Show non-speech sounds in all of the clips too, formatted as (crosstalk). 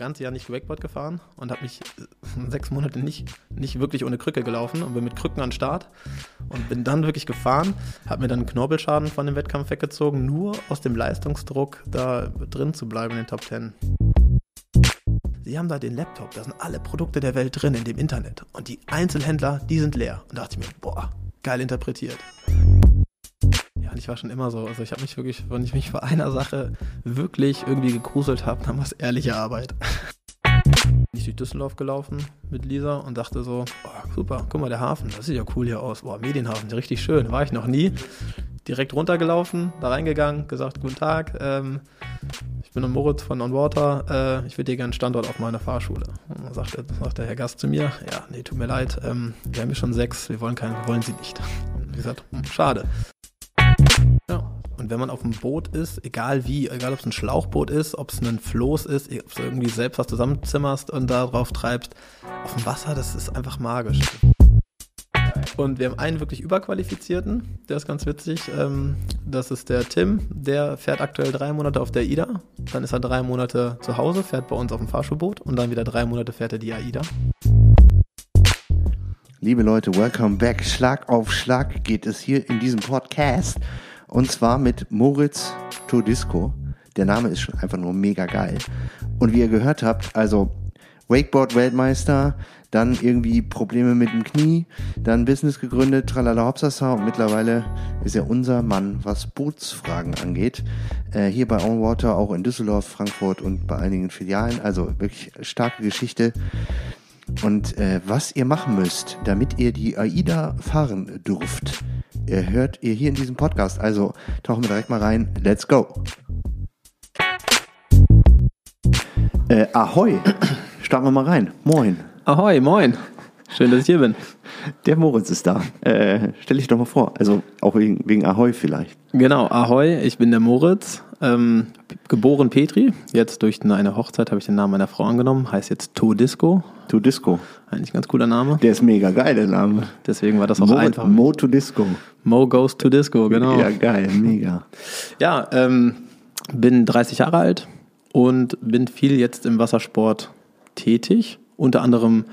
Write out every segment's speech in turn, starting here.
ganze Jahr nicht Wakeboard gefahren und habe mich äh, (laughs) sechs Monate nicht, nicht wirklich ohne Krücke gelaufen und bin mit Krücken an Start und bin dann wirklich gefahren, habe mir dann einen Knorpelschaden von dem Wettkampf weggezogen, nur aus dem Leistungsdruck da drin zu bleiben in den Top Ten. Sie haben da den Laptop, da sind alle Produkte der Welt drin in dem Internet und die Einzelhändler, die sind leer. Und da dachte ich mir, boah, geil interpretiert. Ich war schon immer so. Also ich habe mich wirklich, wenn ich mich vor einer Sache wirklich irgendwie gegruselt habe, dann war es ehrliche Arbeit. Bin ich durch Düsseldorf gelaufen mit Lisa und dachte so, oh, super, guck mal, der Hafen, das sieht ja cool hier aus. Boah, Medienhafen, richtig schön, war ich noch nie. Direkt runtergelaufen, da reingegangen, gesagt, guten Tag, ähm, ich bin Moritz von On Water, äh, ich würde dir gerne einen Standort auf meiner Fahrschule. Und dann sagt, sagt der Herr Gast zu mir, ja, nee, tut mir leid, ähm, wir haben hier schon sechs, wir wollen keinen, wollen sie nicht. Und ich gesagt, hm, schade. Wenn man auf dem Boot ist, egal wie, egal ob es ein Schlauchboot ist, ob es ein Floß ist, ob du irgendwie selbst was zusammenzimmerst und da drauf treibst, auf dem Wasser, das ist einfach magisch. Und wir haben einen wirklich überqualifizierten, der ist ganz witzig. Ähm, das ist der Tim, der fährt aktuell drei Monate auf der AIDA. Dann ist er drei Monate zu Hause, fährt bei uns auf dem Fahrschulboot und dann wieder drei Monate fährt er die AIDA. Liebe Leute, welcome back. Schlag auf Schlag geht es hier in diesem Podcast. Und zwar mit Moritz Todisco. Der Name ist schon einfach nur mega geil. Und wie ihr gehört habt, also Wakeboard-Weltmeister, dann irgendwie Probleme mit dem Knie, dann Business gegründet, tralala hopsasa und mittlerweile ist er unser Mann, was Bootsfragen angeht. Äh, hier bei On Water, auch in Düsseldorf, Frankfurt und bei einigen Filialen. Also wirklich starke Geschichte. Und äh, was ihr machen müsst, damit ihr die AIDA fahren dürft, hört ihr hier in diesem Podcast. Also tauchen wir direkt mal rein. Let's go. Äh, ahoi. Starten wir mal rein. Moin. Ahoi, moin. Schön, dass ich hier bin. Der Moritz ist da. Äh, stell dich doch mal vor. Also auch wegen, wegen Ahoi vielleicht. Genau, Ahoi, ich bin der Moritz. Ähm, geboren Petri. Jetzt durch eine Hochzeit habe ich den Namen meiner Frau angenommen. Heißt jetzt Todisco. Todisco. Eigentlich ein ganz cooler Name. Der ist mega geil, der Name. Deswegen war das auch Mo, einfach. Mo Todisco. Mo goes to Disco, genau. Ja, geil, mega. Ja, ähm, bin 30 Jahre alt und bin viel jetzt im Wassersport tätig. Unter anderem,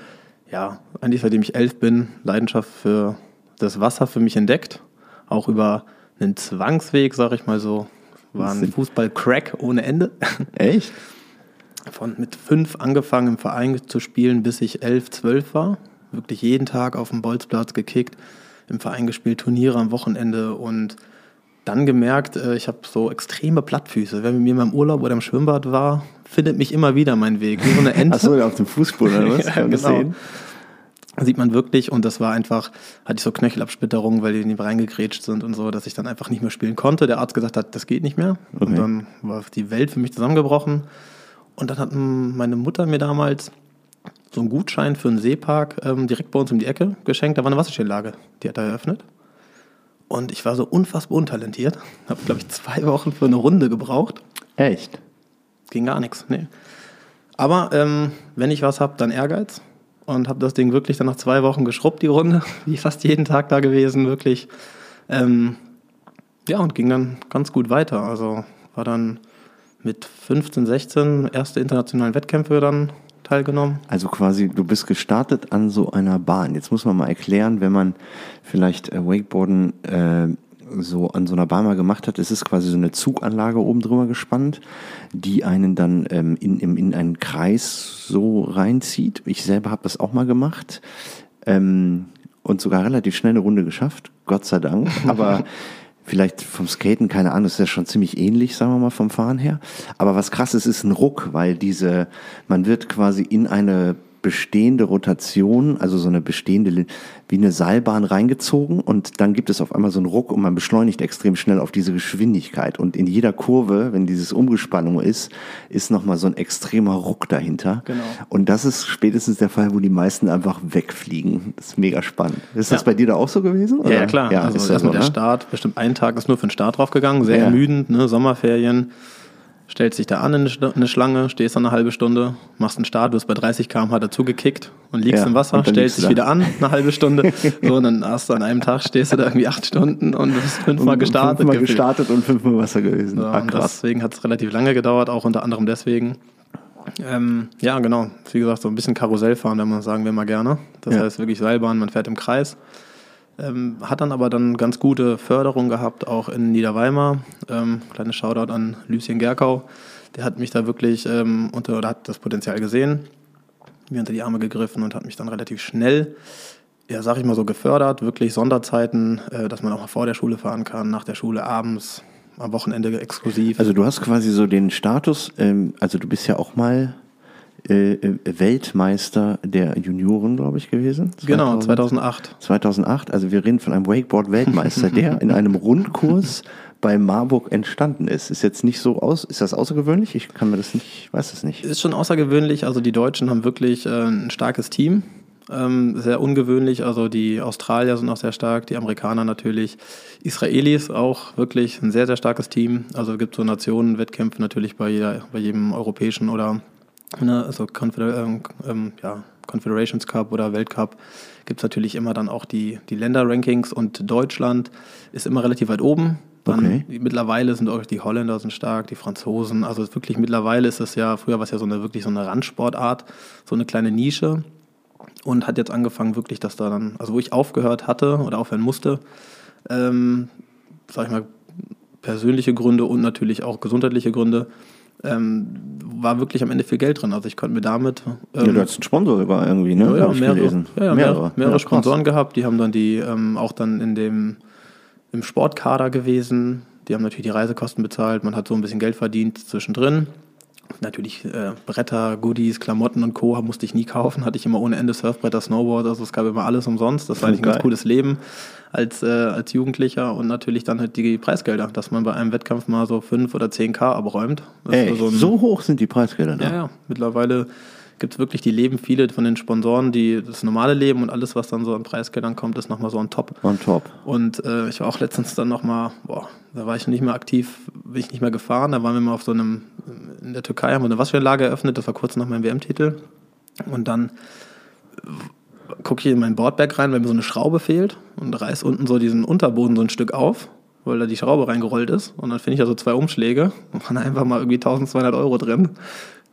ja, eigentlich seitdem ich elf bin, Leidenschaft für das Wasser für mich entdeckt. Auch über einen Zwangsweg, sag ich mal so. War ein Fußball-Crack ohne Ende. Echt? Von mit fünf angefangen im Verein zu spielen, bis ich elf, zwölf war. Wirklich jeden Tag auf dem Bolzplatz gekickt, im Verein gespielt, Turniere am Wochenende und dann gemerkt, äh, ich habe so extreme Plattfüße. Mit mir mal im Urlaub oder im Schwimmbad war, findet mich immer wieder mein Weg. Wie so eine (laughs) Ente. Achso, auf dem Fußboden oder was? (laughs) ja, genau. Sieht man wirklich und das war einfach, hatte ich so Knöchelabsplitterungen, weil die in die reingegrätscht sind und so, dass ich dann einfach nicht mehr spielen konnte. Der Arzt gesagt hat, das geht nicht mehr. Okay. Und dann war die Welt für mich zusammengebrochen. Und dann hat meine Mutter mir damals so einen Gutschein für einen Seepark ähm, direkt bei uns um die Ecke geschenkt. Da war eine Wasserstehenlage, die hat er eröffnet. Und ich war so unfassbar untalentiert. Habe, glaube ich, zwei Wochen für eine Runde gebraucht. Echt? Ging gar nichts, nee. Aber ähm, wenn ich was habe, dann Ehrgeiz. Und habe das Ding wirklich dann nach zwei Wochen geschrubbt, die Runde. (laughs) Wie fast jeden Tag da gewesen, wirklich. Ähm, ja, und ging dann ganz gut weiter. Also war dann mit 15, 16 erste internationalen Wettkämpfe dann teilgenommen. Also quasi, du bist gestartet an so einer Bahn. Jetzt muss man mal erklären, wenn man vielleicht äh, Wakeboarden äh, so an so einer Bahn mal gemacht hat, es ist quasi so eine Zuganlage oben drüber gespannt, die einen dann ähm, in, in, in einen Kreis so reinzieht. Ich selber habe das auch mal gemacht ähm, und sogar relativ schnell eine Runde geschafft, Gott sei Dank. (laughs) Aber vielleicht vom Skaten, keine Ahnung, ist ja schon ziemlich ähnlich, sagen wir mal, vom Fahren her. Aber was krass ist, ist ein Ruck, weil diese, man wird quasi in eine bestehende Rotation, also so eine bestehende, wie eine Seilbahn reingezogen und dann gibt es auf einmal so einen Ruck und man beschleunigt extrem schnell auf diese Geschwindigkeit. Und in jeder Kurve, wenn dieses Umgespannung ist, ist nochmal so ein extremer Ruck dahinter. Genau. Und das ist spätestens der Fall, wo die meisten einfach wegfliegen. Das ist mega spannend. Ist das Ja. bei dir da auch so gewesen? Ja, ja klar. Ja, also erstmal so, der ne? Start, bestimmt einen Tag ist nur für den Start draufgegangen, sehr Ja. ermüdend, ne? Sommerferien. Stellst dich da an in eine Sch- eine Schlange, stehst dann eine halbe Stunde, machst einen Start, du hast bei 30 km/h dazu gekickt und liegst Ja, im Wasser, stellst dich du wieder an, eine halbe Stunde. (laughs) so, und dann hast du an einem Tag, stehst du da irgendwie acht Stunden und bist fünfmal Und gestartet. Fünfmal gefühlt. gestartet und fünfmal Wasser gewesen. Ja, ah, deswegen hat es relativ lange gedauert, auch unter anderem deswegen. Ähm, ja, genau. Wie gesagt, so ein bisschen Karussell fahren, wenn man sagen wir mal gerne. Das Ja. heißt wirklich Seilbahn, man fährt im Kreis. Ähm, hat dann aber dann ganz gute Förderung gehabt, auch in Niederweimar. Ähm, kleines Shoutout an Lucien Gerkau. Der hat mich da wirklich ähm, unter, oder hat das Potenzial gesehen, mir unter die Arme gegriffen und hat mich dann relativ schnell, ja, sag ich mal so, gefördert. Wirklich Sonderzeiten, äh, dass man auch mal vor der Schule fahren kann, nach der Schule abends, am Wochenende exklusiv. Also du hast quasi so den Status, ähm, also du bist ja auch mal äh, äh, Weltmeister der Junioren, glaube ich, gewesen. genau, 2000 2008. 2008, also wir reden von einem Wakeboard-Weltmeister, der in einem Rundkurs bei Marburg entstanden ist. Ist jetzt nicht so aus, ist das außergewöhnlich? Ich kann mir das nicht, weiß es nicht. Ist schon außergewöhnlich. Also die Deutschen haben wirklich äh, ein starkes Team. Ähm, sehr ungewöhnlich. Also die Australier sind auch sehr stark, die Amerikaner natürlich. Israelis auch wirklich ein sehr, sehr starkes Team. Also es gibt so Nationenwettkämpfe natürlich bei, jeder, bei jedem europäischen oder ne, also Confeder ähm, ähm, ja, Confederations Cup oder Weltcup gibt es natürlich immer dann auch die, die Länderrankings und Deutschland ist immer relativ weit oben. Dann Okay. Mittlerweile sind auch die Holländer sind stark, die Franzosen. Also wirklich mittlerweile ist es ja, früher war es ja so eine wirklich so eine Randsportart, so eine kleine Nische. Und hat jetzt angefangen, wirklich, dass da dann, also wo ich aufgehört hatte oder aufhören musste, ähm, sag ich mal, persönliche Gründe und natürlich auch gesundheitliche Gründe, ähm, war wirklich am Ende viel Geld drin. Also ich konnte mir damit ja, du hast einen Sponsor sogar irgendwie, ne? ja, ja, mehrere, ja, mehrere, mehrere. Sponsoren gehabt, die haben dann die ähm, auch dann in dem im Sportkader gewesen. Die haben natürlich die Reisekosten bezahlt, man hat so ein bisschen Geld verdient zwischendrin. Natürlich äh, Bretter, Goodies, Klamotten und Co. musste ich nie kaufen, hatte ich immer ohne Ende Surfbretter, Snowboard, also es gab immer alles umsonst. Das war eigentlich ein ganz cooles Leben als, äh, als Jugendlicher und natürlich dann halt die Preisgelder, dass man bei einem Wettkampf mal so 5 oder 10k abräumt. Ey, so ein- so hoch sind die Preisgelder da. ja, ja. Mittlerweile gibt es wirklich die Leben, viele von den Sponsoren, die das normale Leben und alles, was dann so an Preisgeldern kommt, ist nochmal so on top. On top. Und äh, ich war auch letztens dann nochmal, boah, da war ich nicht mehr aktiv, bin ich nicht mehr gefahren. Da waren wir mal auf so einem, in der Türkei haben wir eine Waschanlage eröffnet, das war kurz nach meinem WM-Titel. Und dann gucke ich in mein Boardback rein, weil mir so eine Schraube fehlt und reiß unten so diesen Unterboden so ein Stück auf, weil da die Schraube reingerollt ist. Und dann finde ich da so zwei Umschläge und waren einfach mal irgendwie 1200 Euro drin.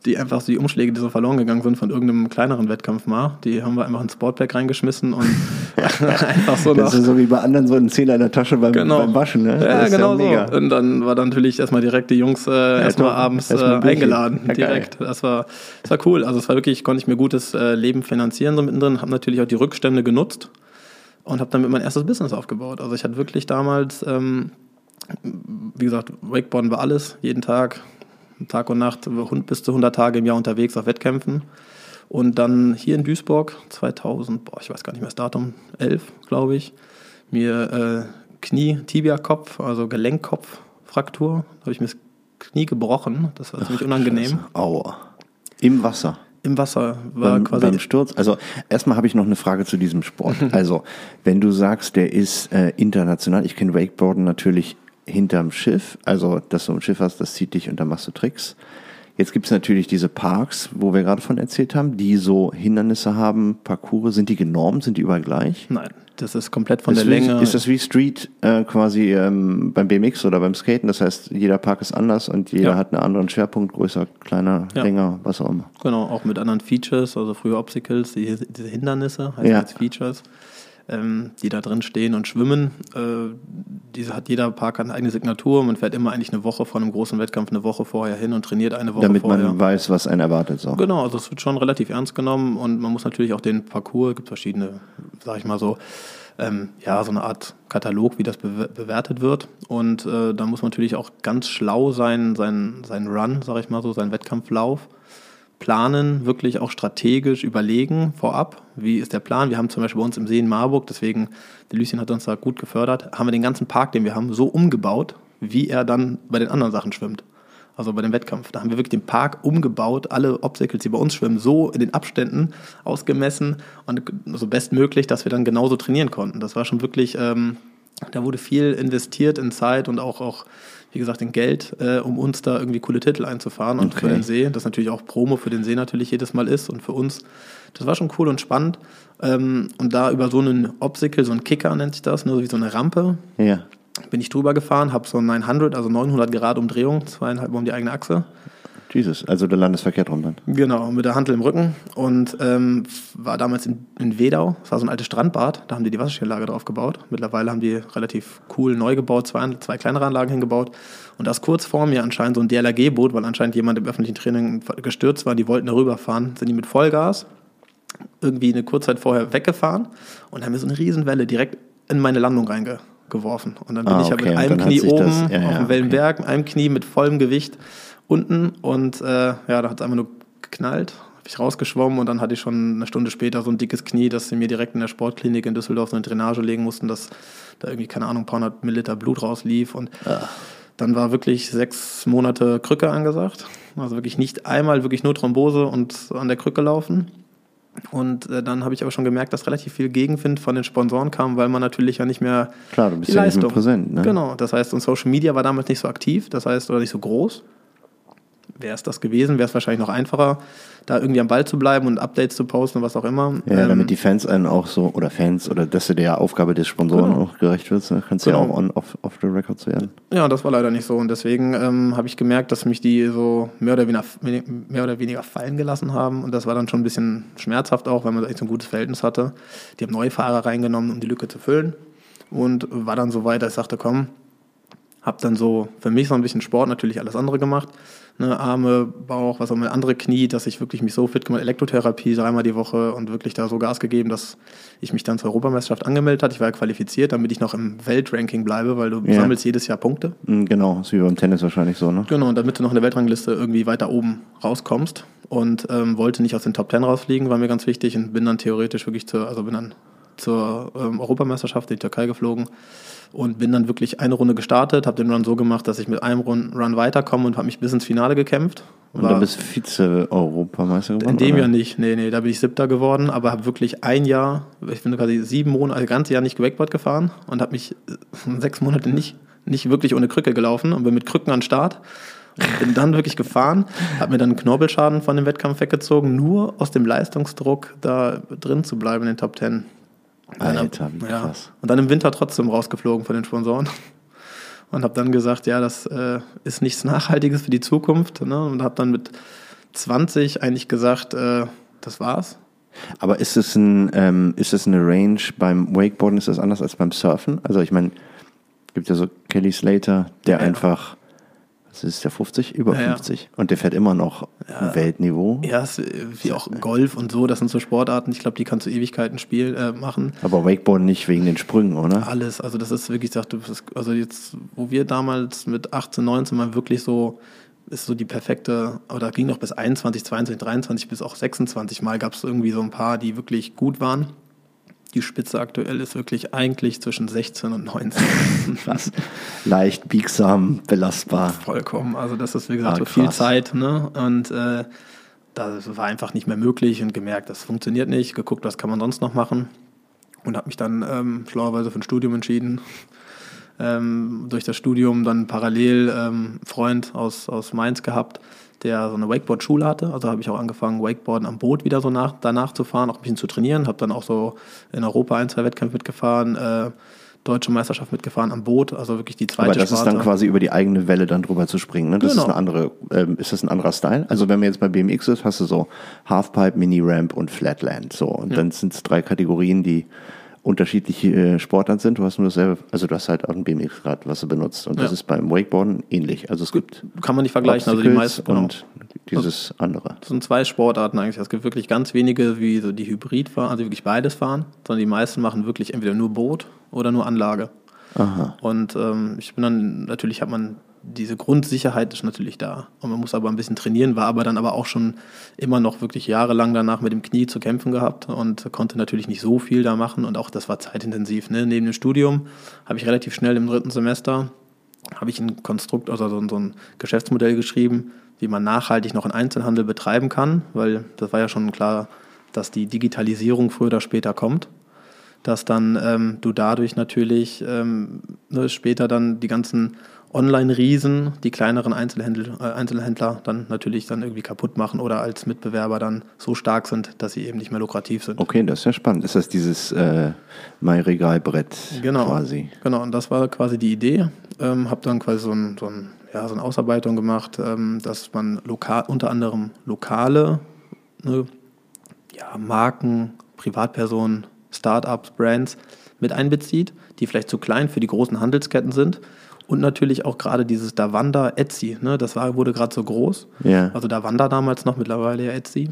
Die einfach so die Umschläge, die so verloren gegangen sind von irgendeinem kleineren Wettkampf mal, die haben wir einfach ins Sportback reingeschmissen und (laughs) einfach so Das ist so wie bei anderen so ein Zehner in der Tasche beim, Genau. beim Waschen, ne? Ja, genau mega. so. Und dann war dann natürlich erstmal direkt die Jungs äh, erstmal top. abends Erstmal ein äh, eingeladen. Ja, direkt. Das war, das war cool. Also es war wirklich, konnte ich mir gutes äh, Leben finanzieren so mittendrin. Habe natürlich auch die Rückstände genutzt und habe damit mein erstes Business aufgebaut. Also ich hatte wirklich damals, ähm, wie gesagt, Wakeboarden war alles, jeden Tag, Tag und Nacht, hund- bis zu 100 Tage im Jahr unterwegs auf Wettkämpfen. Und dann hier in Duisburg 2000, boah, ich weiß gar nicht mehr das Datum, 11, glaube ich, mir äh, Knie, Tibia-Kopf, also Gelenkkopf-Fraktur, habe ich mir das Knie gebrochen. Das war ziemlich unangenehm. Aua. Im Wasser. Im Wasser war beim, quasi beim Sturz. Also erstmal habe ich noch eine Frage zu diesem Sport. (laughs) Also wenn du sagst, der ist äh, international, ich kenne Wakeboarden natürlich hinterm Schiff, also dass du ein Schiff hast, das zieht dich und dann machst du Tricks. Jetzt gibt es natürlich diese Parks, wo wir gerade von erzählt haben, die so Hindernisse haben, Parcours. Sind die genormt? Sind die überall gleich? Nein, das ist komplett von ist, der Länge. Wie, ist das wie Street äh, quasi ähm, beim BMX oder beim Skaten? Das heißt, jeder Park ist anders und jeder Ja. hat einen anderen Schwerpunkt, größer, kleiner, Ja. länger, was auch immer. Genau, auch mit anderen Features, also früher Obstacles, die, diese Hindernisse heißen Ja. jetzt Features, ähm, die da drin stehen und schwimmen. Äh, diese hat jeder Park eine eigene Signatur. Man fährt immer eigentlich eine Woche vor einem großen Wettkampf eine Woche vorher hin und trainiert eine Woche Damit vorher. man weiß, was einen erwartet. So. Genau, also es wird schon relativ ernst genommen und man muss natürlich auch den Parcours, es gibt verschiedene, sag ich mal so, ähm, ja, so eine Art Katalog, wie das bewer- bewertet wird. Und äh, da muss man natürlich auch ganz schlau sein, sein, sein Run, sag ich mal so, seinen Wettkampflauf planen, wirklich auch strategisch überlegen vorab, wie ist der Plan. Wir haben zum Beispiel bei uns im See in Marburg, deswegen, der Lucien hat uns da gut gefördert, haben wir den ganzen Park, den wir haben, so umgebaut, wie er dann bei den anderen Sachen schwimmt. Also bei dem Wettkampf. Da haben wir wirklich den Park umgebaut, alle Obstacles, die bei uns schwimmen, so in den Abständen ausgemessen und so bestmöglich, dass wir dann genauso trainieren konnten. Das war schon wirklich, ähm, da wurde viel investiert in Zeit und auch, auch wie gesagt, in Geld, äh, um uns da irgendwie coole Titel einzufahren und für Okay. den See. Das natürlich auch Promo für den See natürlich jedes Mal ist und für uns. Das war schon cool und spannend. Ähm, und da über so einen Obstacle, so einen Kicker nennt sich das, ne, so wie so eine Rampe, Ja. bin ich drüber gefahren, habe so 900, also 900 Grad Umdrehung, zweieinhalb um die eigene Achse. Jesus, also der Landesverkehr drum dann. Genau, mit der Handel im Rücken und ähm, war damals in, in Wedau, das war so ein altes Strandbad, da haben die die Wasserskilage drauf gebaut. Mittlerweile haben die relativ cool neu gebaut, zwei, zwei kleinere Anlagen hingebaut und das kurz vor mir anscheinend so ein DLRG-Boot, weil anscheinend jemand im öffentlichen Training gestürzt war, die wollten da rüberfahren, sind die mit Vollgas irgendwie eine Kurzzeit vorher weggefahren und haben mir so eine Riesenwelle direkt in meine Landung reingeworfen. Und dann bin Ah, ich ja okay, mit einem Knie oben das- ja, auf ja, dem Wellenberg, mit einem Knie mit vollem Gewicht unten und äh, ja, da hat es einfach nur geknallt. Habe ich rausgeschwommen und dann hatte ich schon eine Stunde später so ein dickes Knie, dass sie mir direkt in der Sportklinik in Düsseldorf so eine Drainage legen mussten, dass da irgendwie, keine Ahnung, ein paar hundert Milliliter Blut rauslief und dann war wirklich sechs Monate Krücke angesagt. Also wirklich nicht einmal, wirklich nur Thrombose und an der Krücke laufen. Und äh, dann habe ich aber schon gemerkt, dass relativ viel Gegenwind von den Sponsoren kam, weil man natürlich ja nicht mehr Klar, du bist ja nicht mehr Leistung. präsent. Ne? Genau, das heißt, und Social Media war damals nicht so aktiv, das heißt, oder nicht so groß. Wäre es das gewesen, wäre es wahrscheinlich noch einfacher, da irgendwie am Ball zu bleiben und Updates zu posten und was auch immer. Ja, Ähm, damit die Fans einen auch so, oder Fans, oder dass du der Aufgabe des Sponsoren Genau. auch gerecht wird, ne? kannst du ja Genau. auch on, off, off the records werden. Ja, das war leider nicht so. Und deswegen ähm, habe ich gemerkt, dass mich die so mehr oder, weniger, mehr oder weniger fallen gelassen haben. Und das war dann schon ein bisschen schmerzhaft auch, weil man echt so ein gutes Verhältnis hatte. Die haben neue Fahrer reingenommen, um die Lücke zu füllen. Und war dann so weit, dass ich sagte, komm, habe dann so für mich so ein bisschen Sport natürlich alles andere gemacht. Ne, Arme, Bauch, was auch immer, andere Knie, dass ich wirklich mich so fit gemacht, Elektrotherapie dreimal die Woche und wirklich da so Gas gegeben, dass ich mich dann zur Europameisterschaft angemeldet hatte. Ich war ja qualifiziert, damit ich noch im Weltranking bleibe, weil du Ja. sammelst jedes Jahr Punkte. Mhm, Genau, ist wie beim Tennis wahrscheinlich so, ne? Genau, und damit du noch in der Weltrangliste irgendwie weiter oben rauskommst und ähm, wollte nicht aus den Top Ten rausfliegen, war mir ganz wichtig und bin dann theoretisch wirklich zur, also bin dann zur ähm, Europameisterschaft in die Türkei geflogen und bin dann wirklich eine Runde gestartet, habe den Run so gemacht, dass ich mit einem Run, Run weiterkomme und habe mich bis ins Finale gekämpft. Und dann bist Vize-Europameister geworden? in dem oder? Jahr nicht, nee, nee, da bin ich Siebter geworden, aber habe wirklich ein Jahr, ich bin quasi sieben Monate, also ganze Jahr nicht Wakeboard gefahren und habe mich äh, sechs Monate nicht, nicht wirklich ohne Krücke gelaufen und bin mit Krücken an den Start. Und bin dann wirklich gefahren, habe mir dann einen Knorpelschaden von dem Wettkampf weggezogen, nur aus dem Leistungsdruck da drin zu bleiben in den Top Ten. Alter, wie krass. Und dann im Winter trotzdem rausgeflogen von den Sponsoren. Und habe dann gesagt, ja, das äh, ist nichts Nachhaltiges für die Zukunft. Ne? Und habe dann mit 20 eigentlich gesagt, äh, das war's. Aber ist es, ein, ähm, ist es eine Range beim Wakeboarden, ist das anders als beim Surfen? Also ich meine, gibt ja so Kelly Slater, der Ja, ja. einfach, was ist der, 50? Über Ja, ja. 50. Und der fährt immer noch Weltniveau. Ja, äh, wie auch Golf und so, das sind so Sportarten, ich glaube, die kannst du Ewigkeiten spielen, äh, machen. Aber Wakeboarden nicht wegen den Sprüngen, oder? Alles, also das ist wirklich, ich dachte, das ist, also jetzt, wo wir damals mit 18, 19 mal wirklich so, ist so die perfekte, oder ging noch bis 21, 22, 23, bis auch 26 Mal gab es irgendwie so ein paar, die wirklich gut waren. Die Spitze aktuell ist wirklich eigentlich zwischen 16 und 19. Was? (laughs) Leicht, biegsam, belastbar. Vollkommen. Also das ist, wie gesagt, Ah, so viel. Zeit. Ne? Und äh, das war einfach nicht mehr möglich und gemerkt, das funktioniert nicht. Geguckt, was kann man sonst noch machen. Und habe mich dann ähm, schlauerweise für ein Studium entschieden. Ähm, durch das Studium dann parallel ähm, einen Freund aus, aus Mainz gehabt, der so eine Wakeboard-Schule hatte. Also habe ich auch angefangen, Wakeboarden am Boot wieder so nach, danach zu fahren, auch ein bisschen zu trainieren. Habe dann auch so in Europa ein, zwei Wettkämpfe mitgefahren, äh, deutsche Meisterschaft mitgefahren am Boot. Also wirklich die zweite Aber das ist dann Sparte. quasi über die eigene Welle dann drüber zu springen. Ne? Das ist Genau. eine andere, ähm, ist das ein anderer Style? Also wenn man jetzt bei BMX ist, hast du so Halfpipe, Mini-Ramp und Flatland. So. Und dann sind es drei Kategorien, die unterschiedliche äh, Sportarten sind. Du hast nur dasselbe, also du hast halt auch ein BMX-Rad, was du benutzt. Und das Ja. ist beim Wakeboarden ähnlich. Also es gibt Kann man nicht vergleichen. Also die Obstacles meisten, genau. und dieses andere. Das sind zwei Sportarten eigentlich. Es gibt wirklich ganz wenige, wie so die Hybrid fahren, also wirklich beides fahren, sondern die meisten machen wirklich entweder nur Boot oder nur Anlage. Aha. Und ähm, ich bin dann, natürlich hat man diese Grundsicherheit ist natürlich da. Und man muss aber ein bisschen trainieren, war aber dann aber auch schon immer noch wirklich jahrelang danach mit dem Knie zu kämpfen gehabt und konnte natürlich nicht so viel da machen. Und auch das war zeitintensiv. Ne? Neben dem Studium habe ich relativ schnell im dritten Semester habe ich ein Konstrukt, also so, ein Geschäftsmodell geschrieben, wie man nachhaltig noch einen Einzelhandel betreiben kann, weil das war ja schon klar, dass die Digitalisierung früher oder später kommt dass dann ähm, du dadurch natürlich ähm, ne, später dann die ganzen Online-Riesen, die kleineren Einzelhändler, äh, Einzelhändler dann natürlich dann irgendwie kaputt machen oder als Mitbewerber dann so stark sind, dass sie eben nicht mehr lukrativ sind. Okay, das ist ja spannend. Ist das dieses äh, Mai-Regalbrett Genau. quasi? Genau, und das war quasi die Idee. Ähm, habe dann quasi so ein, so ein ja, so eine Ausarbeitung gemacht, ähm, dass man lokal, unter anderem lokale ne, ja, Marken, Privatpersonen, Startups, Brands mit einbezieht, die vielleicht zu klein für die großen Handelsketten sind. Und natürlich auch gerade dieses Davanda Etsy, ne, das war, wurde gerade so groß. Ja. Also Davanda damals noch, mittlerweile ja Etsy.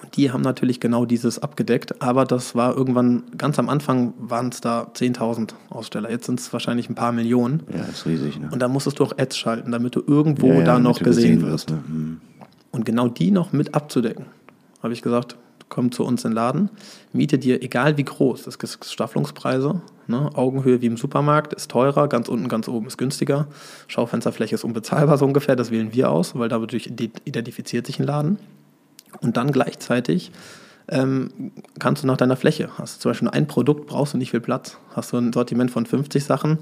Und die haben natürlich genau dieses abgedeckt, aber das war irgendwann, ganz am Anfang waren es da 10.000 Aussteller. Jetzt sind es wahrscheinlich ein paar Millionen. Ja, ist riesig, ne? Und da musstest du auch Ads schalten, damit du irgendwo ja, ja, da noch du gesehen wirst. Ne? Hm. Und genau die noch mit abzudecken, habe ich gesagt, komm zu uns in den Laden, miete dir, egal wie groß, das gibt Staffelungspreise, ne? Augenhöhe wie im Supermarkt, ist teurer, ganz unten, ganz oben ist günstiger, Schaufensterfläche ist unbezahlbar so ungefähr, das wählen wir aus, weil dadurch identifiziert sich ein Laden. Und dann gleichzeitig ähm, kannst du nach deiner Fläche, hast du zum Beispiel ein Produkt, brauchst du nicht viel Platz, hast du ein Sortiment von 50 Sachen,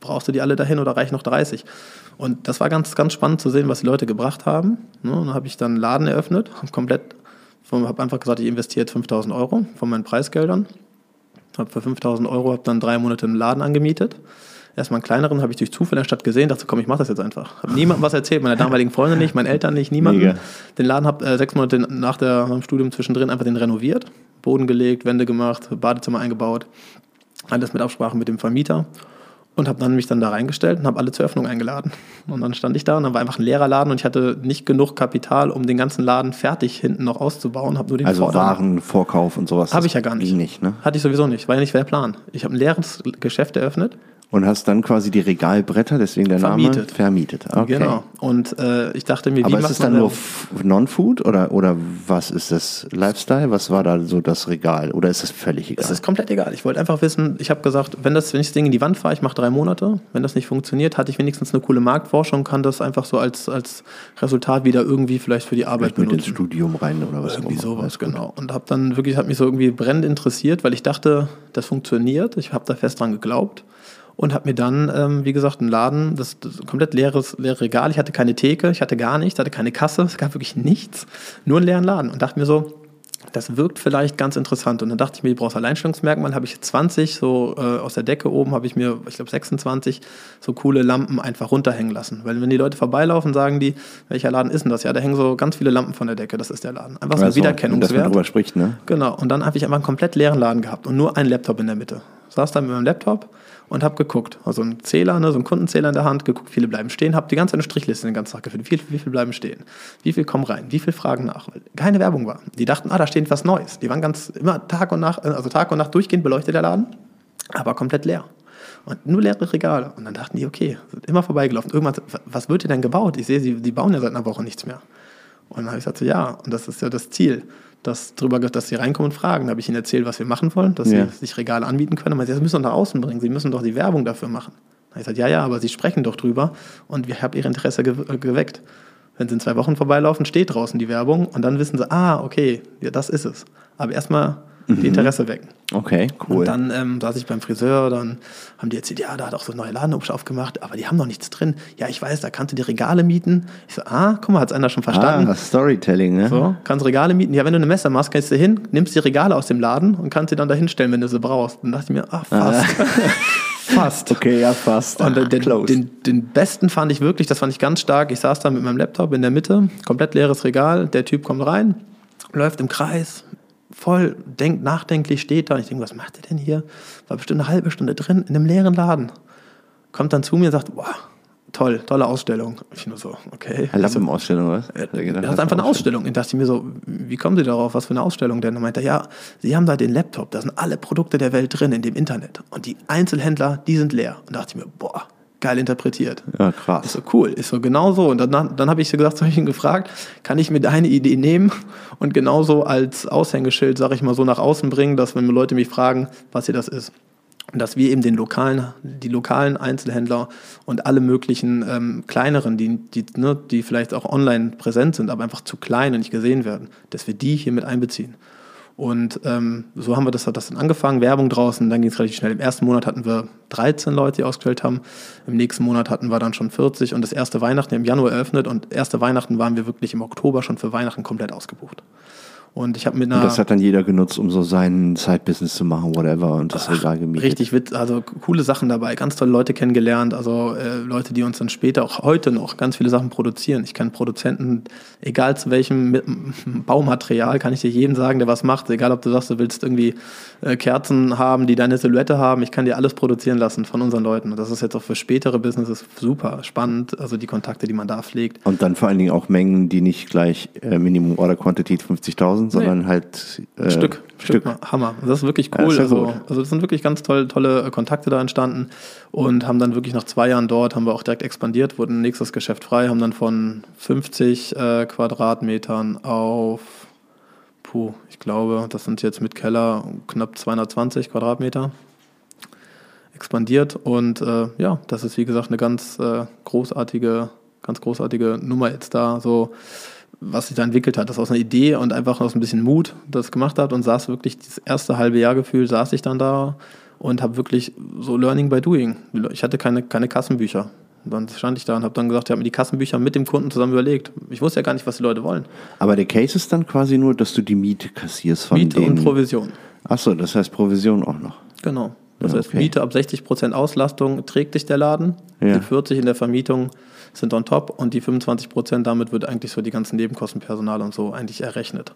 brauchst du die alle dahin oder reicht noch 30? Und das war ganz, ganz spannend zu sehen, was die Leute gebracht haben. Ne? Und dann habe ich dann einen Laden eröffnet, habe komplett, habe einfach gesagt, ich investiere jetzt 5000 Euro von meinen Preisgeldern. Habe für 5000 Euro hab dann drei Monate einen Laden angemietet. Erstmal einen kleineren habe ich durch Zufall in der Stadt gesehen, dachte, komm, ich mache das jetzt einfach. Habe niemandem was erzählt, meiner damaligen Freundin nicht, meinen Eltern nicht, niemandem. Mega. Den Laden habe äh, sechs Monate nach der, meinem Studium zwischendrin einfach den renoviert, Boden gelegt, Wände gemacht, Badezimmer eingebaut, alles mit Absprache mit dem Vermieter und habe dann mich dann da reingestellt und habe alle zur Öffnung eingeladen. Und dann stand ich da und dann war einfach ein leerer Laden und ich hatte nicht genug Kapital, um den ganzen Laden fertig hinten noch auszubauen. Habe nur den Also Vorderen- Warenvorkauf und sowas. Habe ich ja gar nicht. nicht, ne? Hatte ich sowieso nicht, war ja nicht der Plan. Ich habe ein leeres Geschäft eröffnet Und hast dann quasi die Regalbretter, deswegen der Name, Vermietet. vermietet. Okay. Genau. Und äh, ich dachte mir, wie Aber ist es dann nur Non-Food oder, oder was ist das? Lifestyle? Was war da so das Regal? Oder ist das völlig egal? Es ist komplett egal. Ich wollte einfach wissen, ich habe gesagt, wenn, das, wenn ich das Ding in die Wand fahre, ich mache drei Monate. Wenn das nicht funktioniert, hatte ich wenigstens eine coole Marktforschung, kann das einfach so als, als Resultat wieder irgendwie vielleicht für die Arbeit Vielleicht mit ins benutzen. Studium rein oder was Irgendwie sowas, genau. Und habe dann wirklich, hat mich so irgendwie brennend interessiert, weil ich dachte, das funktioniert. Ich habe da fest dran geglaubt und habe mir dann, ähm, wie gesagt, einen Laden, das, das komplett leeres, leere Regal. Ich hatte keine Theke, ich hatte gar nichts, hatte keine Kasse, es gab wirklich nichts, nur einen leeren Laden und dachte mir so, das wirkt vielleicht ganz interessant. Und dann dachte ich mir, ich brauche Alleinstellungsmerkmal, habe ich 20, so äh, aus der Decke oben habe ich mir, ich glaube 26, so coole Lampen einfach runterhängen lassen. Weil wenn die Leute vorbeilaufen, sagen die, welcher Laden ist denn das? Ja, da hängen so ganz viele Lampen von der Decke, das ist der Laden. Einfach so ein Also, dass man Wiedererkennungswert. drüber spricht, ne? Genau, und dann habe ich einfach einen komplett leeren Laden gehabt und nur einen Laptop in der Mitte. Saß da mit meinem Laptop und habe geguckt. Also ein Zähler, ne, so ein Kundenzähler in der Hand, geguckt, viele bleiben stehen, habe die ganze eine Strichliste den ganzen Tag geführt. Wie, wie viele bleiben stehen? Wie viel kommen rein? Wie viele fragen nach? Weil keine Werbung war. Die dachten, ah, da steht was Neues. Die waren ganz immer Tag und Nacht, also Tag und Nacht durchgehend beleuchtet der Laden, aber komplett leer. Und nur leere Regale. Und dann dachten die, okay, sind immer vorbeigelaufen. Irgendwann, was wird hier denn gebaut? Ich sehe, sie, die bauen ja seit einer Woche nichts mehr. Und dann habe ich gesagt, ja, und das ist ja das Ziel, dass, drüber, dass sie reinkommen und fragen. Da habe ich ihnen erzählt, was wir machen wollen, dass Ja. sie sich Regale anbieten können. Aber sie das müssen doch nach außen bringen, sie müssen doch die Werbung dafür machen. Da habe ich gesagt, ja, ja, aber sie sprechen doch drüber und wir haben ihr Interesse ge äh, geweckt. Wenn sie in zwei Wochen vorbeilaufen, steht draußen die Werbung und dann wissen sie, ah, okay, ja, das ist es. Aber erstmal die Interesse wecken. Okay, cool. Und dann ähm, saß ich beim Friseur, dann haben die erzählt, ja, da hat auch so ein neuer Laden aufgemacht, aber die haben noch nichts drin. Ja, ich weiß, da kannst du die Regale mieten. Ich so, ah, guck mal, hat's einer schon verstanden. ah, Storytelling, ne? So, kannst Regale mieten. Ja, wenn du eine Messe machst, kannst du hin, nimmst die Regale aus dem Laden und kannst sie dann da hinstellen, wenn du sie brauchst. Dann dachte ich mir, ach, fast. (laughs) fast. Okay, ja, fast. Und äh, den, Close. den, den besten fand ich wirklich, das fand ich ganz stark. Ich saß da mit meinem Laptop in der Mitte, komplett leeres Regal. Der Typ kommt rein, läuft im Kreis, voll denkt, nachdenklich steht da. Und ich denke, was macht der denn hier? War bestimmt eine halbe Stunde drin in einem leeren Laden. Kommt dann zu mir und sagt, boah, toll, tolle Ausstellung. Ich nur so, okay. Eine Lampenausstellung, was? Er Hat er einfach eine Ausstellung. Und dachte ich mir so, wie kommen Sie darauf? Was für eine Ausstellung denn? Dann meinte er, ja, Sie haben da den Laptop, da sind alle Produkte der Welt drin in dem Internet. Und die Einzelhändler, die sind leer. Und dachte ich mir, boah, geil interpretiert. Ja, Ist krass. so cool, ist so genau so. Und dann, dann habe ich so gesagt, so hab ich ihn gefragt, kann ich mir deine Idee nehmen und genauso als Aushängeschild, sage ich mal, so nach außen bringen, dass wenn Leute mich fragen, was hier das ist. Und dass wir eben den lokalen, die lokalen Einzelhändler und alle möglichen ähm, kleineren, die, die, ne, die vielleicht auch online präsent sind, aber einfach zu klein und nicht gesehen werden, dass wir die hier mit einbeziehen. Und ähm, so haben wir das, hat das dann angefangen, Werbung draußen, dann ging es relativ schnell. Im ersten Monat hatten wir 13 Leute, die ausgestellt haben. Im nächsten Monat hatten wir dann schon 40 und das erste Weihnachten im Januar eröffnet und erste Weihnachten waren wir wirklich im Oktober schon für Weihnachten komplett ausgebucht. Und ich habe mit einer. Und das hat dann jeder genutzt, um so sein Side-Business zu machen, whatever, und das Regal gemietet. Richtig, witz- also coole Sachen dabei, ganz tolle Leute kennengelernt, also äh, Leute, die uns dann später auch heute noch ganz viele Sachen produzieren. Ich kann Produzenten, egal zu welchem Baumaterial, kann ich dir jeden sagen, der was macht, egal ob du sagst, du willst irgendwie äh, Kerzen haben, die deine Silhouette haben, ich kann dir alles produzieren lassen von unseren Leuten. Und das ist jetzt auch für spätere Businesses super spannend, also die Kontakte, die man da pflegt. Und dann vor allen Dingen auch Mengen, die nicht gleich äh, Minimum Order Quantity 50.000, sondern halt äh, Stück, Stück. Hammer. Das ist wirklich Ja, cool. ist ja also, also das sind wirklich ganz tolle, tolle äh, Kontakte da entstanden und haben dann wirklich nach zwei Jahren dort, haben wir auch direkt expandiert, wurden nächstes Geschäft frei, haben dann von 50 äh, Quadratmetern auf, puh, ich glaube, das sind jetzt mit Keller knapp 220 Quadratmeter expandiert und äh, ja, das ist wie gesagt eine ganz äh, großartige, ganz großartige Nummer jetzt da, so was sich da entwickelt hat. Das aus einer Idee und einfach aus ein bisschen Mut das gemacht hat und saß wirklich das erste halbe Jahr Gefühl, saß ich dann da und habe wirklich so Learning by Doing. Ich hatte keine, keine Kassenbücher. Dann stand ich da und habe dann gesagt, ich habe mir die Kassenbücher mit dem Kunden zusammen überlegt. Ich wusste ja gar nicht, was die Leute wollen. Aber der Case ist dann quasi nur, dass du die Miete kassierst von Miete denen. und Provision. Achso, das heißt Provision auch noch. Genau. Das Ja, heißt, okay. Miete ab 60% Auslastung trägt dich der Laden. Ja. Die 40 in der Vermietung sind on top und die 25% damit wird eigentlich so die ganzen Nebenkosten, Personal und so eigentlich errechnet.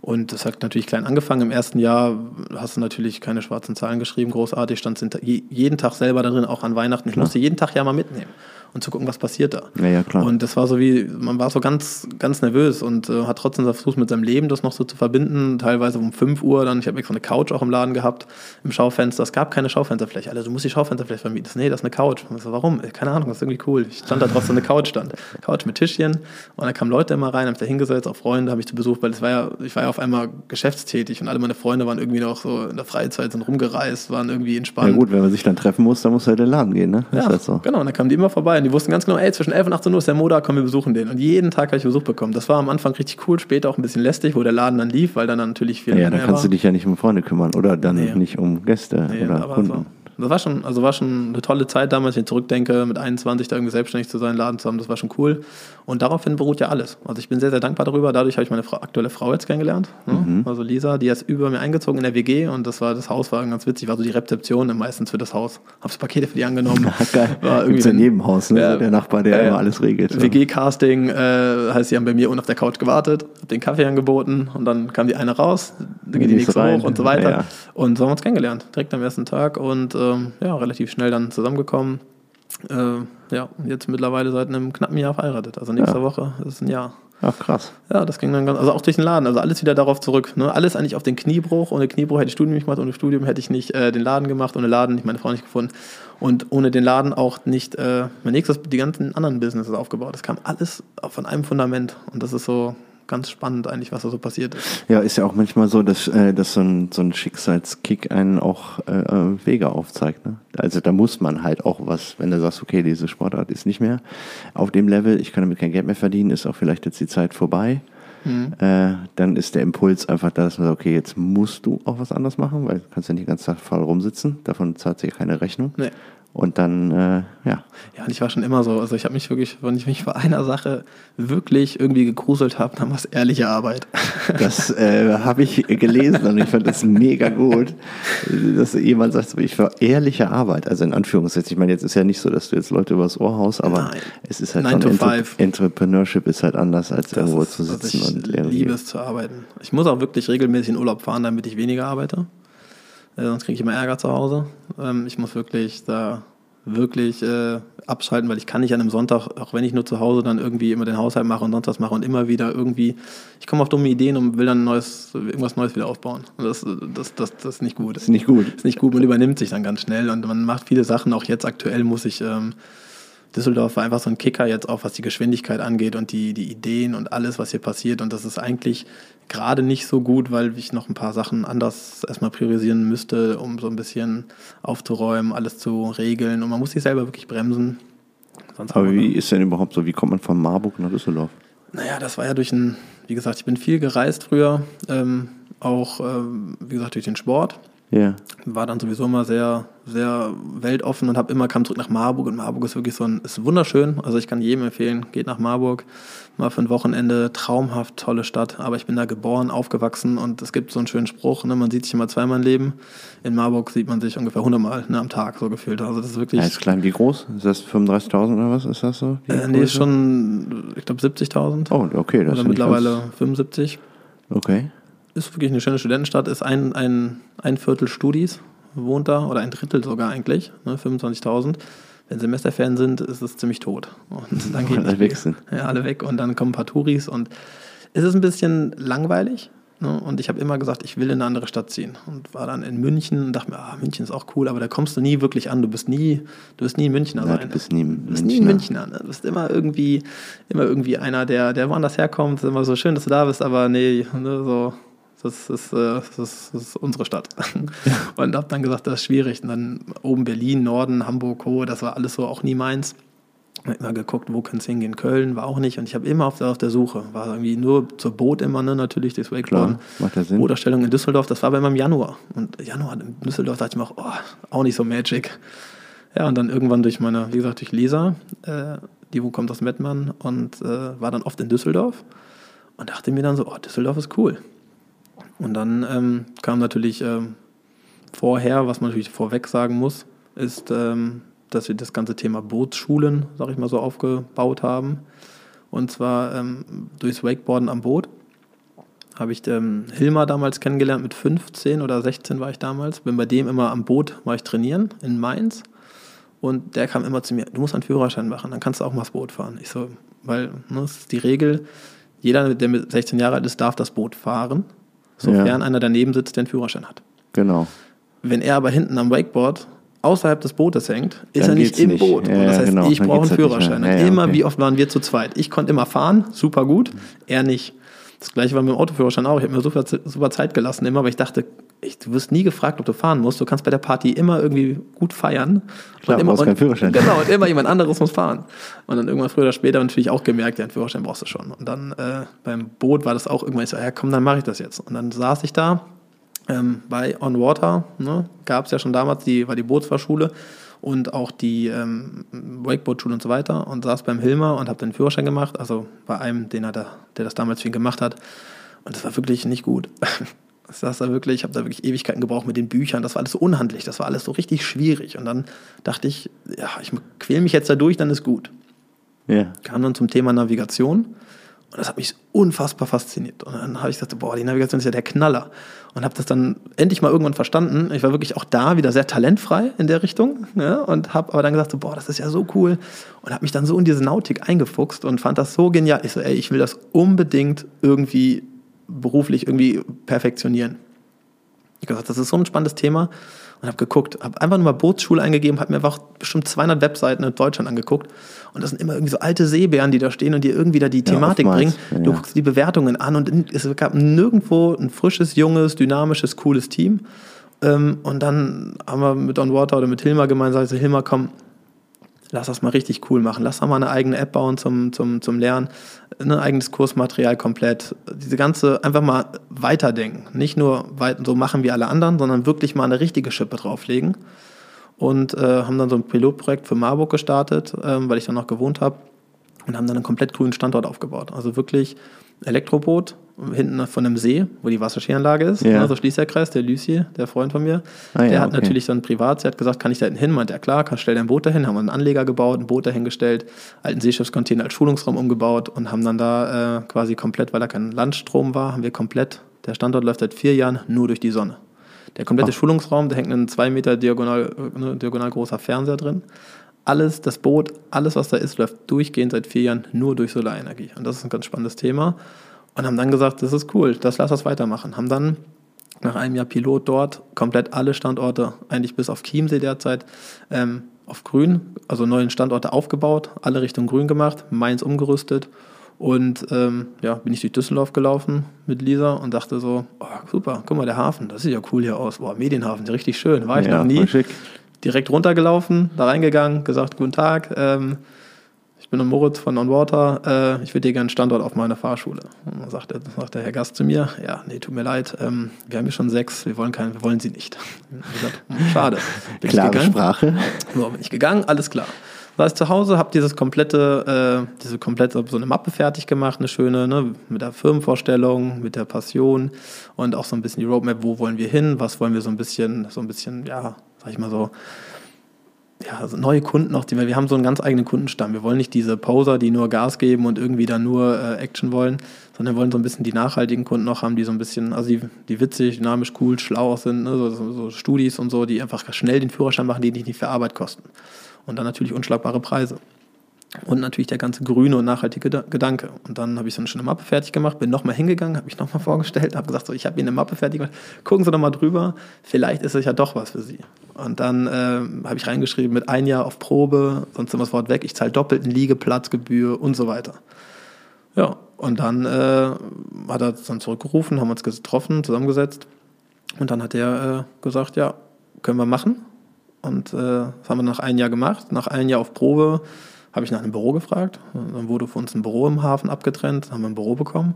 Und das hat natürlich klein angefangen. Im ersten Jahr hast du natürlich keine schwarzen Zahlen geschrieben, großartig. Stand jeden Tag selber da drin, auch an Weihnachten. Ich musste jeden Tag ja mal mitnehmen und zu gucken, was passiert da. Ja, ja, klar. Und das war so wie, man war so ganz, ganz nervös und äh, hat trotzdem versucht, mit seinem Leben das noch so zu verbinden. Teilweise um 5 Uhr dann, ich habe extra eine Couch auch im Laden gehabt, im Schaufenster. Es gab keine Schaufensterfläche. Also du musst die Schaufensterfläche vermieten. Ich so, Nee, das ist eine Couch. Und ich so, warum? Äh, Keine Ahnung, das ist irgendwie cool. Ich stand da so eine Couch stand. Couch mit Tischchen. Und dann kamen Leute immer rein, haben sich da hingesetzt, auch Freunde habe ich zu Besuch, weil es war ja, ich war ja auf einmal geschäftstätig und alle meine Freunde waren irgendwie noch so in der Freizeit, sind rumgereist, waren irgendwie entspannt. Ja gut, wenn man sich dann treffen muss, dann muss halt in den Laden gehen, ne? Das Ja, halt so. genau. Und dann kamen die immer vorbei und die wussten ganz genau, ey, zwischen 11 und 18 Uhr ist der Moda, komm, wir besuchen den. Und jeden Tag habe ich Besuch bekommen. Das war am Anfang richtig cool, später auch ein bisschen lästig, wo der Laden dann lief, weil dann natürlich viel Ja, dann kannst du war. dich ja nicht um Freunde kümmern oder dann Nee. nicht um Gäste Nee, oder Kunden. so. Das war schon, also war schon eine tolle Zeit damals, wenn ich zurückdenke, mit 21 da irgendwie selbstständig zu sein, Laden zu haben, das war schon cool. Und daraufhin beruht ja alles. Also ich bin sehr, sehr dankbar darüber. Dadurch habe ich meine Frau, aktuelle Frau jetzt kennengelernt. Ne? Mhm. Also Lisa, die ist über mir eingezogen in der WG und das war, das Haus war ganz witzig, war so die Rezeption meistens für das Haus. Hab's Pakete für die angenommen. (laughs) Geil. War Gibt's ja dann- Nebenhaus, ne? So der Nachbar, der Ja, immer alles regelt. WG-Casting äh, heißt, sie haben bei mir unten auf der Couch gewartet, hab den Kaffee angeboten und dann kam die eine raus, dann geht die nächste nächste rein. hoch und so weiter. Ja, ja. Und so haben wir uns kennengelernt, direkt am ersten Tag und ähm, ja, relativ schnell dann zusammengekommen. Äh, ja, und jetzt mittlerweile seit einem knappen Jahr verheiratet. Also nächste Ja. Woche ist ein Jahr. Ach, krass. Ja, das ging dann ganz, also auch durch den Laden, also alles wieder darauf zurück. Ne? Alles eigentlich auf den Kniebruch. Ohne Kniebruch hätte ich Studium nicht gemacht, ohne Studium hätte ich nicht äh, den Laden gemacht, ohne Laden nicht meine Frau nicht gefunden und ohne den Laden auch nicht äh, mein nächstes, die ganzen anderen Businesses aufgebaut. Das kam alles von einem Fundament und das ist so ganz spannend eigentlich, was da so passiert ist. Ja, ist ja auch manchmal so, dass, äh, dass so, ein, so ein Schicksalskick einen auch äh, äh, Wege aufzeigt. Ne? Also da muss man halt auch was, wenn du sagst, okay, diese Sportart ist nicht mehr auf dem Level, ich kann damit kein Geld mehr verdienen, ist auch vielleicht jetzt die Zeit vorbei. Äh, dann ist der Impuls einfach da, dass man sagt, okay, jetzt musst du auch was anderes machen, weil du kannst ja nicht den ganzen Tag faul rumsitzen, davon zahlt sich ja keine Rechnung. Nee. Und dann, äh, ja, Ja, und ich war schon immer so, also ich habe mich wirklich, wenn ich mich vor einer Sache wirklich irgendwie gegruselt habe, dann war es ehrliche Arbeit. (laughs) Das äh, habe ich gelesen und ich fand das mega gut, dass jemand sagt, ich war ehrliche Arbeit, also in Anführungszeichen. Ich meine, jetzt ist ja nicht so, dass du jetzt Leute übers Ohr haust, aber Nein. es ist halt Nine schon five. Entrepreneurship ist halt anders, als Das irgendwo ist- zu sitzen ich und irgendwie. liebe es zu arbeiten. Ich muss auch wirklich regelmäßig in Urlaub fahren, damit ich weniger arbeite. Äh, sonst kriege ich immer Ärger zu Hause. Ähm, ich muss wirklich da wirklich äh, abschalten, weil ich kann nicht an einem Sonntag, auch wenn ich nur zu Hause dann irgendwie immer den Haushalt mache und sonst was mache und immer wieder irgendwie, ich komme auf dumme Ideen und will dann neues, irgendwas Neues wieder aufbauen. Und das, das, das, das ist nicht gut. ist nicht gut. ist nicht gut, man übernimmt sich dann ganz schnell und man macht viele Sachen. Auch jetzt aktuell muss ich, ähm, Düsseldorf war einfach so ein Kicker jetzt auch, was die Geschwindigkeit angeht und die, die Ideen und alles, was hier passiert. Und das ist eigentlich gerade nicht so gut, weil ich noch ein paar Sachen anders erstmal priorisieren müsste, um so ein bisschen aufzuräumen, alles zu regeln. Und man muss sich selber wirklich bremsen. Sonst Aber wie ist denn überhaupt so, wie kommt man von Marburg nach Düsseldorf? naja, das war ja durch ein, wie gesagt, ich bin viel gereist früher, ähm, auch, ähm, wie gesagt, durch den Sport. Ja. War dann sowieso immer sehr, sehr weltoffen und habe immer kam zurück nach Marburg und Marburg ist wirklich so ein, ist wunderschön. Also ich kann jedem empfehlen, geht nach Marburg, mal für ein Wochenende, traumhaft, tolle Stadt. Aber ich bin da geboren, aufgewachsen und es gibt so einen schönen Spruch, ne, man sieht sich immer zweimal im Leben. In Marburg sieht man sich ungefähr 100 Mal ne, am Tag so gefühlt. Also das ist wirklich. Ja, ist klein. Wie groß? Ist das 35.000 oder was ist das so? Äh, nee, ist schon, ich glaube 70.000 Oh, okay. Das ich mittlerweile ganz- 75. Okay. Ist wirklich eine schöne Studentenstadt, ist ein, ein, ein Viertel Studis, wohnt da, oder ein Drittel sogar eigentlich, ne, 25.000. Wenn Semesterferien sind, ist es ziemlich tot. Und (laughs) dann geht Alle weg sind. Ja, alle weg und dann kommen ein paar Touris und es ist ein bisschen langweilig. Ne? Und ich habe immer gesagt, ich will in eine andere Stadt ziehen. Und war dann in München und dachte mir, ah, München ist auch cool, aber da kommst du nie wirklich an. Du bist nie, du bist nie ein Münchner Ja, du bist nie Du bist nie Münchner. Münchner. Ne? Du bist immer irgendwie, immer irgendwie einer, der, der woanders herkommt. Es ist immer so schön, dass du da bist, aber nee, ne, so, das ist, äh, das ist, das ist unsere Stadt. (laughs) Und habe dann gesagt, das ist schwierig. Und dann oben Berlin, Norden, Hamburg, Co., das war alles so auch nie meins. Hab immer geguckt, wo könnte es hingehen. Köln war auch nicht. Und ich habe immer auf der, auf der Suche. War irgendwie nur zur Boot immer, ne? natürlich durchs Wakeboarden. Klar, macht ja Sinn. Booterstellung in Düsseldorf, das war bei mir im Januar. Und Januar in Düsseldorf dachte ich mir auch, oh, auch nicht so magic. Ja, und dann irgendwann durch meine, wie gesagt, durch Lisa, äh, die wo kommt aus Mettmann und äh, war dann oft in Düsseldorf und dachte mir dann so, oh, Düsseldorf ist cool. Und dann ähm, kam natürlich ähm, vorher, was man natürlich vorweg sagen muss, ist, ähm, dass wir das ganze Thema Bootsschulen, sag ich mal so, aufgebaut haben. Und zwar ähm, durchs Wakeboarden am Boot habe ich ähm, Hilmar damals kennengelernt, mit 15 oder 16 war ich damals. Bin bei dem immer am Boot, war ich trainieren in Mainz. Und der kam immer zu mir, du musst einen Führerschein machen, dann kannst du auch mal das Boot fahren. Ich so, weil ne, das ist die Regel, jeder, der mit 16 Jahre alt ist, darf das Boot fahren, sofern Ja. einer daneben sitzt, der einen Führerschein hat. Genau. Wenn er aber hinten am Wakeboard außerhalb des Bootes hängt, ist Dann er nicht im nicht. Boot. Ja, und das heißt, genau. ich brauche einen halt Führerschein. Ja, ja, immer, okay. wie oft waren wir zu zweit? Ich konnte immer fahren, super gut, er nicht. Das gleiche war mit dem Autoführerschein auch. Ich habe mir super, super Zeit gelassen immer, aber ich dachte, ich, du wirst nie gefragt, ob du fahren musst. Du kannst bei der Party immer irgendwie gut feiern. Klar, und immer, brauchst keinen Führerschein. Genau, und immer jemand anderes muss fahren. Und dann irgendwann früher oder später natürlich auch gemerkt, ja, einen Führerschein brauchst du schon. Und dann äh, beim Boot war das auch irgendwann, ich so, ja komm, dann mache ich das jetzt. Und dann saß ich da ähm, bei On Water, ne, gab es ja schon damals, die war die Bootsfahrschule und auch die ähm, Wakeboard-Schule und so weiter und saß beim Hilmer und habe den Führerschein gemacht, also bei einem, den hat er, der das damals für ihn gemacht hat. Und das war wirklich nicht gut. (laughs) Ich saß da wirklich, ich habe da wirklich Ewigkeiten gebraucht mit den Büchern. Das war alles so unhandlich, das war alles so richtig schwierig. Und dann dachte ich, ja, ich quäle mich jetzt da durch, dann ist gut Ja. kam dann zum Thema Navigation und das hat mich unfassbar fasziniert. Und dann habe ich gesagt, boah, die Navigation ist ja der Knaller. Und habe das dann endlich mal irgendwann verstanden. Ich war wirklich auch da wieder sehr talentfrei in der Richtung ja, und habe aber dann gesagt, boah, das ist ja so cool. Und habe mich dann so in diese Nautik eingefuchst und fand das so genial. Ich so, ey, ich will das unbedingt irgendwie beruflich irgendwie perfektionieren. Ich gesagt, das ist so ein spannendes Thema und habe geguckt, habe einfach nur mal Bootsschule eingegeben, habe mir einfach bestimmt 200 Webseiten in Deutschland angeguckt und das sind immer irgendwie so alte Seebären, die da stehen und dir irgendwie da die Thematik bringen. oftmals, ja, du ja. guckst die Bewertungen an und es gab nirgendwo ein frisches, junges, dynamisches, cooles Team. Ähm, und dann haben wir mit On Water oder mit Hilmar gemeinsam gesagt, Hilmar, komm, lass das mal richtig cool machen. Lass doch mal eine eigene App bauen zum, zum, zum Lernen, ein eigenes Kursmaterial komplett. Diese ganze, einfach mal weiterdenken. Nicht nur weit, so machen wie alle anderen, sondern wirklich mal eine richtige Schippe drauflegen. Und äh, haben dann so ein Pilotprojekt für Marburg gestartet, ähm, weil ich da noch gewohnt habe. Und haben dann einen komplett grünen Standort aufgebaut. Also wirklich Elektroboot, hinten von einem See, wo die Wasserskianlage ist. Ja. Also Schließerkreis, der Lucie, der Freund von mir. Ah, ja, der hat okay. natürlich dann privat, sie hat gesagt, kann ich da hinten hin? Meint er, klar, kann, stell dein Boot dahin. Haben wir einen Anleger gebaut, ein Boot dahingestellt, alten Seeschiffscontainer als Schulungsraum umgebaut und haben dann da äh, quasi komplett, weil da kein Landstrom war, haben wir komplett, der Standort läuft seit vier Jahren nur durch die Sonne. Der komplette Schulungsraum, da hängt ein zwei Meter diagonal, äh, diagonal großer Fernseher drin. Alles, das Boot, alles, was da ist, läuft durchgehend seit vier Jahren nur durch Solarenergie. Und das ist ein ganz spannendes Thema. Und haben dann gesagt, das ist cool, das lass uns weitermachen. Haben dann nach einem Jahr Pilot dort komplett alle Standorte, eigentlich bis auf Chiemsee derzeit, ähm, auf grün, also neuen Standorte aufgebaut, alle Richtung grün gemacht, Mainz umgerüstet. Und ähm, ja, bin ich durch Düsseldorf gelaufen mit Lisa und dachte so, oh, super, guck mal, der Hafen, das sieht ja cool hier aus. Boah, Medienhafen, richtig schön. War ich Ja, noch nie schick. Direkt runtergelaufen, da reingegangen, gesagt, guten Tag. Ähm, ich bin Moritz von On Water, äh, ich würde dir gerne einen Standort auf meiner Fahrschule. Und dann sagt der, sagt der Herr Gast zu mir, ja, nee, tut mir leid, ähm, wir haben hier schon sechs, wir wollen keinen, wir wollen sie nicht. (laughs) Ich gesagt, hm, schade. Bin Klare Sprache. So, bin ich gegangen, alles klar. War ich zu Hause, habe dieses komplette, äh, diese komplette, so eine Mappe fertig gemacht, eine schöne, ne, mit der Firmenvorstellung, mit der Passion und auch so ein bisschen die Roadmap, wo wollen wir hin, was wollen wir so ein bisschen, so ein bisschen, ja, sag ich mal so, ja, also neue Kunden auch, die, wir haben so einen ganz eigenen Kundenstamm. Wir wollen nicht diese Poser, die nur Gas geben und irgendwie dann nur äh, Action wollen, sondern wir wollen so ein bisschen die nachhaltigen Kunden noch haben, die so ein bisschen, also die, die witzig, dynamisch, cool, schlau auch sind, ne? so, so, so Studis und so, die einfach schnell den Führerschein machen, die nicht für Arbeit kosten. Und dann natürlich unschlagbare Preise. Und natürlich der ganze grüne und nachhaltige Gedanke. Und dann habe ich so eine schöne Mappe fertig gemacht, bin nochmal hingegangen, habe mich nochmal (laughs) vorgestellt, habe gesagt, so, ich habe hier eine Mappe fertig gemacht, gucken Sie doch mal drüber, vielleicht ist es ja doch was für Sie. Und dann äh, habe ich reingeschrieben, mit ein Jahr auf Probe, sonst wir das Wort weg, ich zahle doppelten Liegeplatzgebühr und so weiter. Ja, und dann äh, hat er dann zurückgerufen, haben uns getroffen, zusammengesetzt. Und dann hat er äh, gesagt, ja, können wir machen. Und äh, das haben wir nach einem Jahr gemacht. Nach einem Jahr auf Probe habe ich nach einem Büro gefragt. Dann wurde für uns ein Büro im Hafen abgetrennt, dann haben wir ein Büro bekommen,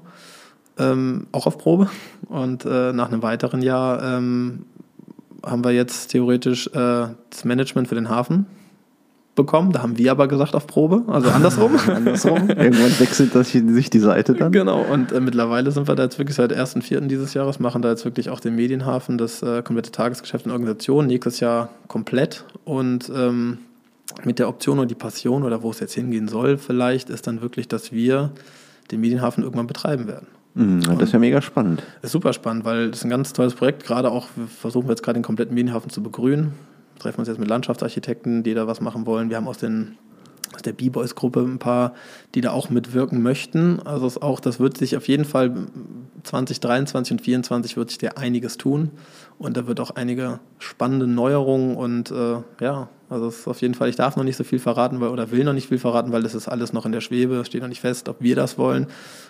ähm, auch auf Probe. Und äh, nach einem weiteren Jahr ähm, haben wir jetzt theoretisch äh, das Management für den Hafen bekommen. Da haben wir aber gesagt auf Probe, also andersrum. (laughs) andersrum. Irgendwann wechselt das sich die Seite dann. Genau, und äh, mittlerweile sind wir da jetzt wirklich seit 1.4. dieses Jahres, machen da jetzt wirklich auch den Medienhafen, das äh, komplette Tagesgeschäft und Organisation, nächstes Jahr komplett. Und ähm, mit der Option oder die Passion oder wo es jetzt hingehen soll, vielleicht ist dann wirklich, dass wir den Medienhafen irgendwann betreiben werden. Mhm, das ist ja mega spannend. Ist super spannend, weil das ist ein ganz tolles Projekt. Gerade auch, wir versuchen jetzt gerade den kompletten Medienhafen zu begrünen. Wir treffen uns jetzt mit Landschaftsarchitekten, die da was machen wollen. Wir haben aus, den, aus der B-Boys-Gruppe ein paar, die da auch mitwirken möchten. Also ist auch, das wird sich auf jeden Fall 2023 und 2024 wird sich da einiges tun. Und da wird auch einige spannende Neuerungen und äh, ja, also es ist auf jeden Fall, ich darf noch nicht so viel verraten weil, oder will noch nicht viel verraten, weil das ist alles noch in der Schwebe, steht noch nicht fest, ob wir das wollen,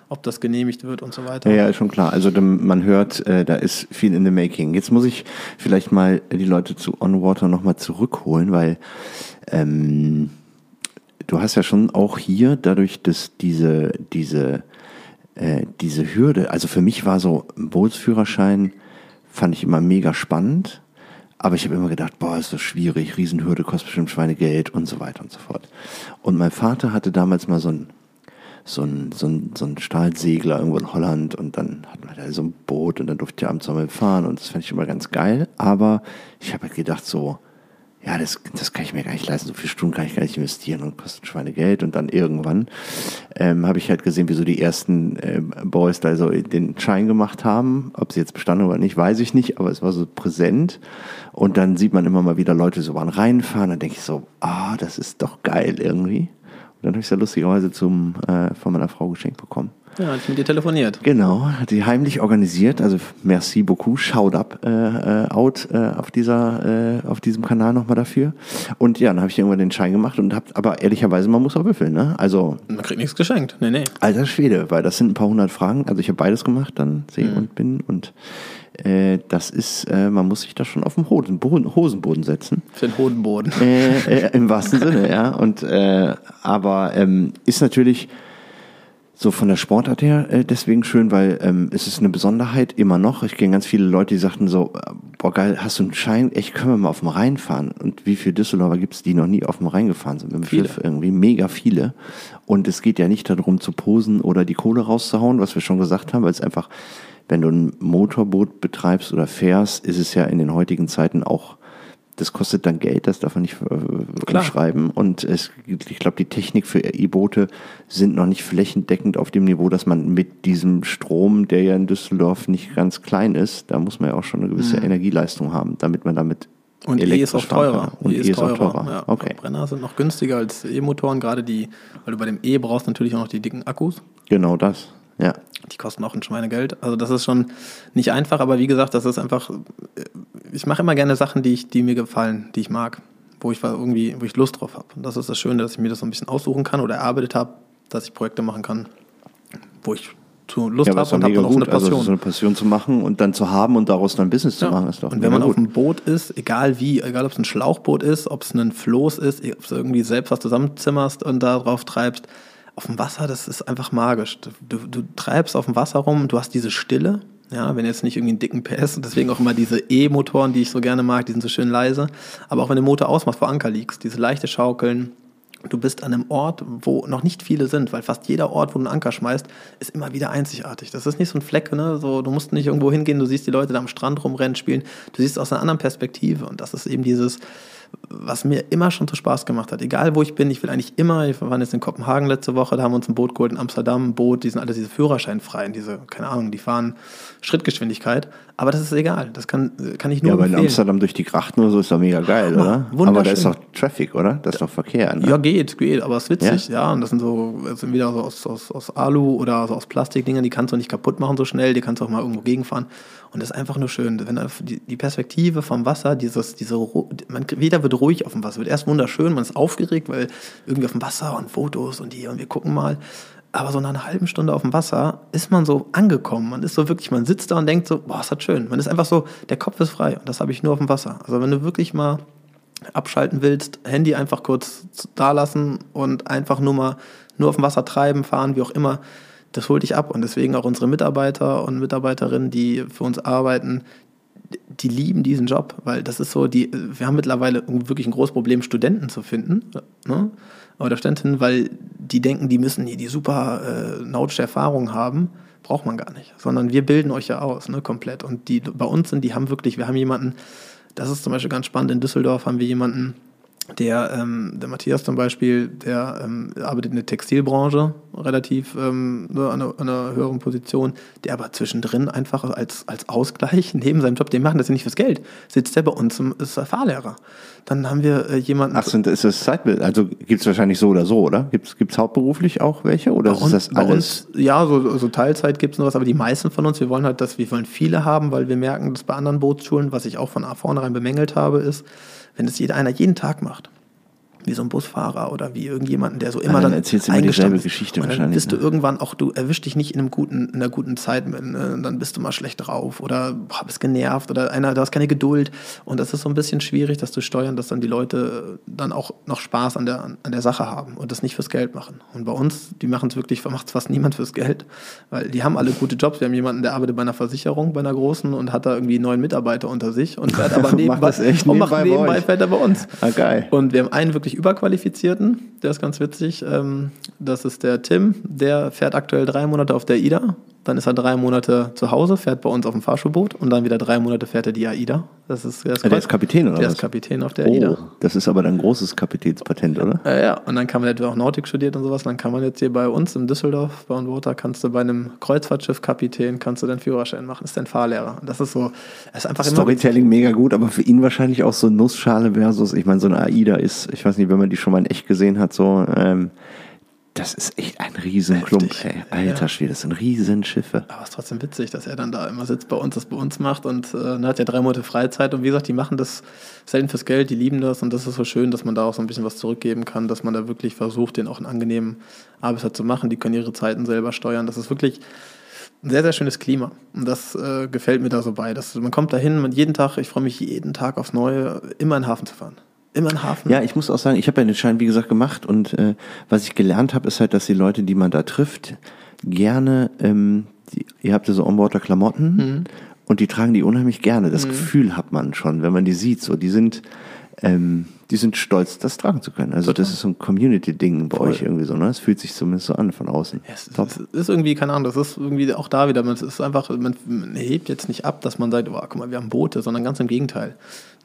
ob das genehmigt wird und so weiter. Ja, ja ist schon klar. Also man hört, äh, da ist viel in the making. Jetzt muss ich vielleicht mal die Leute zu Onwater nochmal zurückholen, weil ähm, du hast ja schon auch hier, dadurch, dass diese, diese, äh, diese Hürde, also für mich war so ein Bootsführerschein, fand ich immer mega spannend. Aber ich habe immer gedacht, boah, ist das schwierig, Riesenhürde, kostet bestimmt Schweinegeld und so weiter und so fort. Und mein Vater hatte damals mal so ein, so ein, so ein, so ein Stahlsegler irgendwo in Holland und dann hatten wir da so ein Boot und dann durfte ich abends mal fahren und das fand ich immer ganz geil. Aber ich habe halt gedacht so, ja, das, das kann ich mir gar nicht leisten, so viele Stunden kann ich gar nicht investieren und kostet Schweinegeld. Und dann irgendwann ähm, habe ich halt gesehen, wie so die ersten äh, Boys da so den Schein gemacht haben. Ob sie jetzt bestanden oder nicht, weiß ich nicht, aber es war so präsent. Und dann sieht man immer mal wieder Leute so waren reinfahren, dann denke ich so, ah, das ist doch geil irgendwie. Und dann habe ich es ja lustigerweise zum, äh, von meiner Frau geschenkt bekommen. Ja, hat mit dir telefoniert. Genau, hat die heimlich organisiert. Also merci beaucoup, shout up äh, äh, out äh, auf dieser äh, auf diesem Kanal nochmal dafür. Und ja, dann habe ich irgendwann den Schein gemacht und hab, aber ehrlicherweise, man muss auch würfeln, ne? Also man kriegt nichts geschenkt, nee, nee. Alter Schwede, weil das sind ein paar hundert Fragen. Also ich habe beides gemacht, dann See mhm. und Bin und äh, das ist, äh, man muss sich da schon auf den Hosenboden, Hosenboden setzen. Für den Hodenboden. Äh, äh, Im wahrsten Sinne, ja. Und äh, aber ähm, ist natürlich so von der Sportart her äh, deswegen schön, weil ähm, es ist eine Besonderheit immer noch. Ich kenne ganz viele Leute, die sagten so, äh, boah geil, hast du einen Schein? Echt, können wir mal auf dem Rhein fahren? Und wie viele Düsseldorfer gibt es, die noch nie auf dem Rhein gefahren sind mit dem viele. Schiff? Irgendwie mega viele. Und es geht ja nicht darum zu posen oder die Kohle rauszuhauen, was wir schon gesagt haben, weil es einfach, wenn du ein Motorboot betreibst oder fährst, ist es ja in den heutigen Zeiten auch das kostet dann Geld, das darf man nicht äh, schreiben. Und es, ich glaube, die Technik für E-Boote sind noch nicht flächendeckend auf dem Niveau, dass man mit diesem Strom, der ja in Düsseldorf nicht ganz klein ist, da muss man ja auch schon eine gewisse mhm. Energieleistung haben, damit man damit und E ist auch teurer. Und E ist, e ist teurer. auch teurer. Ja, okay. Brenner sind noch günstiger als E-Motoren, gerade die, weil du bei dem E brauchst natürlich auch noch die dicken Akkus. Genau das. Ja. Die kosten auch ein Schweinegeld. Also das ist schon nicht einfach, aber wie gesagt, das ist einfach. Ich mache immer gerne Sachen, die, ich, die mir gefallen, die ich mag, wo ich irgendwie, wo ich Lust drauf habe. Und das ist das Schöne, dass ich mir das so ein bisschen aussuchen kann oder erarbeitet habe, dass ich Projekte machen kann, wo ich zu Lust Ja, habe und habe dann auch so eine. Also Passion. so eine Passion zu machen und dann zu haben und daraus dann Business zu Ja. machen, ist doch und wenn man auf gut. einem Boot ist, egal wie, egal ob es ein Schlauchboot ist, ob es ein Floß ist, ob du irgendwie selbst was zusammenzimmerst und da drauf treibst, auf dem Wasser, das ist einfach magisch. Du, du, treibst auf dem Wasser rum, du hast diese Stille, ja, wenn jetzt nicht irgendwie einen dicken PS, deswegen auch immer diese E-Motoren, die ich so gerne mag, die sind so schön leise, aber auch wenn du den Motor ausmachst, vor Anker liegst, diese leichte Schaukeln, Du bist an einem Ort, wo noch nicht viele sind, weil fast jeder Ort, wo du einen Anker schmeißt, ist immer wieder einzigartig. Das ist nicht so ein Fleck, ne? So, du musst nicht irgendwo hingehen, du siehst die Leute da am Strand rumrennen, spielen. Du siehst aus einer anderen Perspektive. Und das ist eben dieses, was mir immer schon so Spaß gemacht hat. Egal wo ich bin, ich will eigentlich immer, wir waren jetzt in Kopenhagen letzte Woche, da haben wir uns ein Boot geholt in Amsterdam, ein Boot, die sind alle diese Führerscheinfreien, diese, keine Ahnung, die fahren Schrittgeschwindigkeit. Aber das ist egal. Das kann, kann ich nur Ja, aber in empfehlen. Amsterdam durch die Grachten oder so ist doch mega geil, Hammer. oder? Aber da ist doch Traffic, oder? Das ist doch Verkehr, ne? Ja, geht, geht, aber es ist witzig, ja. Und das sind so, das sind wieder so aus, aus, aus Alu oder so aus Plastikdingern, die kannst du nicht kaputt machen so schnell, die kannst du auch mal irgendwo gegenfahren. Und das ist einfach nur schön. Wenn da die, die Perspektive vom Wasser, dieses, diese, man, jeder wird ruhig auf dem Wasser, wird erst wunderschön, man ist aufgeregt, weil irgendwie auf dem Wasser und Fotos und die und wir gucken mal. Aber so nach einer halben Stunde auf dem Wasser ist man so angekommen. Man ist so wirklich, man sitzt da und denkt so, boah, ist das schön. Man ist einfach so, der Kopf ist frei. Und das habe ich nur auf dem Wasser. Also wenn du wirklich mal abschalten willst, Handy einfach kurz da lassen und einfach nur mal nur auf dem Wasser treiben, fahren, wie auch immer, das holt dich ab. Und deswegen auch unsere Mitarbeiter und Mitarbeiterinnen, die für uns arbeiten, die lieben diesen Job, weil das ist so, die, wir haben mittlerweile wirklich ein großes Problem, Studenten zu finden, ne? Oder Studentinnen, weil die denken, die müssen hier die super äh, nautische Erfahrung haben. Braucht man gar nicht, sondern wir bilden euch ja aus, ne, komplett. Und die bei uns sind, die haben wirklich, wir haben jemanden, das ist zum Beispiel ganz spannend, in Düsseldorf haben wir jemanden, der, ähm, der Matthias zum Beispiel, der ähm, arbeitet in der Textilbranche relativ ähm, ne, an, einer, an einer höheren Position, der aber zwischendrin einfach als, als Ausgleich (laughs) neben seinem Job, den machen das ja nicht fürs Geld, sitzt der bei uns, im, ist er Fahrlehrer. Dann haben wir äh, jemanden. Ach, sind, ist das Zeitbild? Also gibt es wahrscheinlich so oder so, oder? Gibt es hauptberuflich auch welche? Oder Bei ist uns- das bei alles? Uns, ja, so, so Teilzeit gibt es noch was, aber die meisten von uns, wir wollen halt, dass wir wollen viele haben, weil wir merken, dass bei anderen Bootsschulen, was ich auch von vornherein bemängelt habe, ist, wenn es jeder einer jeden Tag macht, wie so ein Busfahrer oder wie irgendjemanden, der so immer dann dann, erzählst du immer dieselbe. Geschichte und dann wahrscheinlich, bist du ne? irgendwann auch, du erwischst dich nicht in, einem guten, in einer guten Zeit, ne? dann bist du mal schlecht drauf oder boah, bist genervt oder einer, du hast keine Geduld und das ist so ein bisschen schwierig, das zu steuern, dass dann die Leute dann auch noch Spaß an der, an der Sache haben und das nicht fürs Geld machen. Und bei uns, die machen es wirklich, macht es fast niemand fürs Geld, weil die haben alle gute Jobs. Wir haben jemanden, der arbeitet bei einer Versicherung, bei einer großen und hat da irgendwie neun Mitarbeiter unter sich und fährt aber (laughs) nebenbei, das echt und macht nebenbei nebenbei fährt er bei uns. Ah, geil. Und wir haben einen wirklich überqualifizierten, der ist ganz witzig. Ähm, das ist der Tim, der fährt aktuell drei Monate auf der AIDA. Dann ist er drei Monate zu Hause, fährt bei uns auf dem Fahrschulboot und dann wieder drei Monate fährt er die AIDA. Das ist, der, ist der ist Kapitän, oder Der was? ist Kapitän auf der Oh, AIDA. das ist aber dann ein großes Kapitänspatent, oder? Ja, ja, und dann kann man, hat auch Nautik studiert und sowas, und dann kann man jetzt hier bei uns in Düsseldorf, bei Water, kannst du bei einem Kreuzfahrtschiff Kapitän, kannst du deinen Führerschein machen, ist dein Fahrlehrer. Und das ist so, das ist einfach immer Storytelling mega gut, aber für ihn wahrscheinlich auch so Nussschale versus, ich meine, so eine AIDA ist, ich weiß nicht, wenn man die schon mal in echt gesehen hat, so, ähm, das ist echt ein Riesenklump, ey. Alter Ja. Schwede, das sind Riesenschiffe. Aber es ist trotzdem witzig, dass er dann da immer sitzt bei uns, das bei uns macht und äh, dann hat ja drei Monate Freizeit und wie gesagt, die machen das selten fürs Geld, die lieben das und das ist so schön, dass man da auch so ein bisschen was zurückgeben kann, dass man da wirklich versucht, den auch einen angenehmen Arbeitsplatz zu machen. Die können ihre Zeiten selber steuern. Das ist wirklich ein sehr, sehr schönes Klima und das äh, gefällt mir da so bei. Das, man kommt dahin, man jeden Tag, ich freue mich jeden Tag aufs Neue, immer in den Hafen zu fahren. Immer in den Hafen. Ja, ich muss auch sagen, ich habe ja den Schein, wie gesagt, gemacht und äh, was ich gelernt habe, ist halt, dass die Leute, die man da trifft, gerne, ähm, die, ihr habt ja so Onboarder-Klamotten Mhm. und die tragen die unheimlich gerne. Das Gefühl hat man schon, wenn man die sieht. So, die sind, ähm, die sind stolz, das tragen zu können. Also das ist so ein Community-Ding bei Voll. euch irgendwie so, ne? Es fühlt sich zumindest so an von außen. Ja, es, es ist irgendwie, keine Ahnung, das ist irgendwie auch da wieder, man, es ist einfach, man, man hebt jetzt nicht ab, dass man sagt, oh, guck mal, wir haben Boote, sondern ganz im Gegenteil.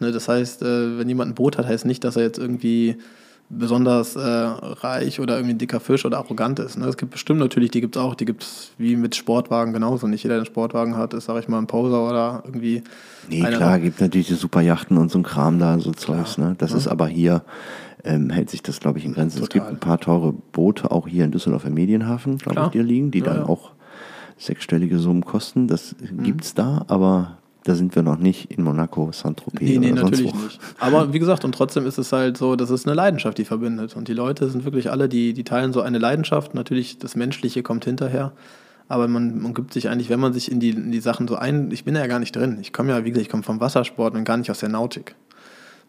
Ne, das heißt, äh, wenn jemand ein Boot hat, heißt nicht, dass er jetzt irgendwie besonders äh, reich oder irgendwie ein dicker Fisch oder arrogant ist. Ne? Es gibt bestimmt natürlich, die gibt es auch, die gibt es wie mit Sportwagen genauso. Nicht jeder, der einen Sportwagen hat, ist, sag ich mal, ein Poser oder irgendwie. Nee, klar, gibt natürlich die Superjachten und so ein Kram da, so Zeugs, ne? Das ist aber hier, ähm, hält sich das, glaube ich, in Grenzen. Es gibt Total. ein paar teure Boote auch hier in Düsseldorf im Medienhafen, glaube ich, die liegen, die Ja, dann ja. auch sechsstellige Summen kosten. Das gibt's da, aber da sind wir noch nicht in Monaco, Saint-Tropez Nee, nee, oder sonst natürlich wo. nicht. Aber wie gesagt, und trotzdem ist es halt so, das ist eine Leidenschaft, die verbindet. Und die Leute sind wirklich alle, die, die teilen so eine Leidenschaft. Natürlich, das Menschliche kommt hinterher. aber man, man gibt sich eigentlich, wenn man sich in die, in die Sachen so ein, ich bin ja gar nicht drin. Ich komme ja, wie gesagt, ich komme vom Wassersport und gar nicht aus der Nautik.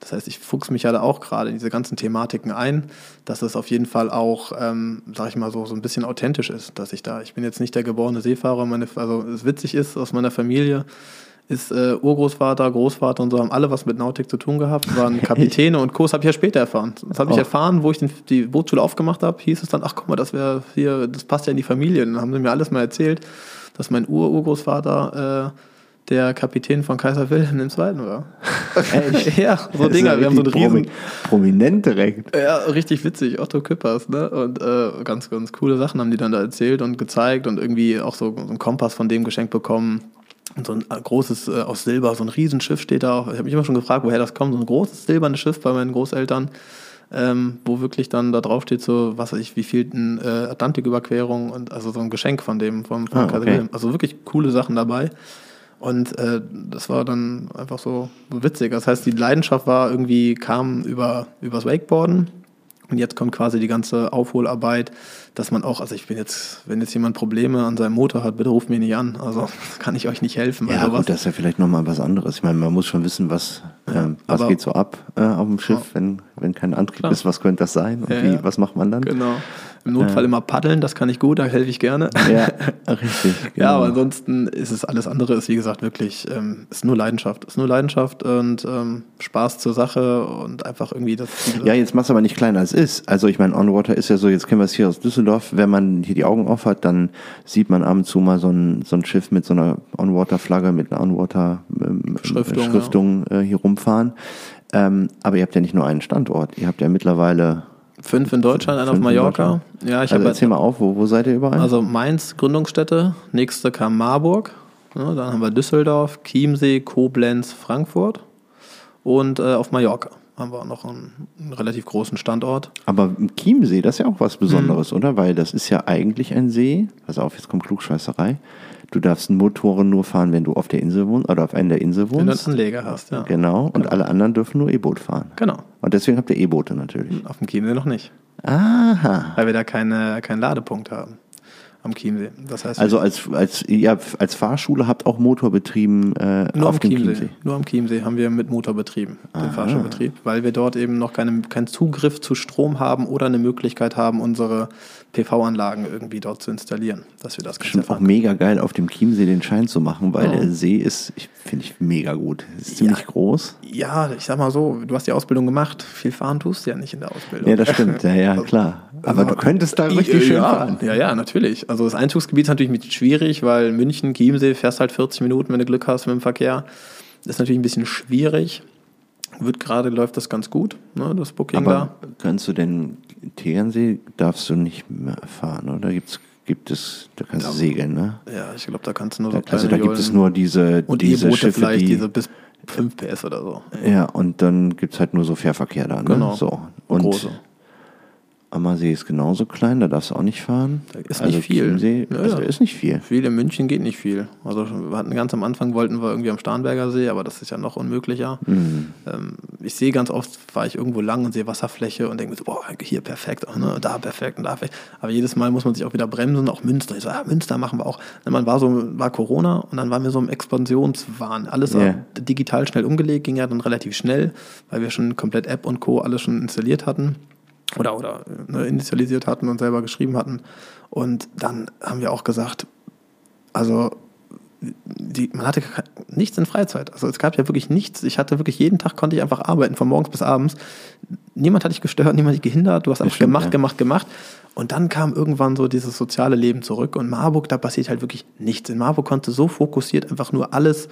Das heißt, ich fuchs mich ja da auch gerade in diese ganzen Thematiken ein, dass es auf jeden Fall auch, ähm, sag ich mal so, so ein bisschen authentisch ist, dass ich da, ich bin jetzt nicht der geborene Seefahrer, meine, also es witzig ist, aus meiner Familie ist äh, Urgroßvater, Großvater und so haben alle was mit Nautik zu tun gehabt, waren (laughs) Kapitäne und Co. Das habe ich ja später erfahren. Das habe ich Oh. erfahren, wo ich den, die Bootsschule aufgemacht habe, hieß es dann, ach guck mal, das wäre hier, das passt ja in die Familie. Dann haben sie mir alles mal erzählt, dass mein Ur-Urgroßvater äh, der Kapitän von Kaiser Wilhelm II. war. (laughs) Echt? (laughs) ja, so Dinger. Wir haben so einen riesen, Prominent direkt. ja, richtig witzig, Otto Küppers, ne? Und äh, ganz, ganz coole Sachen haben die dann da erzählt und gezeigt und irgendwie auch so einen Kompass von dem geschenkt bekommen. Und so ein äh, großes äh, aus Silber, so ein Riesenschiff steht da auch. Ich habe mich immer schon gefragt, woher das kommt. So ein großes silbernes Schiff bei meinen Großeltern, ähm, wo wirklich dann da drauf steht, so, was weiß ich, wie viel äh, Atlantiküberquerung und also so ein Geschenk von dem, vom, vom Ah, okay. Also wirklich coole Sachen dabei. Und äh, das war dann einfach so, so witzig. Das heißt, die Leidenschaft war irgendwie, kam über übers Wakeboarden. Und jetzt kommt quasi die ganze Aufholarbeit, dass man auch, also ich bin jetzt, wenn jetzt jemand Probleme an seinem Motor hat, bitte ruft mich nicht an. Also (laughs) kann ich euch nicht helfen. Ja, gut, das ist ja vielleicht nochmal was anderes. Ich meine, man muss schon wissen, was, ähm, was geht so ab äh, auf dem Schiff, Ja. wenn, wenn kein Antrieb Klar. ist, was könnte das sein und Ja, wie, ja. was macht man dann? Genau. Im Notfall immer paddeln, das kann ich gut, da helfe ich gerne. Ja, (laughs) richtig. Ja, genau. aber ansonsten ist es alles andere, ist wie gesagt wirklich, ähm, ist nur Leidenschaft. Ist nur Leidenschaft und ähm, Spaß zur Sache und einfach irgendwie das. Ja, jetzt mach's aber nicht kleiner als es ist. Also ich meine, On-Water ist ja so, jetzt kennen wir es hier aus Düsseldorf, wenn man hier die Augen auf hat, dann sieht man ab und zu mal so ein, so ein Schiff mit so einer On-Water-Flagge, mit einer On-Water-Schriftung Beschriftung, Schriftung, äh, hier rumfahren. Ähm, aber ihr habt ja nicht nur einen Standort, ihr habt ja mittlerweile... Fünf in Deutschland, einer auf Mallorca. Ja, ich also habe erzähl mal auf, wo, wo seid ihr überall? Also Mainz, Gründungsstätte. Nächste kam Marburg. Ja, dann haben wir Düsseldorf, Chiemsee, Koblenz, Frankfurt. Und äh, auf Mallorca haben wir noch einen, einen relativ großen Standort. Aber Chiemsee, das ist ja auch was Mhm. Besonderes, oder? Weil das ist ja eigentlich ein See. Pass auf, jetzt kommt Klugscheißerei. Du darfst Motoren nur fahren, wenn du auf der Insel wohnst oder auf einer der Insel Wenn du einen wohnst. Anleger hast, ja. Genau. Und alle anderen dürfen nur E-Boot fahren. Genau. Und deswegen habt ihr E-Boote natürlich. Auf dem Chiemsee noch nicht. Aha. Weil wir da keine, keinen Ladepunkt haben. Am Chiemsee. Das heißt, Also als, als, ihr als Fahrschule habt auch Motor betrieben äh, Nur auf am dem Chiemsee. Chiemsee. Nur am Chiemsee haben wir mit Motor betrieben, den Fahrschulbetrieb, weil wir dort eben noch keine, keinen Zugriff zu Strom haben oder eine Möglichkeit haben, unsere PV-Anlagen irgendwie dort zu installieren, dass wir das Bestimmt auch mega geil, auf dem Chiemsee den Schein zu machen, weil Ja. der See ist, finde ich mega gut. Ist ziemlich Ja. groß. Ja, ich sag mal so, du hast die Ausbildung gemacht, viel fahren tust du ja nicht in der Ausbildung. Ja, das stimmt. Ja, ja, klar. Aber du könntest da richtig schön ja, fahren. Ja, ja, natürlich. Also das Einzugsgebiet ist natürlich schwierig, weil München, Chiemsee, fährst halt 40 Minuten, wenn du Glück hast mit dem Verkehr. Das ist natürlich ein bisschen schwierig. Wird gerade, läuft das ganz gut, ne, das Booking da. Aber kannst du denn Tegernsee darfst du nicht mehr fahren, oder? Gibt's, gibt es, da kannst du segeln, ne? Ja, ich glaube, da kannst du nur so kleine Also da gibt es nur diese, und diese E-Boote Schiffe, vielleicht, die, diese bis 5 PS oder so. ja, und dann gibt es halt nur so Fährverkehr da, ne? Genau. So. Und Große. Ammersee ist genauso klein, da darfst du auch nicht fahren. Da ist nicht viel. Chiemsee, Ja, also ist nicht viel. Viel in München geht nicht viel. Also wir hatten ganz am Anfang wollten wir irgendwie am Starnberger See, aber das ist ja noch unmöglicher. Mhm. Ähm, ich sehe ganz oft, fahre ich irgendwo lang und sehe Wasserfläche und denke mir so, boah, hier perfekt, ne, da perfekt und da perfekt. Aber jedes Mal muss man sich auch wieder bremsen, auch Münster. Ich so, ja, Münster machen wir auch. Ne, Man war so, war Corona und dann waren wir so im Expansionswahn. Alles äh, digital schnell umgelegt, ging ja dann relativ schnell, weil wir schon komplett App und Co. alles schon installiert hatten oder, oder ne, initialisiert hatten und selber geschrieben hatten. Und dann haben wir auch gesagt, also die, man hatte nichts in Freizeit. Also es gab ja wirklich nichts. Ich hatte wirklich jeden Tag konnte ich einfach arbeiten, von morgens bis abends. Niemand hat dich gestört, niemand hat dich gehindert. Du hast einfach stimmt, gemacht, ja. gemacht, gemacht. Und dann kam irgendwann so dieses soziale Leben zurück. Und Marburg, da passiert halt wirklich nichts. In Marburg konnte so fokussiert einfach nur alles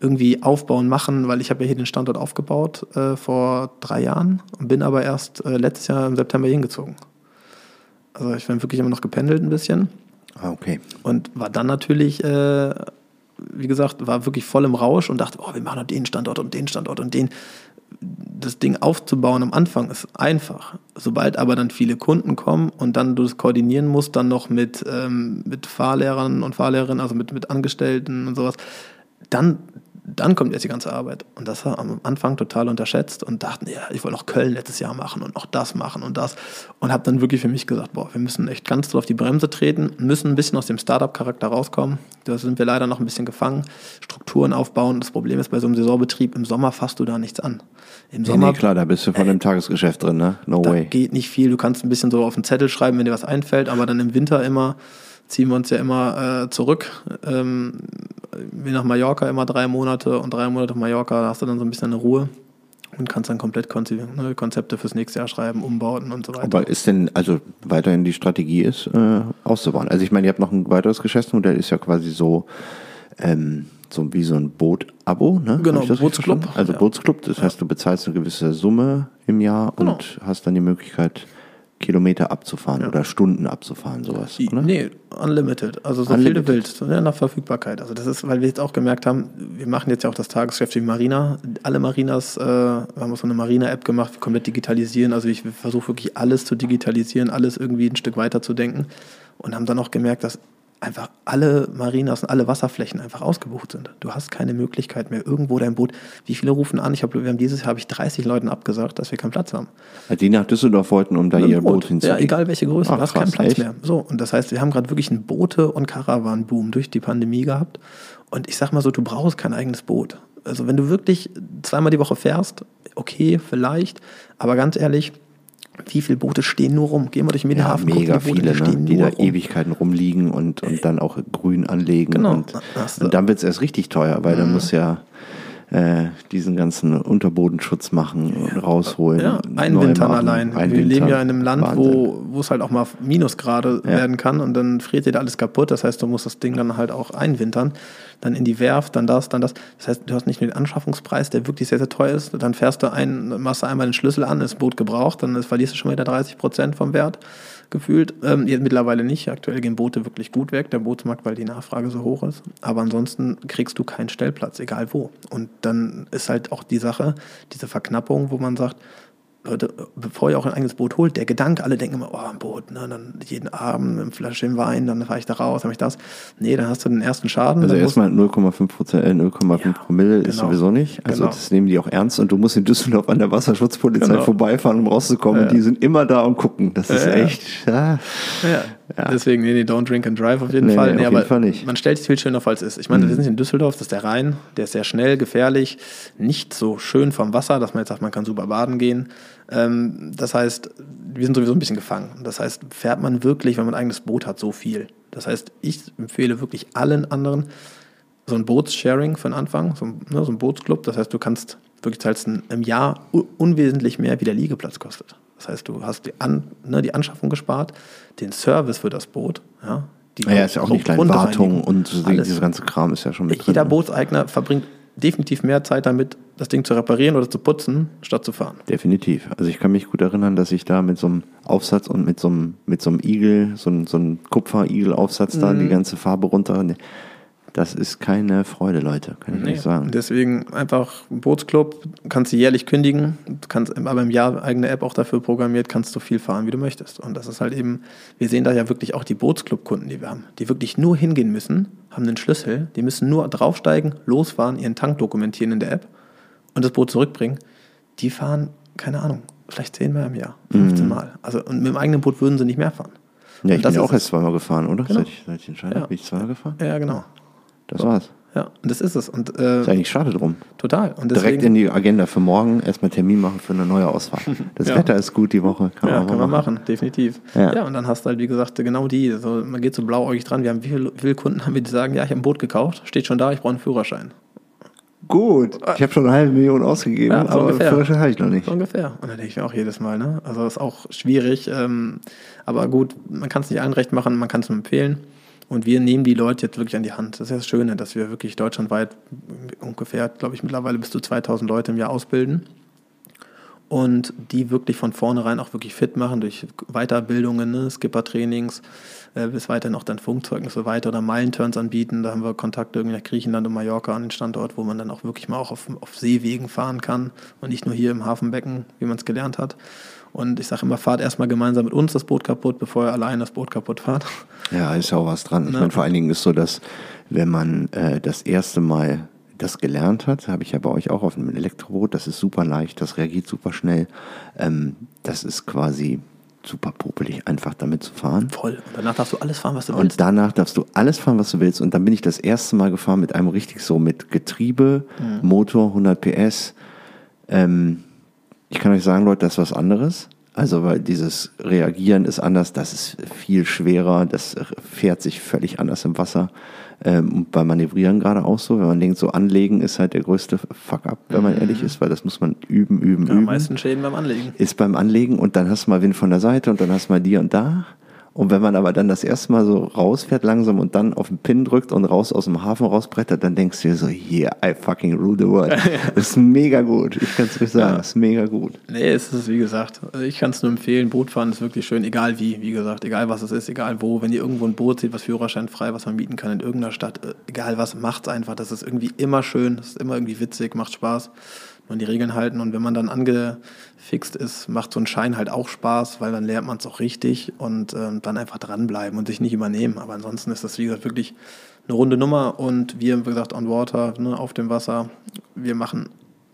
irgendwie aufbauen, machen, weil ich habe ja hier den Standort aufgebaut äh, vor drei Jahren und bin aber erst äh, letztes Jahr im September hingezogen. Also ich bin wirklich immer noch gependelt ein bisschen. Ah, okay. Und war dann natürlich, äh, wie gesagt, war wirklich voll im Rausch und dachte, oh, wir machen noch den Standort und den Standort und den. Das Ding aufzubauen am Anfang ist einfach. Sobald aber dann viele Kunden kommen und dann du das koordinieren musst, dann noch mit, ähm, mit Fahrlehrern und Fahrlehrerinnen, also mit, mit Angestellten und sowas, dann, dann kommt jetzt die ganze Arbeit. Und das war am Anfang total unterschätzt und dachten, ja, ich wollte noch Köln letztes Jahr machen und noch das machen und das. Und habe dann wirklich für mich gesagt, boah, wir müssen echt ganz doll auf die Bremse treten, müssen ein bisschen aus dem Startup-Charakter rauskommen. Da sind wir leider noch ein bisschen gefangen. Strukturen aufbauen. Das Problem ist bei so einem Saisonbetrieb, im Sommer fasst du da nichts an. Im Nee, Sommer nee, klar, da bist du von dem Tagesgeschäft drin, ne? No da way. geht nicht viel. Du kannst ein bisschen so auf den Zettel schreiben, wenn dir was einfällt, aber dann im Winter immer ziehen wir uns ja immer äh, zurück. Ähm, wie nach Mallorca immer drei Monate und drei Monate auf Mallorca, da hast du dann so ein bisschen eine Ruhe und kannst dann komplett ne, Konzepte fürs nächste Jahr schreiben, umbauten und so weiter. Aber ist denn, also weiterhin die Strategie ist, äh, auszubauen? Also ich meine, ihr habt noch ein weiteres Geschäftsmodell, ist ja quasi so, ähm, so wie so ein Boot-Abo, ne? Genau, Bootsclub. Also Ja. Bootsclub, das heißt, du bezahlst eine gewisse Summe im Jahr Genau. und hast dann die Möglichkeit, Kilometer abzufahren oder Stunden abzufahren, sowas, oder? Nee, unlimited. Also so Unlimited. viel du willst, ne, nach Verfügbarkeit. Also das ist, weil wir jetzt auch gemerkt haben, wir machen jetzt ja auch das Tagesgeschäft wie Marina. Alle Marinas, äh, wir haben so eine Marina-App gemacht, wir komplett digitalisieren. Also ich versuche wirklich alles zu digitalisieren, alles irgendwie ein Stück weiter zu denken. Und haben dann auch gemerkt, dass einfach alle Marinas und alle Wasserflächen einfach ausgebucht sind. Du hast keine Möglichkeit mehr, irgendwo dein Boot. Wie viele rufen an? Ich habe, wir haben dieses Jahr habe ich 30 Leuten abgesagt, dass wir keinen Platz haben. Also die nach Düsseldorf wollten, um da ihr Boot Ja, hinzulegen. egal welche Größe, Ach, du hast keinen krass, Platz echt? mehr. So, und das heißt, wir haben gerade wirklich einen Boote- und Caravan-Boom durch die Pandemie gehabt. Und ich sag mal so, du brauchst kein eigenes Boot. Also wenn du wirklich zweimal die Woche fährst, okay, vielleicht, aber ganz ehrlich, wie viele Boote stehen nur rum? Geh mal durch den Ja, guck, mega die Boote, viele, die ne? stehen die da rum. Ewigkeiten rumliegen und, und dann auch grün anlegen. Genau. Und, und dann wird es erst richtig teuer, weil Mhm. dann muss ja äh, diesen ganzen Unterbodenschutz machen und rausholen. Ja, neu einwintern machen, allein. Wir einwintern. leben ja in einem Land, Wahnsinn. wo, wo es halt auch mal Minusgrade werden kann und dann friert dir da alles kaputt. Das heißt, du musst das Ding dann halt auch einwintern. Dann in die Werft, dann das, dann das. Das heißt, du hast nicht nur den Anschaffungspreis, der wirklich sehr, sehr teuer ist. Dann fährst du ein, machst du einmal den Schlüssel an, ist Boot gebraucht, dann verlierst du schon wieder 30 Prozent vom Wert gefühlt. Ähm, jetzt mittlerweile nicht. Aktuell gehen Boote wirklich gut weg, der Bootsmarkt, weil die Nachfrage so hoch ist. Aber ansonsten kriegst du keinen Stellplatz, egal wo. Und dann ist halt auch die Sache, diese Verknappung, wo man sagt, bevor ihr auch ein eigenes Boot holt, der Gedanke, alle denken immer, oh, ein Boot, ne, dann jeden Abend eine Flasche Wein, dann fahre ich da raus, dann habe ich das. Nee, dann hast du den ersten Schaden. Also erstmal 0,5 Prozent, äh, 0,5 Ja, Promille ist genau. sowieso nicht. Also Genau. das nehmen die auch ernst und du musst in Düsseldorf an der Wasserschutzpolizei Genau. vorbeifahren, um rauszukommen. Und die sind immer da und gucken. Das ist Ja, ja. echt. Ja. Ja. Deswegen, nee, nee, don't drink and drive auf jeden Nee, Fall. nee, Nee, auf jeden Fall nicht. Mhm. Man stellt es viel schöner vor, als es ist. Ich meine, wir sind in Düsseldorf, das ist der Rhein, der ist sehr schnell, gefährlich, nicht so schön vom Wasser, dass man jetzt sagt, man kann super baden gehen. Ähm, das heißt, wir sind sowieso ein bisschen gefangen. Das heißt, fährt man wirklich, wenn man ein eigenes Boot hat, so viel. Das heißt, ich empfehle wirklich allen anderen so ein Bootssharing für den Anfang, so ein, ne, so ein Bootsclub. Das heißt, du kannst wirklich zahlst im Jahr unwesentlich mehr, wie der Liegeplatz kostet. Das heißt, du hast die, An, ne, die Anschaffung gespart, den Service für das Boot. Ja, die Naja, ist ja auch nicht. Grundreinigung, Wartung und so dieses ganze Kram ist ja schon mit Jeder drin. Bootseigner verbringt definitiv mehr Zeit damit, das Ding zu reparieren oder zu putzen, statt zu fahren. Definitiv. Also ich kann mich gut erinnern, dass ich da mit so einem Aufsatz und mit so einem, mit so einem Igel, so einem, so einem Kupfer-Igel-Aufsatz da Mhm. die ganze Farbe runter. Das ist keine Freude, Leute, kann ich Nee. nicht sagen. Deswegen einfach ein Bootsclub, kannst du jährlich kündigen, kannst aber im Jahr eigene App auch dafür programmiert, kannst du viel fahren, wie du möchtest. Und das ist halt eben, wir sehen da ja wirklich auch die Bootsclub-Kunden, die wir haben, die wirklich nur hingehen müssen, haben einen Schlüssel, die müssen nur draufsteigen, losfahren, ihren Tank dokumentieren in der App und das Boot zurückbringen. Die fahren, keine Ahnung, vielleicht zehnmal im Jahr, 15 Mal. Also und mit dem eigenen Boot würden sie nicht mehr fahren. Ja, ich bin ja auch erst zweimal gefahren, oder? Genau. Seit ich, seit ich entscheide, Ja. bin ich zweimal gefahren? Ja, genau. Das war's. Ja, und das ist es. Und äh, Ist eigentlich schade drum. total. Und Direkt deswegen, in die Agenda für morgen erstmal Termin machen für eine neue Ausfahrt. (laughs) Das Ja. Wetter ist gut die Woche. Kann Ja, man kann mal man machen, definitiv. Ja. Ja. und dann hast du halt, wie gesagt, genau die. Also man geht so blauäugig dran. Wir haben wie viele, viele Kunden haben wir, die sagen, ja, ich habe ein Boot gekauft, steht schon da, ich brauche einen Führerschein. Gut. Ich habe schon eine halbe Million ausgegeben, Ja, so aber ungefähr. Führerschein habe ich noch nicht. So ungefähr. Und da denke ich mir auch jedes Mal, ne? Also das ist auch schwierig. Ähm, aber gut, man kann es nicht allen recht machen, man kann es nur empfehlen. Und wir nehmen die Leute jetzt wirklich an die Hand. Das ist ja das Schöne, dass wir wirklich deutschlandweit ungefähr, glaube ich, mittlerweile bis zu 2000 Leute im Jahr ausbilden. Und die wirklich von vornherein auch wirklich fit machen durch Weiterbildungen, ne? Skipper-Trainings, äh, bis weiterhin auch dann Funkzeugnisse weiter oder Meilenturns anbieten. Da haben wir Kontakte irgendwie nach Griechenland und Mallorca an den Standort, wo man dann auch wirklich mal auch auf, auf Seewegen fahren kann und nicht nur hier im Hafenbecken, wie man es gelernt hat. Und ich sage immer, fahrt erstmal gemeinsam mit uns das Boot kaputt, bevor ihr allein das Boot kaputt fahrt. Ja, ist ja auch was dran. Ich Ne? meine, vor allen Dingen ist so, dass wenn man äh, das erste Mal das gelernt hat, habe ich ja bei euch auch auf einem Elektroboot. Das ist super leicht, das reagiert super schnell. Ähm, das ist quasi super popelig, einfach damit zu fahren. Voll. Und danach darfst du alles fahren, was du Und willst. danach darfst du alles fahren, was du willst. Und dann bin ich das erste Mal gefahren mit einem richtig so mit Getriebe, Mhm. Motor, 100 PS. Ähm, ich kann euch sagen, Leute, das ist was anderes. Also, weil dieses Reagieren ist anders, das ist viel schwerer, das fährt sich völlig anders im Wasser. Ähm, und beim Manövrieren gerade auch so, wenn man denkt, so anlegen ist halt der größte Fuck-up, wenn man ehrlich ist, weil das muss man üben, üben, Mhm. Ja, üben meisten Schäden beim Anlegen. ist beim Anlegen und dann hast du mal Wind von der Seite und dann hast du mal die und da. Und wenn man aber dann das erste Mal so rausfährt langsam und dann auf den Pin drückt und raus aus dem Hafen rausbrettert, dann denkst du dir so, yeah, I fucking rule the world. Das (laughs) ist mega gut. Ich kann es euch sagen, Ja. das ist mega gut. Nee, es ist wie gesagt, also ich kann es nur empfehlen, Bootfahren ist wirklich schön, egal wie, wie gesagt, egal was es ist, egal wo, wenn ihr irgendwo ein Boot seht, was führerscheinfrei, was man mieten kann in irgendeiner Stadt, äh, egal was, macht's einfach, das ist irgendwie immer schön, das ist immer irgendwie witzig, macht Spaß, man die Regeln halten und wenn man dann angefixt ist, macht so ein Schein halt auch Spaß, weil dann lernt man es auch richtig und ähm, dann einfach dranbleiben und sich nicht übernehmen, aber ansonsten ist das wie gesagt wirklich eine runde Nummer und wir, wie gesagt, on water, ne, auf dem Wasser, wir machen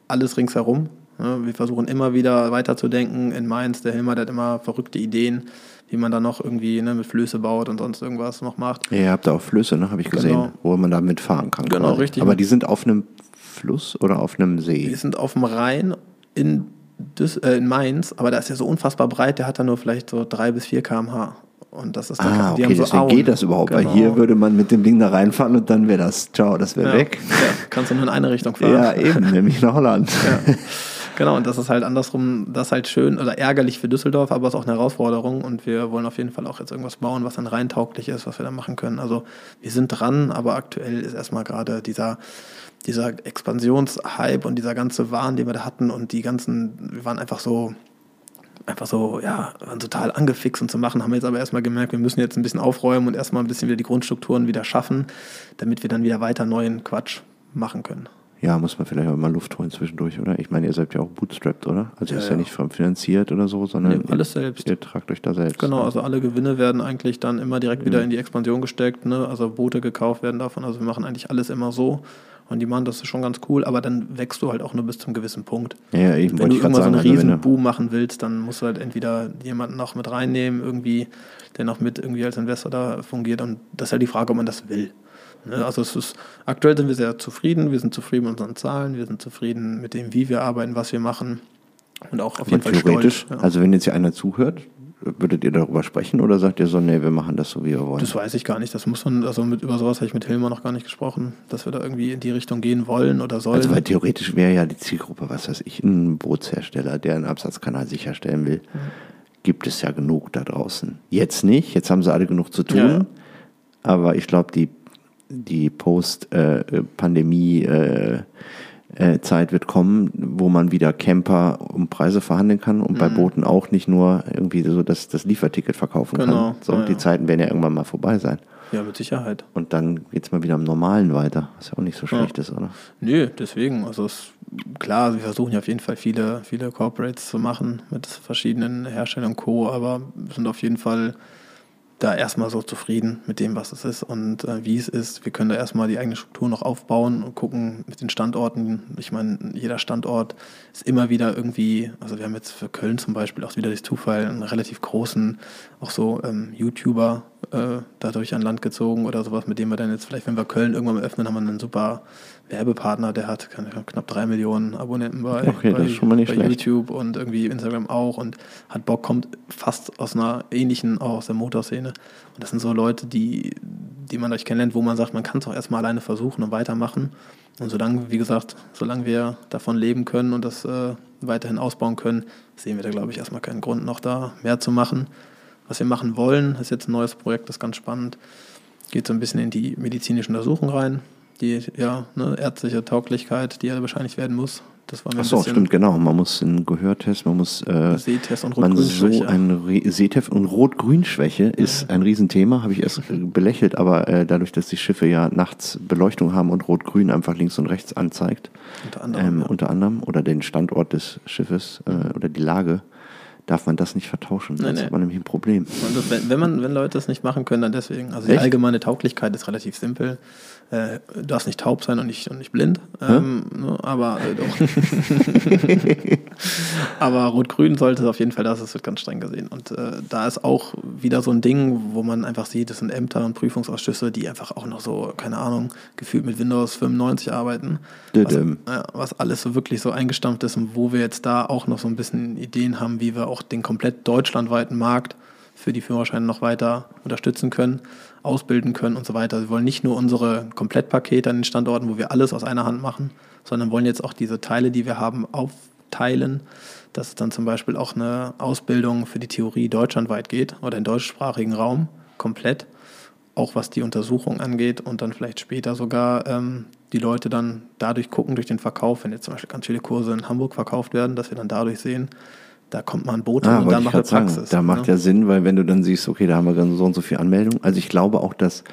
alles ringsherum. Ne? Wir versuchen immer wieder weiterzudenken. In Mainz, der Hilmar, der hat immer verrückte Ideen, wie man da noch irgendwie ne, mit Flöße baut und sonst irgendwas noch macht. Ja, ihr habt da auch Flüsse, ne, habe ich gesehen, Genau. wo man da mitfahren kann. Genau, quasi. richtig. Aber die sind auf einem Fluss oder auf einem Wir See? sind auf dem Rhein in, Düs äh, in Mainz, aber da ist ja so unfassbar breit, der hat da nur vielleicht so drei bis vier km/h. Und das ist dann, Ah, okay, so geht das überhaupt. Weil Genau. hier würde man mit dem Ding da reinfahren und dann wäre das, ciao, das wäre ja. weg. Ja, kannst du nur in eine Richtung (laughs) fahren. Ja, eben, nämlich nach Holland. Genau, und das ist halt andersrum, das ist halt schön oder ärgerlich für Düsseldorf, aber es ist auch eine Herausforderung und wir wollen auf jeden Fall auch jetzt irgendwas bauen, was dann reintauglich ist, was wir da machen können. Also wir sind dran, aber aktuell ist erstmal gerade dieser, dieser Expansionshype und dieser ganze Wahn, den wir da hatten und die ganzen, wir waren einfach so, einfach so, ja, waren total angefixt und zu machen, haben wir jetzt aber erstmal gemerkt, wir müssen jetzt ein bisschen aufräumen und erstmal ein bisschen wieder die Grundstrukturen wieder schaffen, damit wir dann wieder weiter neuen Quatsch machen können. Ja, muss man vielleicht auch mal Luft holen zwischendurch, oder? Ich meine, ihr seid ja auch bootstrapped, oder? Also Ja, ist ja, ja. nicht finanziert oder so, sondern Nee, alles selbst. Ihr, ihr tragt euch da selbst. Genau, also alle Gewinne werden eigentlich dann immer direkt wieder in die Expansion gesteckt, ne? also Boote gekauft werden davon, also wir machen eigentlich alles immer so und die machen das ist schon ganz cool, aber dann wächst du halt auch nur bis zum gewissen Punkt. Ja, eben, Wenn wollte du irgendwann so sagen. einen also wenn riesen Boom machen willst, dann musst du halt entweder jemanden noch mit reinnehmen, irgendwie, der noch mit irgendwie als Investor da fungiert und das ist halt die Frage, ob man das will. Ne? Also es ist, aktuell sind wir sehr zufrieden, wir sind zufrieden mit unseren Zahlen, wir sind zufrieden mit dem, wie wir arbeiten, was wir machen und auch auf jeden Fall theoretisch, stolz. Ja. also wenn jetzt hier einer zuhört, würdet ihr darüber sprechen oder sagt ihr so, nee, wir machen das so, wie wir wollen? Das weiß ich gar nicht. Das muss man, also mit, über sowas habe ich mit Hilmar noch gar nicht gesprochen, dass wir da irgendwie in die Richtung gehen wollen oder sollen. Also weil theoretisch wäre ja die Zielgruppe, was weiß ich, ein Bootshersteller, der einen Absatzkanal sicherstellen will, Mhm. gibt es ja genug da draußen. Jetzt nicht, jetzt haben sie alle genug zu tun, Ja, ja. aber ich glaube, die, die Post-Pandemie- äh, Zeit wird kommen, wo man wieder Camper um Preise verhandeln kann und bei Mhm. Booten auch nicht nur irgendwie so das, das Lieferticket verkaufen Genau, kann. So, ja, die ja. Zeiten werden ja irgendwann mal vorbei sein. ja, mit Sicherheit. Und dann geht es mal wieder am Normalen weiter, was ja auch nicht so schlecht ist, oder? Nö, deswegen. Also es, klar, wir versuchen ja auf jeden Fall viele, viele Corporates zu machen mit verschiedenen Herstellern und Co., aber sind auf jeden Fall da erstmal so zufrieden mit dem, was es ist und äh, wie es ist. Wir können da erstmal die eigene Struktur noch aufbauen und gucken mit den Standorten. Ich meine, jeder Standort ist immer wieder irgendwie, also wir haben jetzt für Köln zum Beispiel auch wieder durch Zufall einen relativ großen, auch so ähm, YouTuber äh, dadurch an Land gezogen oder sowas, mit dem wir dann jetzt vielleicht, wenn wir Köln irgendwann mal öffnen, haben wir einen super Werbepartner, der hat knapp drei Millionen Abonnenten bei, Okay, bei, bei. YouTube und irgendwie Instagram auch und hat Bock, kommt fast aus einer ähnlichen, auch aus der Motorszene. Und das sind so Leute, die, die man euch kennenlernt, wo man sagt, man kann es auch erstmal alleine versuchen und weitermachen. Und solange, wie gesagt, solange wir davon leben können und das äh, weiterhin ausbauen können, sehen wir da, glaube ich, erstmal keinen Grund, noch da mehr zu machen. Was wir machen wollen, ist jetzt ein neues Projekt, das ist ganz spannend. Geht so ein bisschen in die medizinische Untersuchung rein. Die ja, ne, ärztliche Tauglichkeit, die ja wahrscheinlich werden muss. Das war mir Achso, bisschen stimmt, genau. Man muss einen Gehörtest, man muss äh, Sehtest und so Rot-Grün-Schwäche. ein Re- Sehtest und Rot-Grün-Schwäche ist ein Riesenthema, habe ich erst äh, belächelt, aber äh, dadurch, dass die Schiffe ja nachts Beleuchtung haben und Rot-Grün einfach links und rechts anzeigt, Unter anderem, ähm, ja. unter anderem, oder den Standort des Schiffes äh, oder die Lage darf man das nicht vertauschen. Nee, Sonst nee. hat man nämlich ein Problem. Das, wenn, wenn, man, wenn Leute das nicht machen können, dann deswegen. Also die Echt? allgemeine Tauglichkeit ist relativ simpel. Äh, du darfst nicht taub sein und nicht, und nicht blind. Ähm, ne, aber äh, doch. (laughs) aber Rot-Grün sollte es auf jeden Fall, das wird ganz streng gesehen. Und äh, da ist auch wieder so ein Ding, wo man einfach sieht, es sind Ämter und Prüfungsausschüsse, die einfach auch noch so, keine Ahnung, gefühlt mit Windows 95 arbeiten. Was, ja, was alles so wirklich so eingestampft ist und wo wir jetzt da auch noch so ein bisschen Ideen haben, wie wir auch den komplett deutschlandweiten Markt für die Führerscheine noch weiter unterstützen können, ausbilden können und so weiter. Wir wollen nicht nur unsere Komplettpakete an den Standorten, wo wir alles aus einer Hand machen, sondern wollen jetzt auch diese Teile, die wir haben, aufteilen, dass es dann zum Beispiel auch eine Ausbildung für die Theorie deutschlandweit geht oder im deutschsprachigen Raum komplett, auch was die Untersuchung angeht und dann vielleicht später sogar ähm, die Leute dann dadurch gucken, durch den Verkauf, wenn jetzt zum Beispiel ganz viele Kurse in Hamburg verkauft werden, dass wir dann dadurch sehen, da kommt mal ein Boot Ah, und ich macht er. Praxis. Da macht ne? ja Sinn, weil wenn du dann siehst, okay, da haben wir ganz so und so viel Anmeldungen. Also ich glaube auch, dass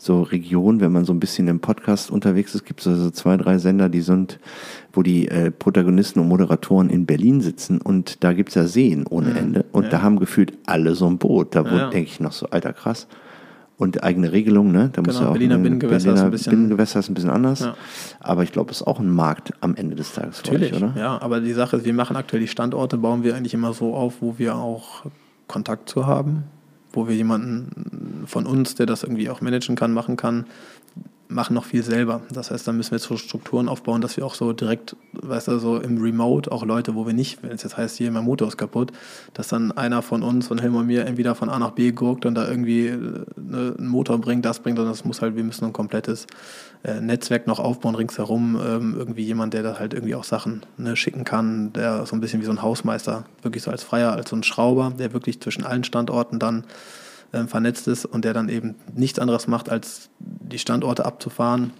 so Regionen, wenn man so ein bisschen im Podcast unterwegs ist, gibt es also zwei, drei Sender, die sind, wo die äh, Protagonisten und Moderatoren in Berlin sitzen und da gibt's ja Seen ohne Ende. Und ja. da haben gefühlt alle so ein Boot. Da Ja. denke ich noch so, alter krass. Und eigene Regelung, ne? Da muss Genau, ja auch Berliner ein- Binnengewässer ist ein bisschen- Binnengewässer ist ein bisschen anders. Ja. Aber ich glaube, es ist auch ein Markt am Ende des Tages Natürlich, euch, oder? ja, aber die Sache ist, wir machen aktuell die Standorte, bauen wir eigentlich immer so auf, wo wir auch Kontakt zu haben, wo wir jemanden von uns, der das irgendwie auch managen kann, machen kann, machen noch viel selber. Das heißt, da müssen wir jetzt so Strukturen aufbauen, dass wir auch so direkt, weißt du, so im Remote auch Leute, wo wir nicht, wenn es jetzt heißt, hier mein Motor ist kaputt, dass dann einer von uns, von Helm und mir, entweder von A nach B guckt und da irgendwie äh, ne, einen Motor bringt, das bringt, sondern das muss halt, wir müssen ein komplettes äh, Netzwerk noch aufbauen ringsherum, ähm, irgendwie jemand, der da halt irgendwie auch Sachen ne, schicken kann, der so ein bisschen wie so ein Hausmeister, wirklich so als Freier, als so ein Schrauber, der wirklich zwischen allen Standorten dann vernetzt ist und der dann eben nichts anderes macht, als die Standorte abzufahren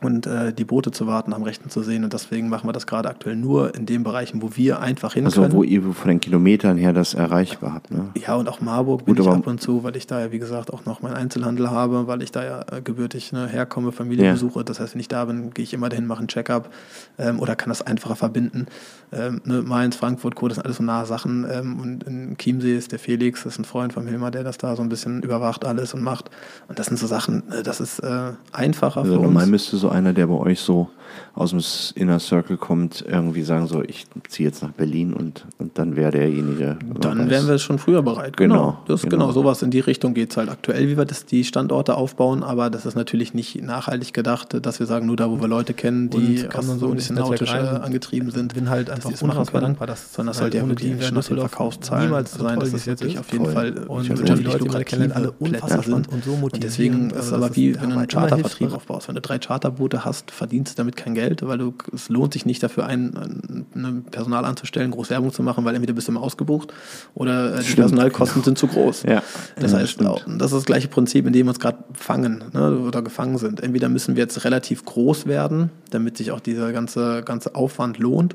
und äh, die Boote zu warten, am Rechten zu sehen. Und deswegen machen wir das gerade aktuell nur in den Bereichen, wo wir einfach hin Also können. wo ihr von den Kilometern her das erreichbar habt, ne? Ja, und auch Marburg bin Gut, ich aber- ab und zu, weil ich da ja, wie gesagt, auch noch meinen Einzelhandel habe, weil ich da ja äh, gebürtig ne, herkomme, Familie Ja. besuche. Das heißt, wenn ich da bin, gehe ich immer dahin, mache einen Check-up ähm, oder kann das einfacher verbinden. Ähm, ne, Mainz, Frankfurt, Co., das sind alles so nahe Sachen. Ähm, und in Chiemsee ist der Felix, das ist ein Freund von Hilmar, der das da so ein bisschen überwacht alles und macht. Und das sind so Sachen, äh, das ist äh, einfacher Also für normal uns. müsste so einer, der bei euch so aus dem Inner Circle kommt, irgendwie sagen so, ich ziehe jetzt nach Berlin und, und dann wäre derjenige. wenn Dann weiß- wären wir schon früher bereit. Genau, Genau. Das, genau. genau. sowas in die Richtung geht es halt aktuell, wie wir das, die Standorte aufbauen, aber das ist natürlich nicht nachhaltig gedacht, dass wir sagen, nur da, wo wir Leute kennen, die Und man so ein in bisschen nautisch äh, angetrieben sind. bin halt dass einfach die das machen unfassbar können. dankbar, dass Sondern das halt sollte ja wirklich die nicht wäre nach den Düsseldorf Verkaufszahlen niemals so sein. toll, Das wie ist es jetzt ist. auf jeden Voll. Fall Und äh, die Leute, die wir lukrativ kennen, alle unfassbar sind. und so Und motivierend. deswegen ist es Also aber wie, wenn du einen Chartervertrieb aufbaust. Wenn du drei Charterboote hast, verdienst du damit kein Geld, weil du, es lohnt sich nicht dafür, ein, ein, Personal anzustellen, groß Werbung zu machen, weil entweder bist du immer ausgebucht oder äh, die Stimmt, Personalkosten sind zu groß. Ja. Das Ja, heißt, auch, das ist das gleiche Prinzip, in dem wir uns gerade fangen ne, oder gefangen sind. Entweder müssen wir jetzt relativ groß werden, damit sich auch dieser ganze, ganze Aufwand lohnt,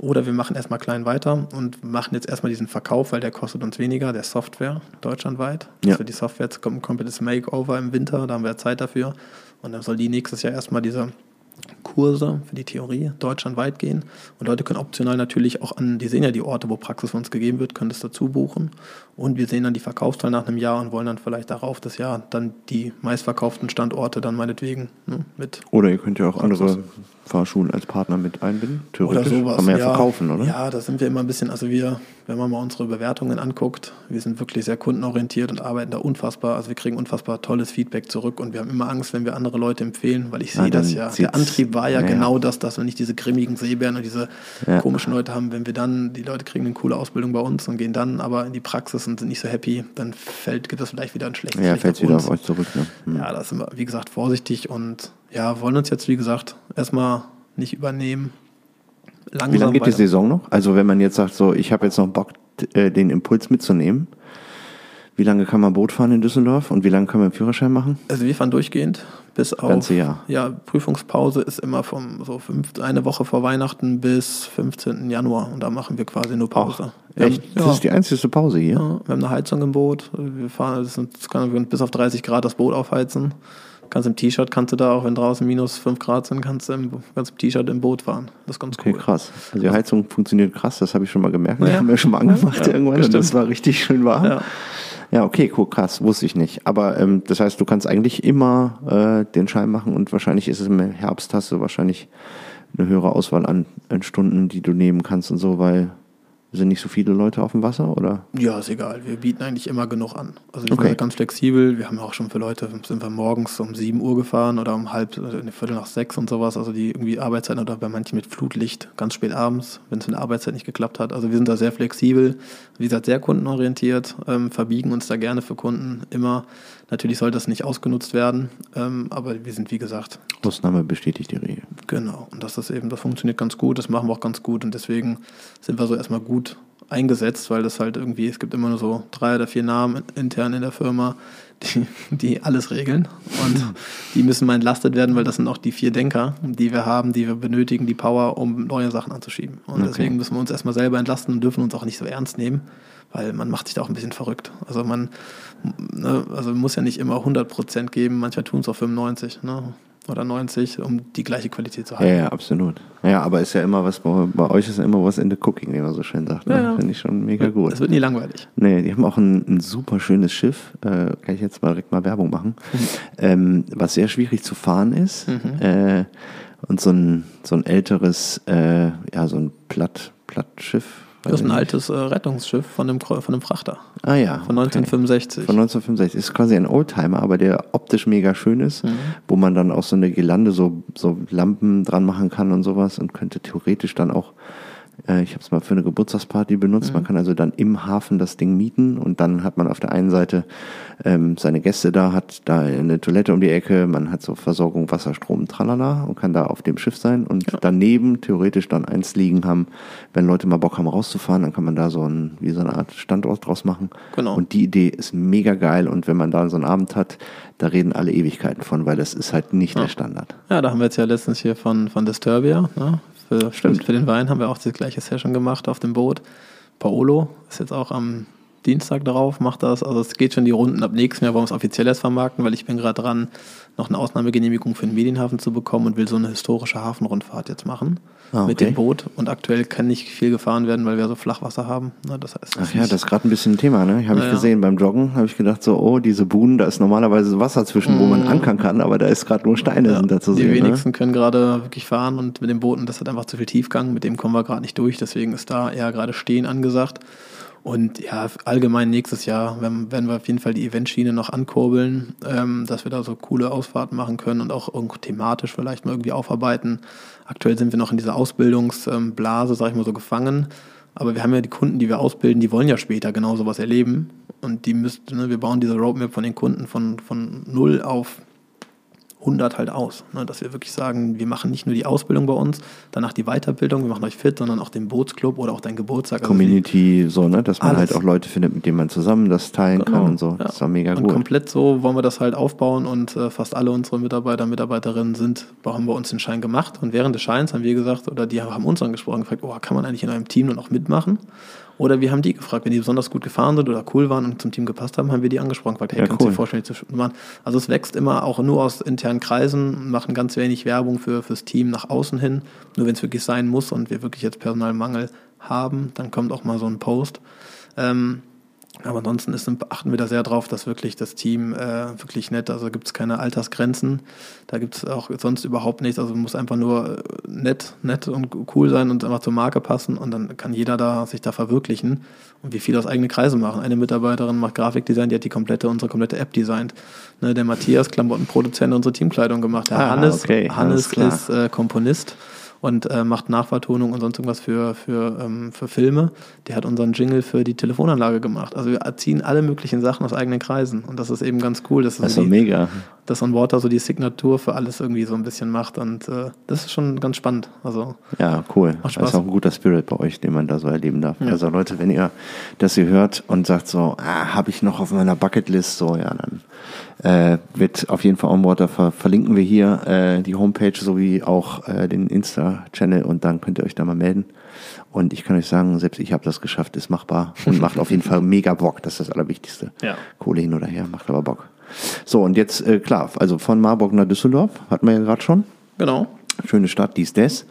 oder wir machen erstmal klein weiter und machen jetzt erstmal diesen Verkauf, weil der kostet uns weniger, der Software deutschlandweit. Ja. Für die Software jetzt kommt ein komplettes Makeover im Winter, da haben wir Zeit dafür. Und dann soll die nächstes Jahr erstmal diese Kurse für die Theorie deutschlandweit gehen. Und Leute können optional natürlich auch an, die sehen ja die Orte, wo Praxis von uns gegeben wird, können das dazu buchen. Und wir sehen dann die Verkaufszahlen nach einem Jahr und wollen dann vielleicht darauf das Jahr dann die meistverkauften Standorte dann meinetwegen ne, mit Oder ihr könnt ja auch andere Fahrschulen als Partner mit einbinden. oder Theoretisch sowas. kann man ja, verkaufen, oder? Ja, da sind wir immer ein bisschen, also wir, wenn man mal unsere Bewertungen anguckt, wir sind wirklich sehr kundenorientiert und arbeiten da unfassbar, also wir kriegen unfassbar tolles Feedback zurück und wir haben immer Angst, wenn wir andere Leute empfehlen, weil ich Ah, sehe das ja. Der Antrieb war ja, ja, ja. genau das, dass wir nicht diese grimmigen Seebären und diese Ja. komischen Leute haben. Wenn wir dann, die Leute kriegen eine coole Ausbildung bei uns und gehen dann aber in die Praxis und sind nicht so happy, dann fällt, gibt das vielleicht wieder ein schlechtes Ja, fällt wieder uns. auf euch zurück. Ne? Hm. Ja, da sind wir, wie gesagt, vorsichtig und ja, wollen uns jetzt, wie gesagt, erstmal nicht übernehmen. Langsam Wie lange geht die weiter- Saison noch? Also wenn man jetzt sagt, so, ich habe jetzt noch Bock, äh, den Impuls mitzunehmen. Wie lange kann man Boot fahren in Düsseldorf und wie lange kann man einen Führerschein machen? Also wir fahren durchgehend bis auf Ganze Jahr. ja Prüfungspause ist immer vom so fünf, eine Woche vor Weihnachten bis 15. Januar und da machen wir quasi nur Pause. Wir Echt? Haben, Das ja, ist die einzige Pause hier. ja, wir haben eine Heizung im Boot. Wir fahren das, das kann bis auf 30 Grad das Boot aufheizen. Kannst im T-Shirt, kannst du da auch, wenn draußen minus 5 Grad sind, kannst du im, im T-Shirt im Boot fahren. Das ist ganz Okay, cool. krass. Also die Heizung funktioniert krass, das habe ich schon mal gemerkt. Das Ja. haben wir schon mal angemacht Ja, irgendwann und bestimmt. das war richtig schön warm. Ja. Okay, cool, krass, wusste ich nicht. Aber ähm, das heißt, du kannst eigentlich immer äh, den Schein machen und wahrscheinlich ist es im Herbst, hast du wahrscheinlich eine höhere Auswahl an, an Stunden, die du nehmen kannst und so, weil sind nicht so viele Leute auf dem Wasser, oder? Ja, ist egal. Wir bieten eigentlich immer genug an. Also wir Okay. sind halt ganz flexibel. Wir haben auch schon für Leute, sind wir morgens um 7 Uhr gefahren oder um halb, äh, eine Viertel nach sechs und sowas. Also die irgendwie Arbeitszeiten oder bei manchen mit Flutlicht ganz spät abends, wenn es in der Arbeitszeit nicht geklappt hat. Also wir sind da sehr flexibel, wie gesagt, sehr kundenorientiert, ähm, verbiegen uns da gerne für Kunden immer. Natürlich soll das nicht ausgenutzt werden, ähm, aber wir sind, wie gesagt, Ausnahme bestätigt die Regel. Genau, und das ist eben, das funktioniert ganz gut, das machen wir auch ganz gut und deswegen sind wir so erstmal gut eingesetzt, weil das halt irgendwie, es gibt immer nur so drei oder vier Namen intern in der Firma, die, die alles regeln und die müssen mal entlastet werden, weil das sind auch die vier Denker, die wir haben, die wir benötigen, die Power, um neue Sachen anzuschieben. Und Okay. deswegen müssen wir uns erstmal selber entlasten und dürfen uns auch nicht so ernst nehmen, weil man macht sich da auch ein bisschen verrückt. Also man, ne, also muss ja nicht immer 100% geben, manchmal tun es auch 95, ne? Oder 90, um die gleiche Qualität zu Ja, halten. ja, absolut. Ja, aber ist ja immer was, bei, bei euch ist ja immer was in the cooking, wie man so schön sagt. Ne? Ja, ja. Finde ich schon mega gut. Es wird nie langweilig. Nee, die haben auch ein, ein super schönes Schiff. Äh, kann ich jetzt mal direkt mal Werbung machen. Ähm, was sehr schwierig zu fahren ist. Äh, und so ein, so ein älteres, äh, ja, so ein Platt, Plattschiff. Das ist ein altes äh, Rettungsschiff von einem, von einem Frachter. Ah ja. Von 1965. Von 1965. Ist quasi ein Oldtimer, aber der optisch mega schön ist, Mhm. wo man dann auch so eine Girlande, so, so Lampen dran machen kann und sowas und könnte theoretisch dann auch, äh, ich habe es mal für eine Geburtstagsparty benutzt, Mhm. man kann also dann im Hafen das Ding mieten und dann hat man auf der einen Seite ähm, seine Gäste da, hat da eine Toilette um die Ecke, man hat so Versorgung, Wasser, Strom, tralala und kann da auf dem Schiff sein und daneben theoretisch dann eins liegen haben, wenn Leute mal Bock haben rauszufahren, dann kann man da so ein, wie so eine Art Standort draus machen. Genau. Und die Idee ist mega geil und wenn man da so einen Abend hat, da reden alle Ewigkeiten von, weil das ist halt nicht der Standard. Ja, da haben wir jetzt ja letztens hier von, von Disturbia, ne? Für, Stimmt. für den Wein haben wir auch die gleiche Session gemacht auf dem Boot. Paolo ist jetzt auch am Dienstag drauf, macht das. Also es geht schon die Runden ab nächstem Jahr, wollen wir es offiziell erst vermarkten, weil ich bin gerade dran, noch eine Ausnahmegenehmigung für den Medienhafen zu bekommen und will so eine historische Hafenrundfahrt jetzt machen Ah, mit okay. dem Boot. Und aktuell kann nicht viel gefahren werden, weil wir so Flachwasser haben. Ne? Das heißt, es Ach ja, das ist gerade ein bisschen ein Thema, ne? Habe ich Ja, gesehen beim Joggen, habe ich gedacht so, oh, diese Buhnen, da ist normalerweise Wasser zwischen, wo man ankern kann, aber da ist gerade nur Steine Mhm. Ja, sind da zu die sehen. Ne? wenigsten können gerade wirklich fahren und mit den Booten, das hat einfach zu viel Tiefgang, mit dem kommen wir gerade nicht durch, deswegen ist da eher gerade Stehen angesagt. Und ja, allgemein nächstes Jahr werden, werden wir auf jeden Fall die Eventschiene noch ankurbeln, ähm, dass wir da so coole Ausfahrten machen können und auch irgendwo thematisch vielleicht mal irgendwie aufarbeiten. Aktuell sind wir noch in dieser Ausbildungsblase, sag ich mal so, gefangen. Aber wir haben ja die Kunden, die wir ausbilden, die wollen ja später genau sowas erleben. Und die müssten, ne, wir bauen diese Roadmap von den Kunden von, von 0 auf 100 halt aus. Ne? Dass wir wirklich sagen, wir machen nicht nur die Ausbildung bei uns, danach die Weiterbildung, wir machen euch fit, sondern auch den Bootsclub oder auch deinen Geburtstag. Also Community, so, ne? Dass man Alles. halt auch Leute findet, mit denen man zusammen das teilen Genau, kann und so. ja. Das war mega und gut. komplett so wollen wir das halt aufbauen und äh, fast alle unsere Mitarbeiter und Mitarbeiterinnen sind, haben bei uns den Schein gemacht und während des Scheins haben wir gesagt, oder die haben uns angesprochen, gefragt, oh, kann man eigentlich in einem Team dann auch mitmachen? Oder wir haben die gefragt, wenn die besonders gut gefahren sind oder cool waren und zum Team gepasst haben, haben wir die angesprochen, gefragt, hey, Ja, kannst du cool. dir vorstellen, zu machen? Also es wächst immer auch nur aus internen Kreisen, machen ganz wenig Werbung für fürs Team nach außen hin. Nur wenn es wirklich sein muss und wir wirklich jetzt Personalmangel haben, dann kommt auch mal so ein Post. Ähm, aber ansonsten ist, achten wir da sehr drauf, dass wirklich das Team äh, wirklich nett, also gibt es keine Altersgrenzen, da gibt es auch sonst überhaupt nichts, also muss einfach nur äh, nett, nett und cool sein und einfach zur Marke passen und dann kann jeder da sich da verwirklichen und wie viel aus eigene Kreise machen. Eine Mitarbeiterin macht Grafikdesign, die hat die komplette, unsere komplette App designt. Ne, der Matthias, Klamottenproduzent, unsere Teamkleidung gemacht. Der Ah, Hannes, okay, Hannes ist äh, Komponist und äh, macht Nachvertonung und sonst irgendwas für, für, ähm, für Filme. Der hat unseren Jingle für die Telefonanlage gemacht. Also wir ziehen alle möglichen Sachen aus eigenen Kreisen. Und das ist eben ganz cool, dass, Das ist so die, mega. dass On Water so die Signatur für alles irgendwie so ein bisschen macht. Und äh, das ist schon ganz spannend. Also Ja, cool. Das ist auch ein guter Spirit bei euch, den man da so erleben darf. Ja. Also Leute, wenn ihr das hier hört und sagt so, ah, habe ich noch auf meiner Bucketlist, so ja, dann äh, wird auf jeden Fall Onboarder ver verlinken wir hier äh, die Homepage sowie auch äh, den Insta-Channel und dann könnt ihr euch da mal melden. Und ich kann euch sagen, selbst ich habe das geschafft, ist machbar und (laughs) macht auf jeden Fall mega Bock. Das ist das Allerwichtigste. Ja. Kohle hin oder her, macht aber Bock. So, und jetzt, äh, klar, also von Marburg nach Düsseldorf, hatten wir ja gerade schon. Genau. Schöne Stadt, dies, das.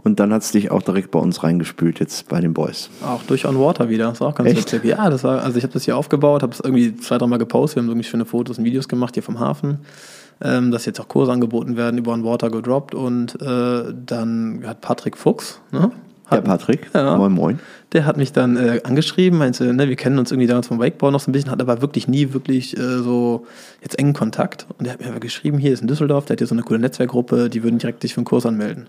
Und dann hat es dich auch direkt bei uns reingespült, jetzt bei den Boys. Auch durch On Water wieder. Das war auch ganz Echt? witzig. Ja, das war, also ich habe das hier aufgebaut, habe es irgendwie zwei, dreimal gepostet. Wir haben irgendwie schöne Fotos und Videos gemacht hier vom Hafen. Ähm, dass jetzt auch Kurse angeboten werden, über On Water gedroppt. Und äh, dann hat Patrick Fuchs, ne? Der Hat, Patrick, Ja. moin moin. der hat mich dann äh, angeschrieben, meinte, ne, wir kennen uns irgendwie damals vom Wakeboard noch so ein bisschen, hat aber wirklich nie wirklich äh, so jetzt engen Kontakt. Und der hat mir aber geschrieben, hier ist in Düsseldorf, der hat hier so eine coole Netzwerkgruppe, die würden direkt dich für einen Kurs anmelden.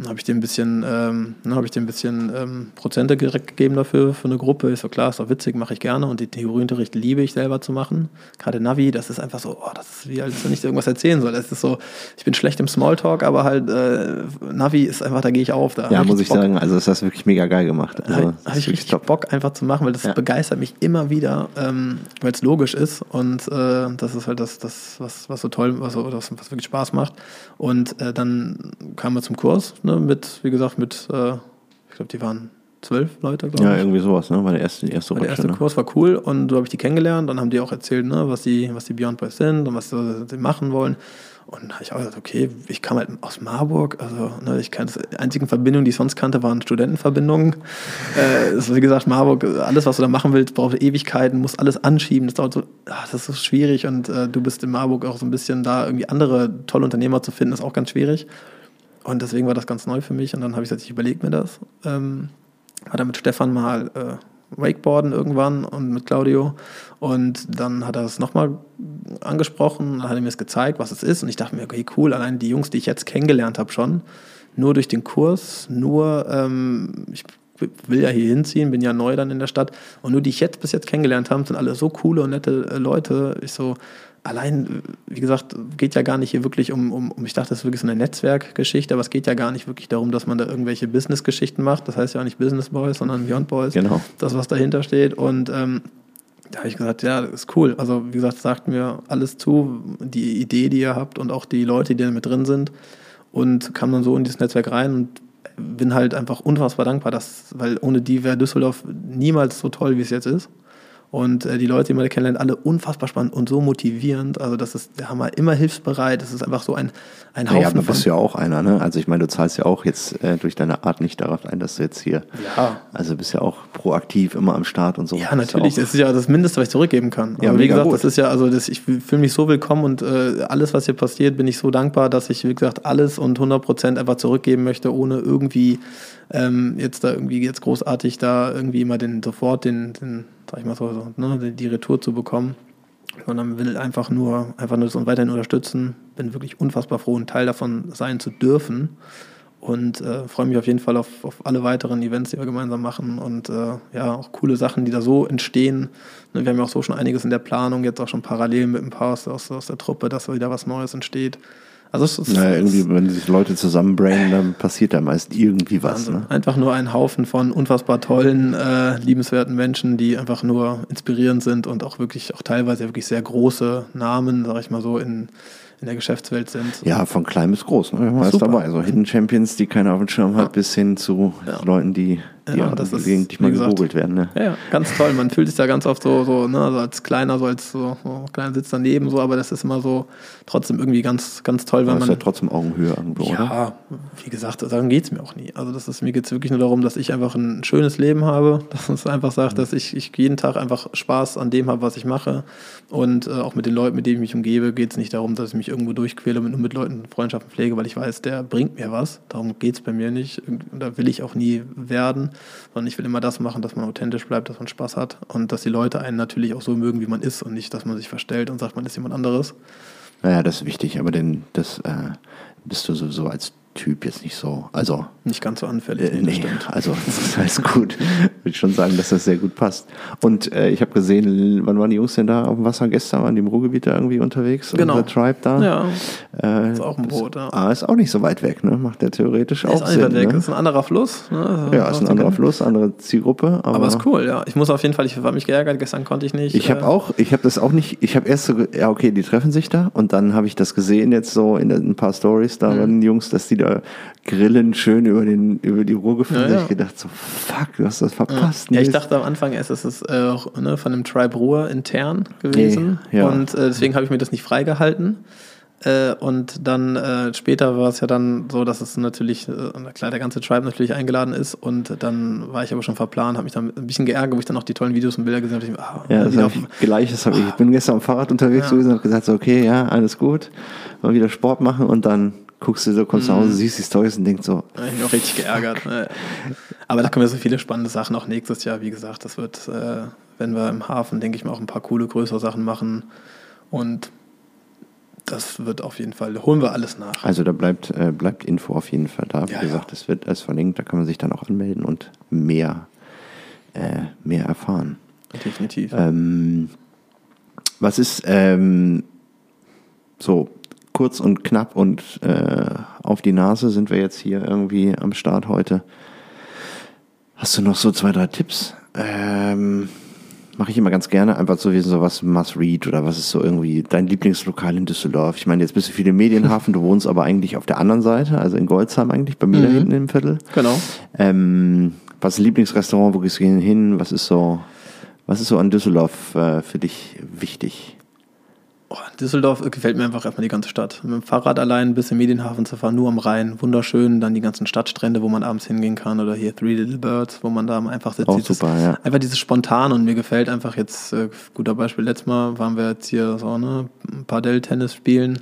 Dann habe ich dem ein bisschen, ähm, habe ich dem ein bisschen ähm, Prozente direkt gegeben dafür, für eine Gruppe. Ist so klar, ist doch witzig, mache ich gerne. Und den Theorieunterricht liebe ich selber zu machen. Gerade Navi, das ist einfach so, oh, das ist wie, als wenn ich irgendwas erzählen soll. Das ist so, ich bin schlecht im Smalltalk, aber halt äh, Navi ist einfach, da gehe ich auf. Da Ja, muss ich Bock. sagen, also das hast du wirklich mega geil gemacht. Also, Habe hab ich richtig Bock einfach zu machen, weil das Ja. begeistert mich immer wieder, ähm, weil es logisch ist und äh, das ist halt das, das was, was so toll, was, so, was, was wirklich Spaß macht. Und äh, dann kamen wir zum Kurs ne, mit, wie gesagt, mit, äh, ich glaube, die waren zwölf Leute, glaube Ja, ich. irgendwie sowas, ne? War der erste, die erste Der Rutsche, erste ne? Kurs war cool und so habe ich die kennengelernt. Dann haben die auch erzählt, ne, was die, was die Beyond Boys sind und was sie machen wollen. Und habe ich auch gesagt, okay, ich kam halt aus Marburg, also ne, ich kannte die einzigen Verbindungen, die ich sonst kannte, waren Studentenverbindungen. (laughs) äh, ist, wie gesagt, Marburg, alles, was du da machen willst, braucht Ewigkeiten, musst alles anschieben. Das dauert so, ach, das ist so schwierig und äh, du bist in Marburg auch so ein bisschen da, irgendwie andere tolle Unternehmer zu finden, ist auch ganz schwierig. Und deswegen war das ganz neu für mich und dann habe ich gesagt, ich überlege mir das. Ähm, war dann mit Stefan mal äh, Wakeboarden irgendwann und mit Claudio. Und dann hat er es nochmal angesprochen, dann hat er mir es gezeigt, was es ist. Und ich dachte mir, okay, cool, allein die Jungs, die ich jetzt kennengelernt habe schon, nur durch den Kurs, nur, ähm, ich will ja hier hinziehen, bin ja neu dann in der Stadt. Und nur die ich jetzt bis jetzt kennengelernt habe, sind alle so coole und nette äh, Leute. Ich so, allein, wie gesagt, geht ja gar nicht hier wirklich um, um, um ich dachte, das ist wirklich so eine Netzwerkgeschichte, aber es geht ja gar nicht wirklich darum, dass man da irgendwelche Business-Geschichten macht. Das heißt ja auch nicht Business Boys, sondern Beyond Boys. Genau. Das, was dahinter steht. Und ähm, da habe ich gesagt, ja, das ist cool. Also, wie gesagt, sagt mir alles zu, die Idee, die ihr habt und auch die Leute, die da mit drin sind. Und kam dann so in dieses Netzwerk rein und bin halt einfach unfassbar dankbar, dass, weil ohne die wäre Düsseldorf niemals so toll, wie es jetzt ist. Und äh, die Leute, die man da kennenlernt, alle unfassbar spannend und so motivierend. Also das ist der Hammer, immer hilfsbereit. Das ist einfach so ein, ein Haufen Naja, aber bist du ja auch einer, ne? Also ich meine, du zahlst ja auch jetzt äh, durch deine Art nicht darauf ein, dass du jetzt hier, Ja. also bist ja auch proaktiv immer am Start und so. Ja, natürlich. auch- Das ist ja das Mindeste, was ich zurückgeben kann. Ja, Aber wie gesagt, gut. das ist ja, also das, ich fühle mich so willkommen und äh, alles, was hier passiert, bin ich so dankbar, dass ich, wie gesagt, alles und 100 Prozent einfach zurückgeben möchte, ohne irgendwie ähm, jetzt da irgendwie jetzt großartig da irgendwie immer den sofort den, den sag ich mal so, so ne, die, die Retour zu bekommen. Sondern will einfach nur, einfach nur das und weiterhin unterstützen. Bin wirklich unfassbar froh, ein Teil davon sein zu dürfen. Und äh, freue mich auf jeden Fall auf, auf alle weiteren Events, die wir gemeinsam machen. Und äh, ja, auch coole Sachen, die da so entstehen. Ne, wir haben ja auch so schon einiges in der Planung, jetzt auch schon parallel mit ein paar aus, aus, der Truppe, dass da wieder was Neues entsteht. Also es ist, Naja, irgendwie, wenn sich Leute zusammenbrainen, dann passiert da meist irgendwie was. Wahnsinn. Ne? Einfach nur ein Haufen von unfassbar tollen, äh, liebenswerten Menschen, die einfach nur inspirierend sind und auch wirklich, auch teilweise wirklich sehr große Namen, sag ich mal so, in, in der Geschäftswelt sind. Ja, von klein bis groß. Ne? Super. dabei. So Hidden Champions, die keiner auf dem Schirm hat, bis hin zu Ja. Leuten, die Ja, das ist, gelegentlich wie mal gesagt, gegoogelt werden. Ne? Ja, ja, ganz toll. Man fühlt sich da ganz oft so, so, ne, also als kleiner, so als so, so kleiner Sitz daneben, so, aber das ist immer so trotzdem irgendwie ganz, ganz toll, wenn Aber ist man. ja trotzdem Augenhöhe irgendwo, oder? Ja, wie gesagt, darum geht es mir auch nie. Also das ist, mir geht es wirklich nur darum, dass ich einfach ein schönes Leben habe, (laughs) dass es einfach sagt, dass ich, ich jeden Tag einfach Spaß an dem habe, was ich mache. Und äh, auch mit den Leuten, mit denen ich mich umgebe, geht es nicht darum, dass ich mich irgendwo durchquäle und nur mit Leuten Freundschaften pflege, weil ich weiß, der bringt mir was. Darum geht es bei mir nicht. Und da will ich auch nie werden, sondern ich will immer das machen, dass man authentisch bleibt, dass man Spaß hat und dass die Leute einen natürlich auch so mögen, wie man ist und nicht, dass man sich verstellt und sagt, man ist jemand anderes. Naja, das ist wichtig, aber den, das äh, bist du sowieso als Typ jetzt nicht so. Also, Nicht ganz so anfällig. äh, nee, also (laughs) das ist alles gut. Würde schon sagen, dass das sehr gut passt. Und äh, ich habe gesehen, wann waren die Jungs denn da auf dem Wasser gestern? Waren die im Ruhrgebiet da irgendwie unterwegs? Genau. Unser Tribe da? Ja, Äh, ist auch ein Boot, ja. Ah, ist auch nicht so weit weg, ne? Macht der theoretisch auch ist auch Sinn. weit weg. Ne? Ist ein anderer Fluss. Ne? Ja, ist ein anderer Fluss, andere Zielgruppe. Aber, Aber ist cool, ja. Ich muss auf jeden Fall, ich habe mich geärgert, gestern konnte ich nicht. Ich habe äh, auch, ich habe das auch nicht, ich habe erst so, ja okay, die treffen sich da und dann habe ich das gesehen jetzt so in ein paar Stories da bei den Jungs, dass die da äh, Grillen schön über, den, über die Ruhr gefahren. Ja, Da ja. ich gedacht, so, fuck, du hast das verpasst. Ja, ich Nils. dachte am Anfang erst, es ist äh, auch, ne, von dem Tribe Ruhr intern gewesen. Nee, ja. Und äh, deswegen habe ich mir das nicht freigehalten. Äh, und dann äh, später war es ja dann so, dass es natürlich, äh, klar, der ganze Tribe natürlich eingeladen ist. Und dann war ich aber schon verplant, habe mich dann ein bisschen geärgert, wo ich dann auch die tollen Videos und Bilder gesehen habe. ich Ah, Ja, das hab ich, gleiches habe ich. Ich bin gestern am Fahrrad unterwegs Ja. gewesen und habe gesagt, so, okay, ja, alles gut. Mal wieder Sport machen und dann guckst du so, kommst Mhm. nach Hause, siehst die Stories und denkst so, ich mich auch richtig geärgert. ne. Aber da kommen ja so viele spannende Sachen auch nächstes Jahr. Wie gesagt, das wird, äh, wenn wir im Hafen, denke ich mal, auch ein paar coole, größere Sachen machen. Und das wird auf jeden Fall, holen wir alles nach. Also da bleibt, äh, bleibt Info auf jeden Fall da. Wie Ja, gesagt, ja. es wird alles verlinkt, da kann man sich dann auch anmelden und mehr, äh, mehr erfahren. Definitiv. Ähm, was ist ähm, so kurz und knapp und äh, auf die Nase sind wir jetzt hier irgendwie am Start heute. Hast du noch so zwei, drei Tipps? Ähm, Mache ich immer ganz gerne, einfach so wie so was Must Read oder was ist so irgendwie dein Lieblingslokal in Düsseldorf. Ich meine, jetzt bist du viel im Medienhafen, du wohnst aber eigentlich auf der anderen Seite, also in Goldsheim eigentlich, bei mir da Mhm. hinten im Viertel. genau. Ähm, was ist Lieblingsrestaurant, wo gehst du hin? Was ist so, was ist so an Düsseldorf äh, für dich wichtig? Oh, Düsseldorf gefällt mir einfach erstmal die ganze Stadt. Mit dem Fahrrad allein bis im Medienhafen zu fahren, nur am Rhein. Wunderschön. Dann die ganzen Stadtstrände, wo man abends hingehen kann. Oder hier Three Little Birds, wo man da einfach sitzt. Auch Dieses- super, ja. Einfach dieses Spontan und mir gefällt einfach jetzt, äh, guter Beispiel, letztes Mal waren wir jetzt hier so, ne, Padel-Tennis spielen.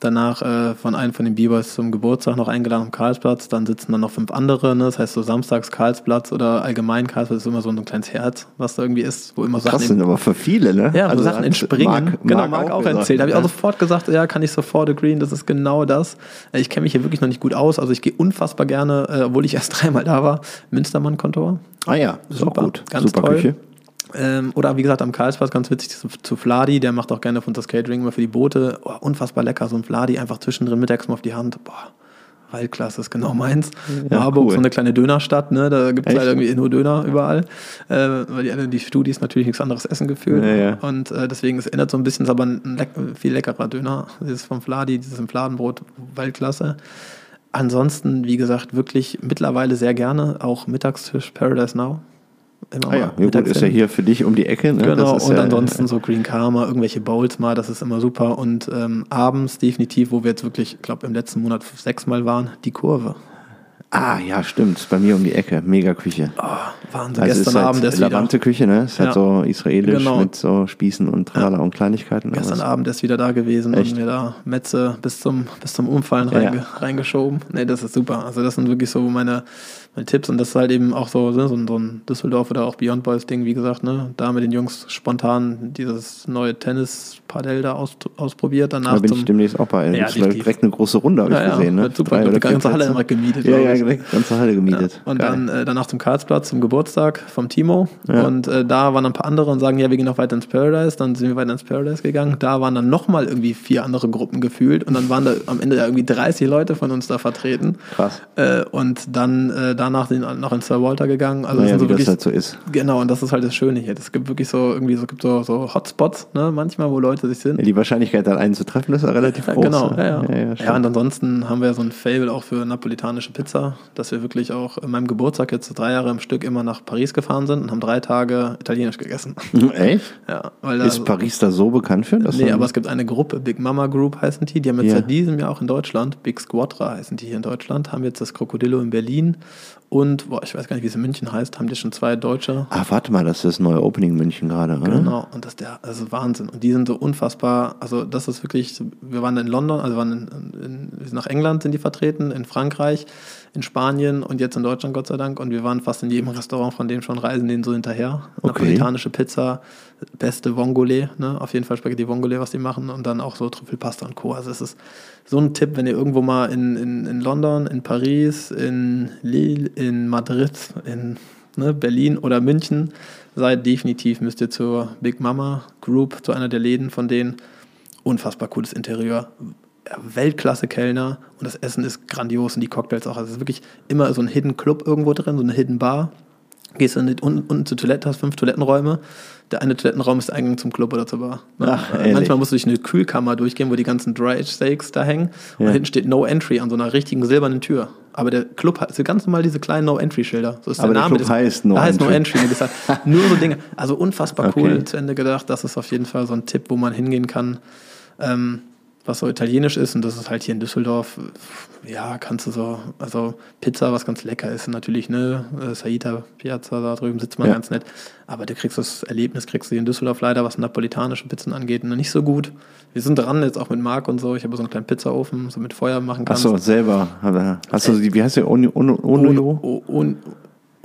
Danach äh, von einem von den B-Boys zum Geburtstag noch eingeladen am Karlsplatz. Dann sitzen dann noch fünf andere. Ne? Das heißt so samstags Karlsplatz oder allgemein Karlsplatz ist immer so ein kleines Herz, was da irgendwie ist, wo immer Sachen Krass sind aber für viele, ne? ja, also Sachen entspringen. Marc- genau, Marc auch, gesagt, erzählt. Habe ich auch ne? sofort gesagt, ja, kann ich sofort agreeen, das ist genau das. Äh, Ich kenne mich hier wirklich noch nicht gut aus. Also ich gehe unfassbar gerne, äh, obwohl ich erst (laughs) dreimal da war, Münstermann-Kontor. Ah ja, ist Super, auch gut. ganz super toll. Küche. Ähm, oder wie gesagt, am Karlsplatz ganz witzig zu, zu Fladi, der macht auch gerne für uns das Catering immer für die Boote. Oh, unfassbar lecker, so ein Fladi, einfach zwischendrin mittags mal auf die Hand. Boah, Waldklasse ist genau meins. Ja, Marburg, cool. so eine kleine Dönerstadt, ne? da gibt es halt irgendwie nur Döner überall. Äh, weil die, alle- die Studis natürlich nichts anderes essen gefühlt. Ja, ja. Und äh, deswegen, es erinnert so ein bisschen, ist aber ein leck, viel leckerer Döner. Dieses vom Fladi, dieses im Fladenbrot, Waldklasse. Ansonsten, wie gesagt, wirklich mittlerweile sehr gerne auch Mittagstisch Paradise Now. Immer Ah ja, ja gut, ist ja hier für dich um die Ecke. Ne? Genau, ist und ja, ansonsten so (laughs) Green Karma, irgendwelche Bowls mal, das ist immer super. Und ähm, abends definitiv, wo wir jetzt wirklich, ich glaube, im letzten Monat sechsmal waren, die Kurve. Ah ja, stimmt. Ist bei mir um die Ecke. Mega Küche. Oh, Wahnsinn. Also Gestern ist halt Abend erst wieder. Levante Küche, ne? Ist halt so israelisch Genau. mit so Spießen und Trala und Kleinigkeiten. Gestern es- Abend erst wieder da gewesen Echt? und mir da Metze bis zum, bis zum Umfallen reinge, reingeschoben. Nee, das ist super. Also das sind wirklich so meine, meine Tipps und das ist halt eben auch so, ne, so, ein, so ein Düsseldorf oder auch Beyond Boys Ding, wie gesagt, ne? Da mit den Jungs spontan dieses neue Tennis-Padel da aus, ausprobiert. Danach Da bin ich demnächst auch bei. Ja, direkt eine große Runde, habe ich ja, gesehen. Ne? super. Drei die ganze Halle immer gemietet, Ja, ja, ich. direkt ganze Halle gemietet. Und Geil. dann äh, danach zum Karlsplatz zum Geburtstag vom Timo. Ja. Und äh, da waren ein paar andere und sagen, ja, wir gehen noch weiter ins Paradise. Dann sind wir weiter ins Paradise gegangen. Da waren dann nochmal irgendwie vier andere Gruppen gefühlt. Und dann waren da am Ende ja irgendwie 30 Leute von uns da vertreten. Krass. Äh, und dann äh, danach noch ins Sir Walter gegangen. Also das Naja, so wie das wirklich, halt so ist. genau, und das ist halt das Schöne hier. Es gibt wirklich so irgendwie so, gibt so, so Hotspots, ne, manchmal, wo Leute sich sind. Ja, die Wahrscheinlichkeit, dann einen zu treffen, ist ja relativ Ja, groß. genau, ne? ja, ja. ja, Ja, und ansonsten haben wir so ein Fable auch für napolitanische Pizza, dass wir wirklich auch in meinem Geburtstag jetzt drei Jahre im Stück immer nach Paris gefahren sind und haben drei Tage italienisch gegessen. Echt? Ja, weil da, Ist Paris da so bekannt für? dass Nee, aber es gibt eine Gruppe, Big Mama Group heißen die, die haben jetzt seit diesem Jahr auch in Deutschland, Big Squadra heißen die hier in Deutschland, haben jetzt das Krokodillo in Berlin und, boah, ich weiß gar nicht, wie es in München heißt, haben die schon zwei Deutsche. Ah, warte mal, das ist das neue Opening München gerade, oder? Genau, und das ist der, also Wahnsinn. Und die sind so unfassbar, also das ist wirklich, wir waren in London, also waren in, in, wir nach England sind die vertreten, in Frankreich, in Spanien und jetzt in Deutschland, Gott sei Dank. Und wir waren fast in jedem Restaurant von denen schon, reisen denen so hinterher. Okay. Napolitanische Pizza, beste Vongole, ne? auf jeden Fall Spaghetti Vongole, was die machen. Und dann auch so Trüffelpasta und Co. Also es ist so ein Tipp, wenn ihr irgendwo mal in, in, in London, in Paris, in Lille, in Madrid, in ne, Berlin oder München seid, definitiv müsst ihr zur Big Mama Group, zu einer der Läden von denen. Unfassbar cooles Interieur. Weltklasse-Kellner und das Essen ist grandios und die Cocktails auch. Also es ist wirklich immer so ein Hidden Club irgendwo drin, so eine Hidden Bar. Gehst die, unten, unten zur Toilette, hast fünf Toilettenräume. Der eine Toilettenraum ist der Eingang zum Club oder zur Bar. Ne? Ach, Äh? Manchmal musst du durch eine Kühlkammer durchgehen, wo die ganzen Dry Steaks da hängen. Und Ja. hinten steht No Entry an so einer richtigen silbernen Tür. Aber der Club hat so ganz normal diese kleinen No Entry Schilder. So ist Aber der Club des- heißt No da heißt No Entry. Entry. Nur so Dinge. Also unfassbar (laughs) Okay. cool zu Ende gedacht. Das ist auf jeden Fall so ein Tipp, wo man hingehen kann. Ähm, was so italienisch ist, und das ist halt hier in Düsseldorf, ja, kannst du so, also Pizza, was ganz lecker ist, natürlich, ne, äh, Saita Piazza, da drüben sitzt man Ja. ganz nett, aber du kriegst das Erlebnis, kriegst du hier in Düsseldorf leider, was napolitanische Pizzen angeht, noch nicht so gut. Wir sind dran, jetzt auch mit Marc und so, ich habe so einen kleinen Pizzaofen, so mit Feuer machen kannst. Achso, selber. Hast du die, wie heißt der? Ono,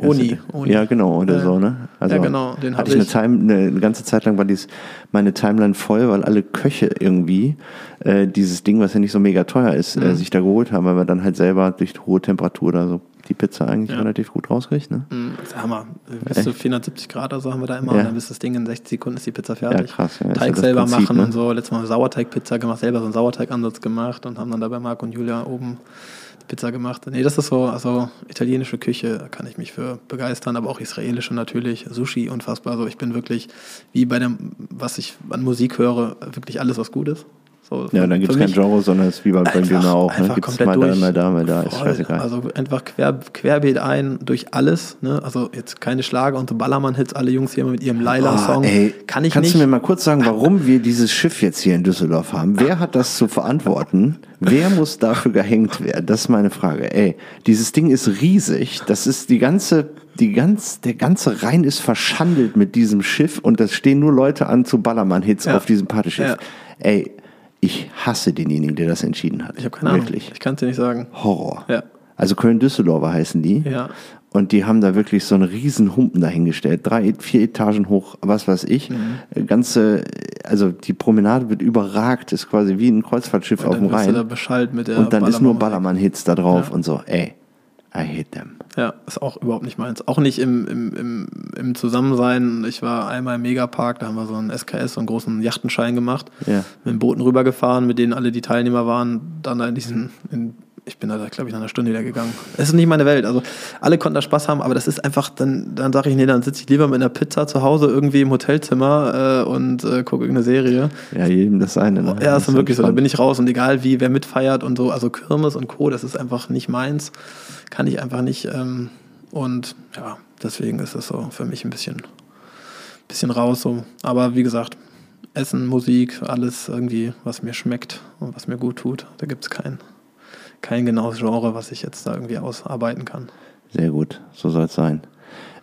Oni, Oni. Ja, genau, oder Ja. so, ne? Ja, genau, den hatte ich eine. Time, eine, ganze Zeit lang war dies, meine Timeline voll, weil alle Köche irgendwie äh, dieses Ding, was ja nicht so mega teuer ist, Mhm. äh, sich da geholt haben, weil man dann halt selber durch hohe Temperatur da so die Pizza eigentlich Ja. relativ gut rauskriegt, ne? Das ist Hammer. Bis zu 470 Grad oder so haben wir da immer. Ja. Und dann ist das Ding in 60 Sekunden ist die Pizza fertig. Ja, krass, ja, Teig selber Prinzip, machen ne? und so. Letztes Mal Sauerteigpizza gemacht, selber so einen Sauerteigansatz gemacht und haben dann da bei Marc und Julia oben Pizza gemacht. Nee, das ist so, also italienische Küche, kann ich mich für begeistern, aber auch israelische natürlich. Sushi, unfassbar. Also ich bin wirklich, wie bei dem, was ich an Musik höre, wirklich alles, was gut ist. So, Ja, dann gibt es kein Genre, sondern es ist wie beim Brain Döner auch. Ne? Gibt es mal da, durch. mal da, mal da, ist Voll. scheißegal. Also einfach quer, querbeet ein durch alles. Ne? Also jetzt keine Schlager und so Ballermann-Hits, alle Jungs hier mit ihrem Laila-Song. Ey, Kann ich Kannst nicht. du mir mal kurz sagen, warum wir dieses Schiff jetzt hier in Düsseldorf haben? Wer hat das zu verantworten? Wer muss dafür gehängt werden? Das ist meine Frage. Ey, dieses Ding ist riesig. Das ist die ganze, die ganz, der ganze Rhein ist verschandelt mit diesem Schiff und es stehen nur Leute an zu Ballermann-Hits Ja. auf diesem Partyschiff. Ja. Ey, ich hasse denjenigen, der das entschieden hat. ich habe keine Ahnung. Wirklich. Ich kann es dir nicht sagen. Horror. Ja. Also Köln-Düsseldorfer heißen die. Ja. Und die haben da wirklich so einen riesen Humpen dahingestellt. Drei, vier Etagen hoch, was weiß ich. Mhm. Ganze, also die Promenade wird überragt, ist quasi wie ein Kreuzfahrtschiff auf Und dem dann wirst du da Rhein. beschallt mit der Und dann ist nur Ballermann- Ballermann-Hits da drauf Ja. und so. Ey, I hate them. Ja, ist auch überhaupt nicht meins. Auch nicht im, im, im, im Zusammensein. Ich war einmal im Megapark, da haben wir so einen SKS, so einen großen Yachtenschein gemacht. Ja. Mit den Booten rübergefahren, mit denen alle die Teilnehmer waren. Dann da in diesen, in, ich bin da, glaube ich, nach einer Stunde wieder gegangen. Es ist nicht meine Welt. Also alle konnten da Spaß haben, aber das ist einfach, dann, dann sage ich, nee, dann sitze ich lieber mit einer Pizza zu Hause irgendwie im Hotelzimmer äh, und äh, gucke irgendeine Serie. Ja, jedem das seine. Ne? Ja, Das ist wirklich so. Da bin ich raus und egal wie, wer mitfeiert und so, also Kirmes und Co., das ist einfach nicht meins. Kann ich einfach nicht. Ähm, und ja, deswegen ist es so für mich ein bisschen, bisschen raus so. Aber wie gesagt, Essen, Musik, alles irgendwie, was mir schmeckt und was mir gut tut. Da gibt es kein, kein genaues Genre, was ich jetzt da irgendwie ausarbeiten kann. Sehr gut, so soll es sein.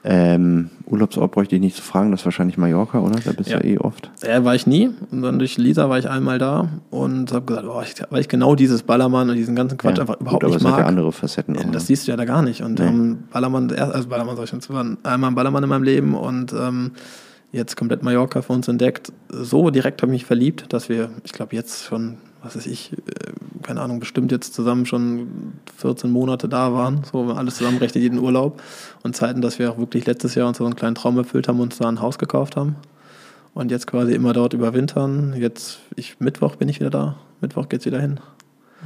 Ähm, Urlaubsort bräuchte ich nicht zu fragen, das ist wahrscheinlich Mallorca, oder? Da bist Ja. du ja eh oft. Ja, war ich nie. Und dann durch Lisa war ich einmal da und habe gesagt, oh, ich, weil ich genau dieses Ballermann und diesen ganzen Quatsch ja. einfach überhaupt Gut, aber nicht es hat mag. ja andere Facetten Ja, das ne? siehst du ja da gar nicht. Und Nee. ähm, Ballermann, also Ballermann sag ich schon, war einmal ein Ballermann in meinem Leben und ähm, jetzt komplett Mallorca für uns entdeckt. So direkt habe ich mich verliebt, dass wir, ich glaube jetzt schon, was weiß ich, äh, keine Ahnung, bestimmt jetzt zusammen schon 14 Monate da waren. So alles zusammenrechnet, jeden Urlaub. Und Zeiten, dass wir auch wirklich letztes Jahr uns so einen kleinen Traum erfüllt haben und uns da ein Haus gekauft haben. Und jetzt quasi immer dort überwintern. Jetzt, ich, Mittwoch bin ich wieder da. Mittwoch geht's wieder hin.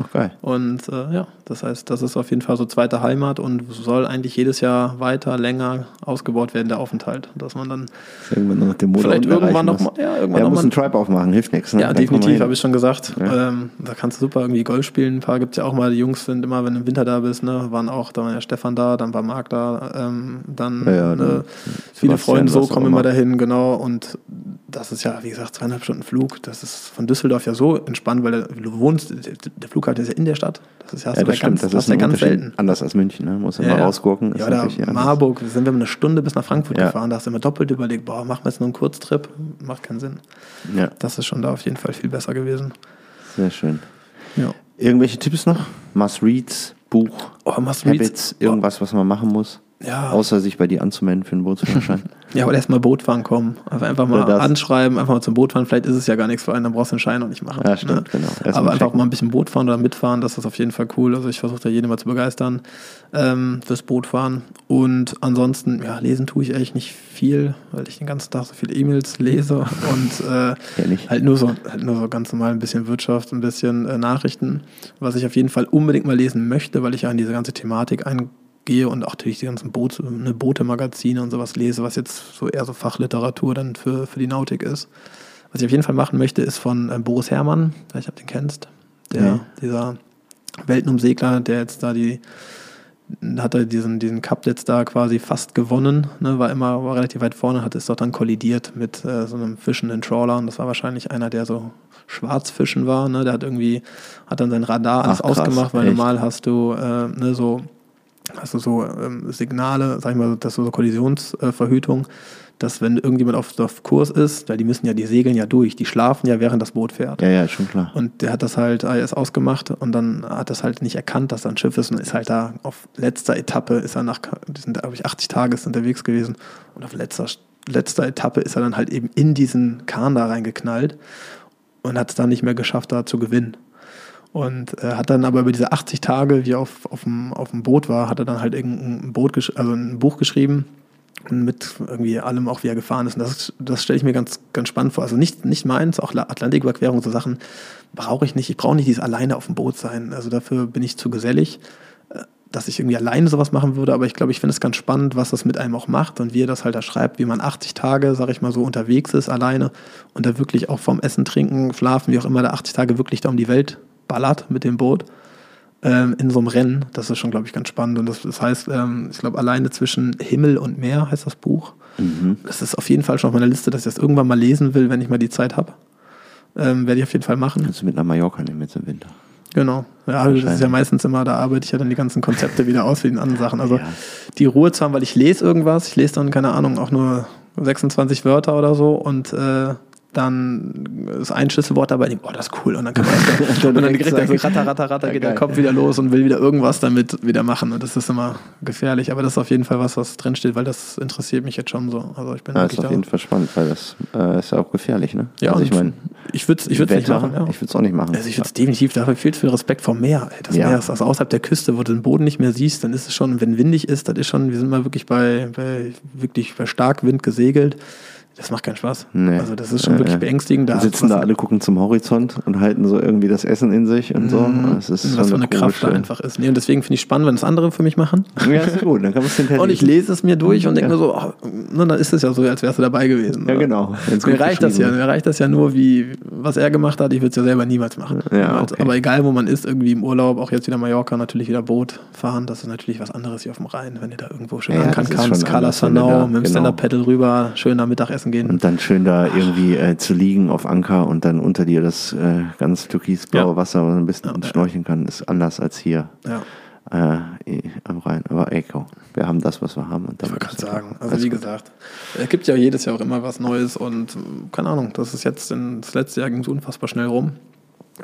Ach, geil. Und äh, ja, das heißt, das ist auf jeden Fall so zweite Heimat und soll eigentlich jedes Jahr weiter, länger ausgebaut werden, der Aufenthalt. Dass man dann Irgendwann noch den Motor vielleicht irgendwann erreichen noch muss. mal, ja, irgendwann Ja, noch muss einen Tribe aufmachen, hilft nichts. Ne? ja, Dann definitiv, habe ich schon gesagt. Ja. Ähm, da kannst du super irgendwie Golf spielen. Ein paar gibt es ja auch mal. Die Jungs sind immer, wenn du im Winter da bist, ne, waren auch, da war ja Stefan da, dann war Marc da, ähm, dann Ja, ja, ne, viele Freunde so kommen immer. dahin, genau. Und das ist ja, wie gesagt, zweieinhalb Stunden Flug. Das ist von Düsseldorf ja so entspannt, weil du wohnst, der, Flughafen ist ja in der Stadt. Das ist ja, Ja, das ja ganz, stimmt, das ist ja ganz selten. Anders als München, ne? Muss Ja, immer ja. rausgucken. Ja, oder. Marburg, sind wir eine Stunde bis nach Frankfurt Ja. gefahren, da hast du immer doppelt überlegt, boah, machen wir jetzt nur einen Kurztrip, macht keinen Sinn. Ja, Das ist schon da auf jeden Fall viel besser gewesen. sehr schön. Ja. Irgendwelche Tipps noch? Must-Reads, Buch, Oh, Must. Habits, irgendwas, was man machen muss? Ja. Außer sich bei dir anzumelden für einen Bootsführerschein. (laughs) Ja, oder erstmal Bootfahren kommen. Also einfach mal anschreiben, einfach mal zum Bootfahren. Vielleicht ist es ja gar nichts für einen, dann brauchst du den Schein noch nicht machen. Ja, stimmt, genau. Erst Aber mal einfach mal ein bisschen Boot fahren oder mitfahren, das ist auf jeden Fall cool. Also ich versuche da jeden mal zu begeistern ähm, fürs Bootfahren. Und ansonsten, ja, lesen tue ich eigentlich nicht viel, weil ich den ganzen Tag so viele E-Mails lese (laughs) und äh, halt nur so, halt nur so ganz normal ein bisschen Wirtschaft, ein bisschen äh, Nachrichten. Was ich auf jeden Fall unbedingt mal lesen möchte, weil ich ja in diese ganze Thematik ein gehe und auch natürlich die ganzen Boot, ne, Boote-Magazine und sowas lese, was jetzt so eher so Fachliteratur dann für, für die Nautik ist. Was ich auf jeden Fall machen möchte, ist von äh, Boris Herrmann, vielleicht ob den kennst, der, Nee. dieser Weltenumsegler, der jetzt da die, hat er diesen, diesen Cup jetzt da quasi fast gewonnen, ne, war immer war relativ weit vorne, hat es doch dann kollidiert mit äh, so einem fischenden Trawler und das war wahrscheinlich einer, der so Schwarzfischen war, ne, der hat irgendwie, hat dann sein Radar alles Ach, krass, ausgemacht, weil echt? normal hast du äh, ne, so hast du so ähm, Signale, sag ich mal, das ist so Kollisionsverhütung, dass wenn irgendjemand auf, auf Kurs ist, weil die müssen ja, die segeln ja durch, die schlafen ja, während das Boot fährt. Ja, ja, schon klar. Und der hat das halt AIS ausgemacht und dann hat das halt nicht erkannt, dass da ein Schiff ist und ist halt da auf letzter Etappe, ist er nach, die sind, glaube ich, 80 Tage ist unterwegs gewesen und auf letzter, letzter Etappe ist er dann halt eben in diesen Kahn da reingeknallt und hat es dann nicht mehr geschafft, da zu gewinnen. Und äh, hat dann aber über diese 80 Tage, wie er auf, auf, dem, auf dem Boot war, hat er dann halt irgendein Boot, also ein Buch geschrieben und mit irgendwie allem auch, wie er gefahren ist. Und das, das stelle ich mir ganz, ganz spannend vor. Also nicht, nicht meins, auch La- Atlantiküberquerung, so Sachen brauche ich nicht. Ich brauche nicht dieses alleine auf dem Boot sein. Also dafür bin ich zu gesellig, äh, dass ich irgendwie alleine sowas machen würde. Aber ich glaube, ich finde es ganz spannend, was das mit einem auch macht und wie er das halt da schreibt, wie man 80 Tage, sag ich mal so, unterwegs ist alleine und da wirklich auch vom Essen, Trinken, Schlafen, wie auch immer, da 80 Tage wirklich da um die Welt ballert mit dem Boot ähm, in so einem Rennen. Das ist schon, glaube ich, ganz spannend. Und das, das heißt, ähm, ich glaube, alleine zwischen Himmel und Meer heißt das Buch. Mhm. Das ist auf jeden Fall schon auf meiner Liste, dass ich das irgendwann mal lesen will, wenn ich mal die Zeit habe. Ähm, werde ich auf jeden Fall machen. Kannst du mit nach Mallorca nehmen jetzt im Winter. Genau. Ja, das ist ja meistens immer, da arbeite ich ja dann die ganzen Konzepte wieder aus für die anderen Sachen. Also Ja. die Ruhe zu haben, weil ich lese irgendwas, ich lese dann, keine Ahnung, auch nur 26 Wörter oder so und äh, dann ist ein Schlüsselwort dabei, oh, das ist cool. Und dann kann man das, (laughs) und dann direkt direkt so ratter, ratter, ratter, geht der geil. Kopf wieder los und will wieder irgendwas damit wieder machen. Und das ist immer gefährlich. Aber das ist auf jeden Fall was, was drinsteht, weil das interessiert mich jetzt schon so. Also ich bin Ja, ist wirklich auf da. jeden Fall spannend, weil das äh, ist ja auch gefährlich, ne? Ja, also ich meine, ich würde es ich würd's nicht machen. Ja. ich würde es auch nicht machen. Also ich würde es definitiv, dafür viel zu viel Respekt vor Meer. Ey. Das Ja. Meer ist also außerhalb der Küste, wo du den Boden nicht mehr siehst, dann ist es schon, wenn windig ist, das ist schon, wir sind mal wirklich bei, bei wirklich bei Starkwind gesegelt. Das macht keinen Spaß. Nee. Also das ist schon wirklich beängstigend. Da sitzen da alle, gucken zum Horizont und halten so irgendwie das Essen in sich und so. Mhm. Das ist was so für eine Kraft da einfach ist. Nee, und deswegen finde ich spannend, wenn es andere für mich machen. Ja, ist gut, dann kann man es (laughs) Und ich lese es mir durch und denke Ja. mir so, oh, na, dann ist es ja so, als wärst du dabei gewesen. Ja, genau. Mir reicht das ja, mir reicht das ja nur, wie was er gemacht hat. Ich würde es ja selber niemals machen. Ja, okay. Aber egal, wo man ist, irgendwie im Urlaub, auch jetzt wieder Mallorca, natürlich wieder Boot fahren. Das ist natürlich was anderes hier auf dem Rhein, wenn ihr da irgendwo schön Ja, ankern kannst. du Sanau, mit dem genau. Stand-Up-Paddle rüber, schön da Mittagessen gehen. Und dann schön da irgendwie äh, zu liegen auf Anker und dann unter dir das äh, ganz türkisblaue Ja. Wasser, wo man ein bisschen Ja, schnorcheln kann, ist anders als hier ja, äh, am Rhein. Aber komm, wir haben das, was wir haben. Und ich gerade sagen. Also wie gut. gesagt, es gibt ja jedes Jahr auch immer was Neues und keine Ahnung, das ist jetzt, in, das letzte Jahr ging es unfassbar schnell rum.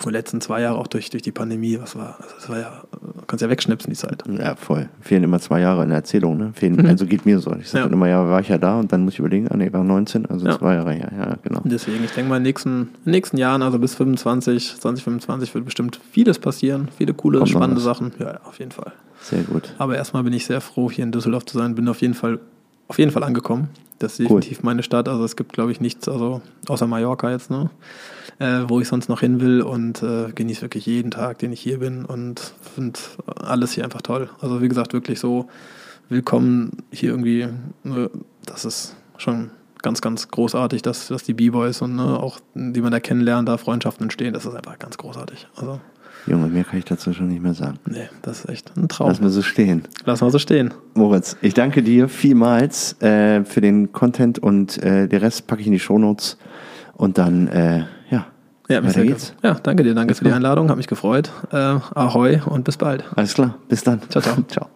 Die letzten zwei Jahre auch durch, durch die Pandemie, was war, also das war ja, kannst ja wegschnipsen die Zeit. Ja, voll. Fehlen immer zwei Jahre in der Erzählung, ne? Fehlen, Mhm. Also geht mir so. Ich sage Ja. immer, ja, war ich ja da und dann muss ich überlegen, ah nee, war 19, also Ja. zwei Jahre, ja, ja, genau. Und Deswegen, ich denke mal, in den nächsten, in nächsten Jahren, also bis 25, 2025, wird bestimmt vieles passieren. Viele coole, Kommt spannende. Sachen. Ja, ja, auf jeden Fall. Sehr gut. Aber erstmal bin ich sehr froh, hier in Düsseldorf zu sein. Bin auf jeden Fall, auf jeden Fall angekommen. Das ist Cool. definitiv meine Stadt. Also es gibt, glaube ich, nichts, also außer Mallorca jetzt, ne? Äh, wo ich sonst noch hin will und äh, genieße wirklich jeden Tag, den ich hier bin und finde alles hier einfach toll. Also wie gesagt, wirklich so willkommen hier irgendwie. äh, Das ist schon ganz, ganz großartig, dass, dass die B-Boys und ne, auch die man da kennenlernt, da Freundschaften entstehen. Das ist einfach ganz großartig. Also, Junge, mehr kann ich dazu schon nicht mehr sagen. nee, das ist echt ein Traum. Lass mir so stehen. Lass mal so stehen. Moritz, ich danke dir vielmals äh, für den Content und äh, den Rest packe ich in die Shownotes und dann, äh, ja, weiter geht's. ge- ja, danke dir, danke Alles für die. Einladung, hat mich gefreut. Äh, ahoi und bis bald. Alles klar, bis dann. Ciao, ciao. Ciao.